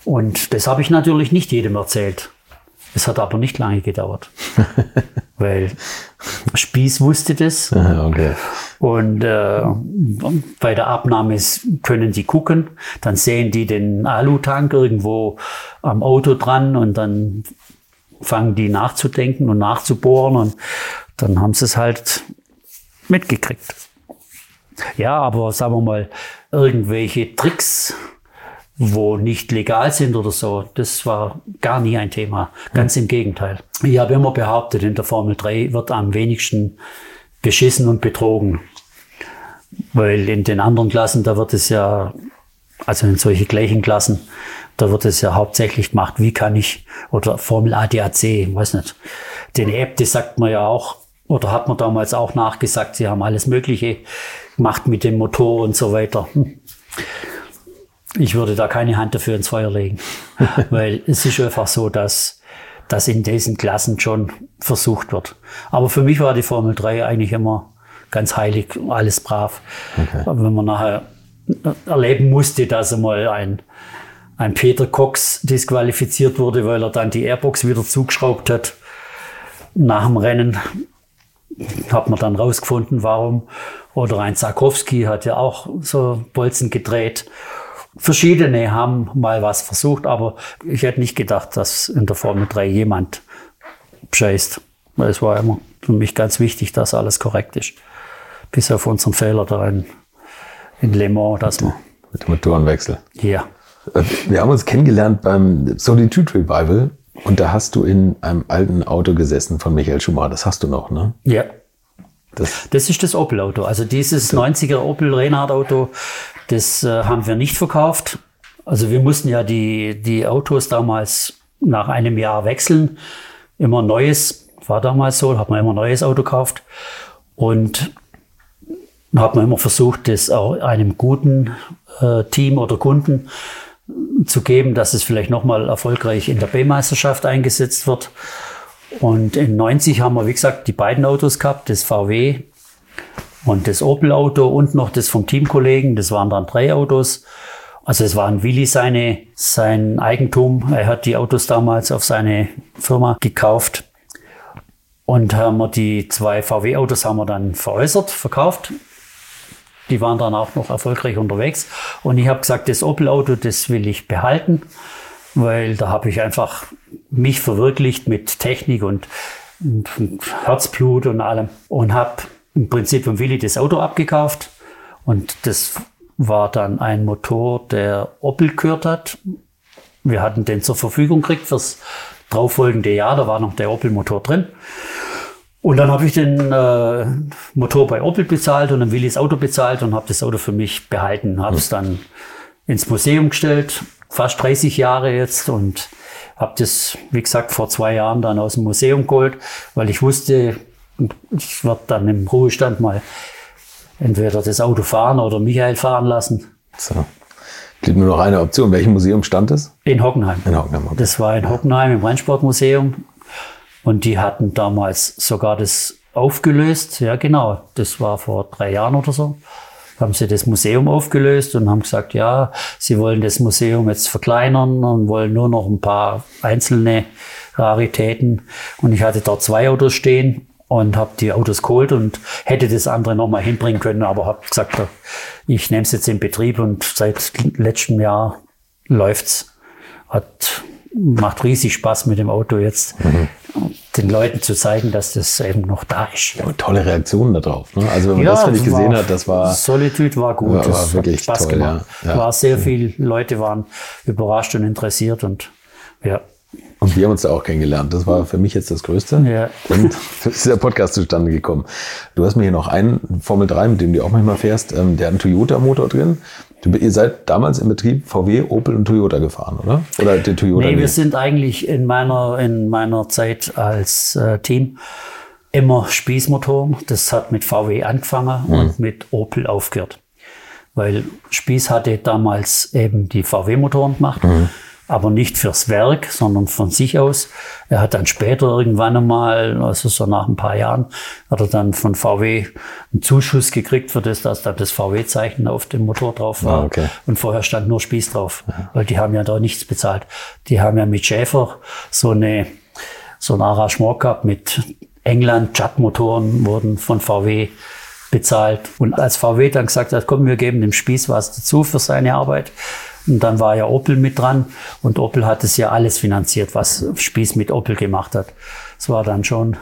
A: Und das habe ich natürlich nicht jedem erzählt. Es hat aber nicht lange gedauert, weil Spieß wusste das. okay. Und äh, bei der Abnahme können die gucken, dann sehen die den Alutank irgendwo am Auto dran und dann fangen die nachzudenken und nachzubohren und dann haben sie es halt mitgekriegt. Ja, aber sagen wir mal, irgendwelche Tricks wo nicht legal sind oder so. Das war gar nie ein Thema. Ganz hm. im Gegenteil. Ich habe immer behauptet, in der Formel 3 wird am wenigsten beschissen und betrogen. Weil in den anderen Klassen, da wird es ja, also in solche gleichen Klassen, da wird es ja hauptsächlich gemacht, wie kann ich, oder Formel ADAC, weiß nicht. Den App, das sagt man ja auch, oder hat man damals auch nachgesagt, sie haben alles Mögliche gemacht mit dem Motor und so weiter. Hm. Ich würde da keine Hand dafür ins Feuer legen, weil es ist einfach so, dass das in diesen Klassen schon versucht wird. Aber für mich war die Formel 3 eigentlich immer ganz heilig, alles brav. Okay. Wenn man nachher erleben musste, dass einmal ein, ein Peter Cox disqualifiziert wurde, weil er dann die Airbox wieder zugeschraubt hat nach dem Rennen, hat man dann rausgefunden, warum. Oder ein Sarkowski hat ja auch so Bolzen gedreht. Verschiedene haben mal was versucht, aber ich hätte nicht gedacht, dass in der Formel 3 jemand bescheißt. Es war immer für mich ganz wichtig, dass alles korrekt ist. Bis auf unseren Fehler da in, in Le Mans, dass
C: man. Mit dem Motorenwechsel.
A: Ja.
C: Äh, wir haben uns kennengelernt beim Solitude Revival und da hast du in einem alten Auto gesessen von Michael Schumacher. Das hast du noch, ne?
A: Ja. Das, das ist das Opel-Auto. Also dieses so. 90er Opel Reinhardt-Auto, das äh, haben wir nicht verkauft. Also wir mussten ja die, die Autos damals nach einem Jahr wechseln. Immer neues, war damals so, hat man immer neues Auto gekauft. Und hat man immer versucht, das auch einem guten äh, Team oder Kunden zu geben, dass es vielleicht nochmal erfolgreich in der B-Meisterschaft eingesetzt wird. Und in 90 haben wir, wie gesagt, die beiden Autos gehabt, das VW und das Opel-Auto und noch das vom Teamkollegen. Das waren dann drei Autos. Also es waren Willi seine, sein Eigentum. Er hat die Autos damals auf seine Firma gekauft. Und haben wir die zwei VW-Autos haben wir dann veräußert, verkauft. Die waren dann auch noch erfolgreich unterwegs. Und ich habe gesagt, das Opel-Auto, das will ich behalten weil da habe ich einfach mich verwirklicht mit Technik und, und Herzblut und allem und habe im Prinzip von Willi das Auto abgekauft und das war dann ein Motor, der Opel gehört hat. Wir hatten den zur Verfügung gekriegt fürs darauffolgende Jahr, da war noch der Opel-Motor drin. Und dann habe ich den äh, Motor bei Opel bezahlt und dann Willis Auto bezahlt und habe das Auto für mich behalten. Habe es dann ins Museum gestellt fast 30 Jahre jetzt und habe das, wie gesagt, vor zwei Jahren dann aus dem Museum geholt, weil ich wusste, ich werde dann im Ruhestand mal entweder das Auto fahren oder Michael fahren lassen.
C: So. Blieb nur noch eine Option. Welchem Museum stand es?
A: In Hockenheim.
C: In Hockenheim okay.
A: Das war in Hockenheim im Rennsportmuseum. Und die hatten damals sogar das aufgelöst. Ja, genau. Das war vor drei Jahren oder so haben sie das Museum aufgelöst und haben gesagt, ja, sie wollen das Museum jetzt verkleinern und wollen nur noch ein paar einzelne Raritäten. Und ich hatte dort zwei Autos stehen und habe die Autos geholt und hätte das andere nochmal hinbringen können, aber habe gesagt, ich nehme es jetzt in Betrieb und seit letztem Jahr läuft's. Hat macht riesig Spaß mit dem Auto jetzt, mhm. den Leuten zu zeigen, dass das eben noch da ist.
C: Ja, tolle Reaktionen darauf. Ne? Also wenn man ja, das wirklich gesehen hat, das war...
A: Solitude war gut, war, war wirklich Spaß toll, gemacht. Ja. Ja. War sehr viel, Leute waren überrascht und interessiert und ja.
C: Und wir haben uns da auch kennengelernt. Das war für mich jetzt das Größte. Ja. Und ist der Podcast zustande gekommen. Du hast mir hier noch einen Formel 3, mit dem du auch manchmal fährst. Ähm, der hat einen Toyota-Motor drin. Du, ihr seid damals im Betrieb VW, Opel und Toyota gefahren, oder? Oder der Toyota?
A: Nee, wir sind eigentlich in meiner, in meiner Zeit als äh, Team immer Spießmotoren. Das hat mit VW angefangen
C: Mhm.
A: und mit Opel aufgehört. Weil Spieß hatte damals eben die VW-Motoren gemacht,
C: Mhm.
A: Aber nicht fürs Werk, sondern von sich aus. Er hat dann später irgendwann einmal, also so nach ein paar Jahren, hat er dann von VW einen Zuschuss gekriegt für das, dass da das VW-Zeichen auf dem Motor drauf war.
C: Ah, okay.
A: Und vorher stand nur Spieß drauf, weil die haben ja da nichts bezahlt. Die haben ja mit Schäfer so eine so ein Arrangement gehabt mit England, Judd-Motoren wurden von VW bezahlt. Und als VW dann gesagt hat, komm, wir geben dem Spieß was dazu für seine Arbeit. Und dann war ja Opel mit dran und Opel hat es ja alles finanziert, was Spieß mit Opel gemacht hat. Es war dann schon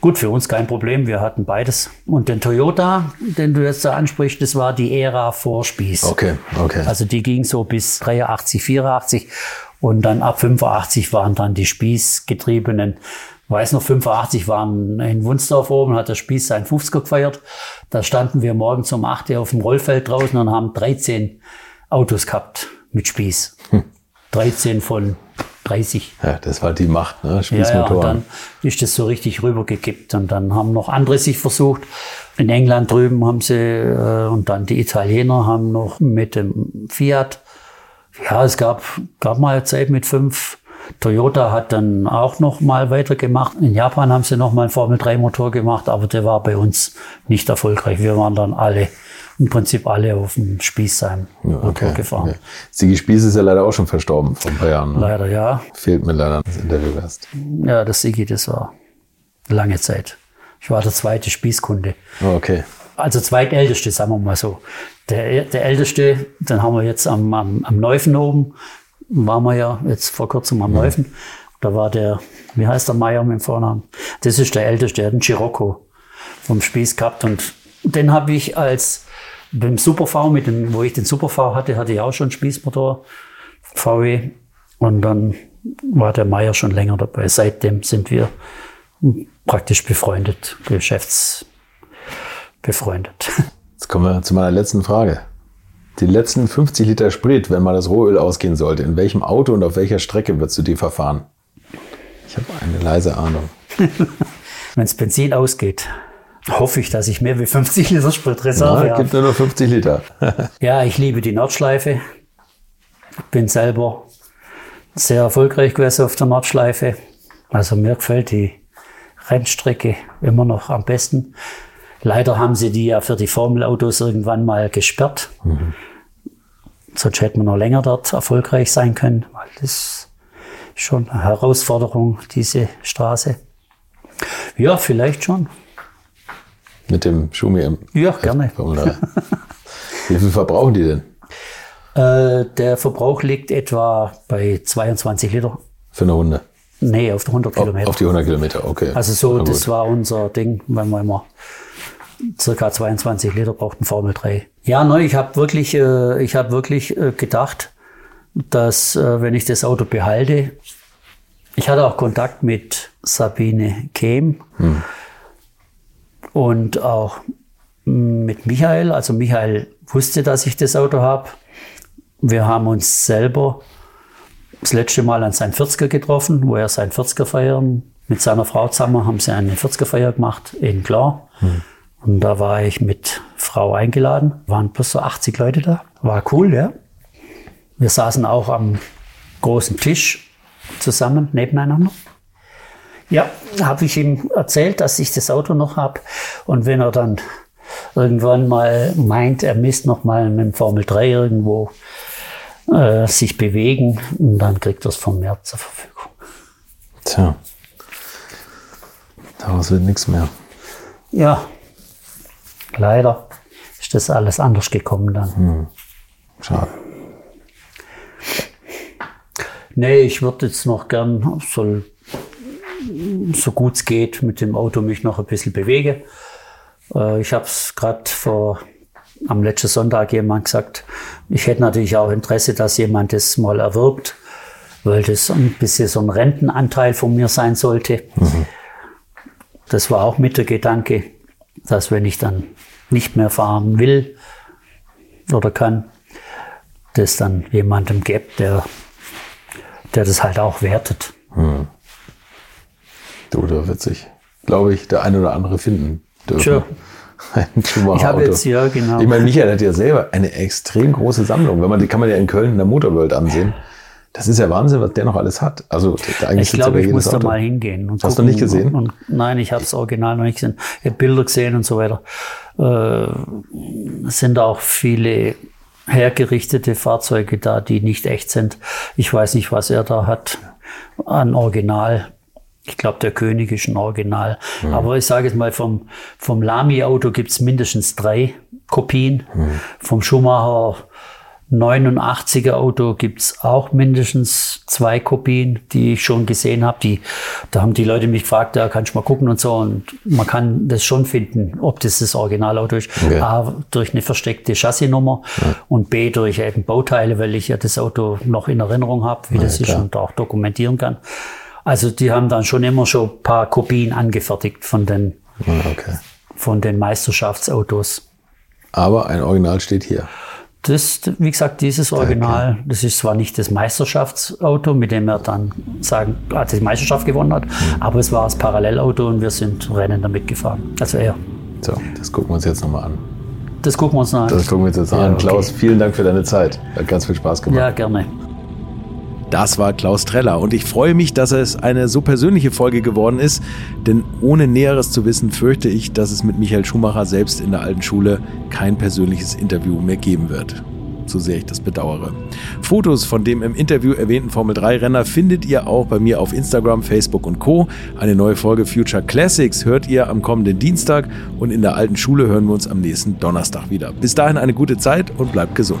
A: gut für uns, kein Problem. Wir hatten beides. Und den Toyota, den du jetzt da ansprichst, das war die Ära vor Spieß.
C: Okay, okay.
A: Also die ging so bis 83, 84 und dann ab 85 waren dann die Spießgetriebenen. Weiß noch, 85 waren in Wunsdorf oben, hat der Spieß seinen 50er gefeiert. Da standen wir morgens um 8 Uhr auf dem Rollfeld draußen und haben 13 Autos gehabt mit Spieß. 13 von 30.
C: ja, das war die Macht, ne?
A: Ja, ja, und
C: Spießmotoren.
A: dann ist das so richtig rübergekippt. Und dann haben noch andere sich versucht. In England drüben haben sie, äh, und dann die Italiener haben noch mit dem Fiat. Ja, es gab, gab mal eine Zeit mit fünf. Toyota hat dann auch noch mal weitergemacht. In Japan haben sie noch mal einen Formel-3-Motor gemacht, aber der war bei uns nicht erfolgreich. Wir waren dann alle, im Prinzip alle auf dem Spieß sein Motor gefahren.
C: okay. Sigi Spieß ist ja leider auch schon verstorben vor ein paar Jahren. Ne?
A: Leider ja.
C: Fehlt mir leider das Interviewgast.
A: Ja, das Sigi, das war lange Zeit. Ich war der zweite Spießkunde.
C: Oh, okay.
A: Also zweitälteste, sagen wir mal so. Der, der älteste, den haben wir jetzt am, am, am Neufen oben, waren wir ja jetzt vor kurzem am Neufen. Da war der, wie heißt der Meier mit dem Vornamen? Das ist der älteste, der hat einen Scirocco vom Spieß gehabt und den habe ich als beim Super V, mit dem, wo ich den Super V hatte, hatte ich auch schon Spießmotor, VW. Und dann war der Meier schon länger dabei. Seitdem sind wir praktisch befreundet, geschäftsbefreundet.
C: Jetzt kommen wir zu meiner letzten Frage. Die letzten 50 Liter Sprit, wenn mal das Rohöl ausgehen sollte, in welchem Auto und auf welcher Strecke würdest du die verfahren? Ich habe eine leise Ahnung.
A: Wenn das Benzin ausgeht, hoffe ich, dass ich mehr wie 50 Liter Spritreserve
C: es
A: habe.
C: gibt nur noch 50 Liter.
A: Ja, ich liebe die Nordschleife. Ich bin selber sehr erfolgreich gewesen auf der Nordschleife. Also mir gefällt die Rennstrecke immer noch am besten. Leider haben sie die ja für die Formelautos irgendwann mal gesperrt. Sonst hätten wir noch länger dort erfolgreich sein können, weil das ist schon eine Herausforderung, diese Straße. Ja, vielleicht schon.
C: Mit dem Schumi im
A: Ja, gerne.
C: Formel 3. Wie viel verbrauchen die denn
A: Äh, der Verbrauch liegt etwa bei 22 Liter.
C: für eine Runde?
A: Nee, auf 100 Kilometer.
C: Auf die 100 Kilometer, okay.
A: also so, das war unser Ding, wenn wir immer circa 22 Liter brauchten Formel 3. Ja, neu, ich habe wirklich, äh, ich habe wirklich äh, gedacht, dass äh, wenn ich das Auto behalte, ich hatte auch Kontakt mit Sabine Kehm und auch mit Michael. Also Michael wusste, dass ich das Auto habe. Wir haben uns selber das letzte Mal an seinen 40er getroffen, wo er seinen 40er feiern. Mit seiner Frau zusammen haben sie eine 40er Feier gemacht in Klar. Und da war ich mit Frau eingeladen. Waren plus so 80 Leute da. War cool, ja. Wir saßen auch am großen Tisch zusammen nebeneinander. Ja, habe ich ihm erzählt, dass ich das Auto noch habe. Und wenn er dann irgendwann mal meint, er misst noch mal mit dem Formel 3 irgendwo äh, sich bewegen, dann kriegt er es vom März zur Verfügung.
C: Tja. Daraus wird nichts mehr.
A: Ja, leider ist das alles anders gekommen dann.
C: Schade.
A: Nee, ich würde jetzt noch gern, soll, so gut es geht, mit dem Auto mich noch ein bisschen bewegen. Äh, ich habe es gerade vor am letzten Sonntag jemand gesagt, ich hätte natürlich auch Interesse, dass jemand das mal erwirbt, weil das ein bisschen so ein Rentenanteil von mir sein sollte. Das war auch mit der Gedanke, dass wenn ich dann nicht mehr fahren will oder kann, das dann jemandem gibt, der, der das halt auch wertet.
C: Du, da wird sich, glaube ich, der eine oder andere finden dürfen.
A: Sure. Ich habe jetzt, ja, genau.
C: Ich meine, Michael hat ja selber eine extrem große Sammlung. Wenn man, die kann man ja in Köln in der Motorworld ansehen. Das ist ja Wahnsinn, was der noch alles hat. Also da eigentlich
A: Ich glaube, ich muss da
C: Auto.
A: mal hingehen. Und
C: Hast du
A: gucken.
C: nicht gesehen?
A: Und, und, nein, ich habe das Original noch nicht gesehen. Ich habe Bilder gesehen und so weiter. Äh, es sind auch viele hergerichtete Fahrzeuge da, die nicht echt sind. Ich weiß nicht, was er da hat an Original. Ich glaube, der König ist ein Original. Aber ich sage jetzt mal, vom, vom Lamy-Auto gibt's mindestens drei Kopien. Vom Schumacher 89er Auto gibt's auch mindestens zwei Kopien, die ich schon gesehen habe. Die, da haben die Leute mich gefragt, ja, kannst du mal gucken und so. Und man kann das schon finden, ob das das Originalauto ist.
C: Okay.
A: A, durch eine versteckte Chassisnummer und B, durch eben Bauteile, weil ich ja das Auto noch in Erinnerung habe, wie das ist
C: klar.
A: und auch dokumentieren kann. Also die haben dann schon immer schon ein paar Kopien angefertigt von den,
C: Ah, Okay.
A: von den Meisterschaftsautos.
C: Aber ein Original steht hier.
A: Das, wie gesagt, dieses Original, das ist zwar nicht das Meisterschaftsauto, mit dem er dann sagen, hat die Meisterschaft gewonnen hat, aber es war das Parallelauto und wir sind Rennen damit gefahren. Also er.
C: So, das gucken wir uns jetzt nochmal an.
A: Das gucken wir uns noch an.
C: Das gucken wir uns jetzt
A: Ja,
C: an.
A: okay.
C: Klaus, vielen Dank für deine Zeit. Hat ganz viel Spaß gemacht.
A: Ja, gerne.
C: Das war Klaus Treller und ich freue mich, dass es eine so persönliche Folge geworden ist, denn ohne Näheres zu wissen, fürchte ich, dass es mit Michael Schumacher selbst in der alten Schule kein persönliches Interview mehr geben wird. So sehr ich das bedauere. Fotos von dem im Interview erwähnten Formel-3-Renner findet ihr auch bei mir auf Instagram, Facebook und Co. Eine neue Folge Future Classics hört ihr am kommenden Dienstag und in der alten Schule hören wir uns am nächsten Donnerstag wieder. Bis dahin eine gute Zeit und bleibt gesund.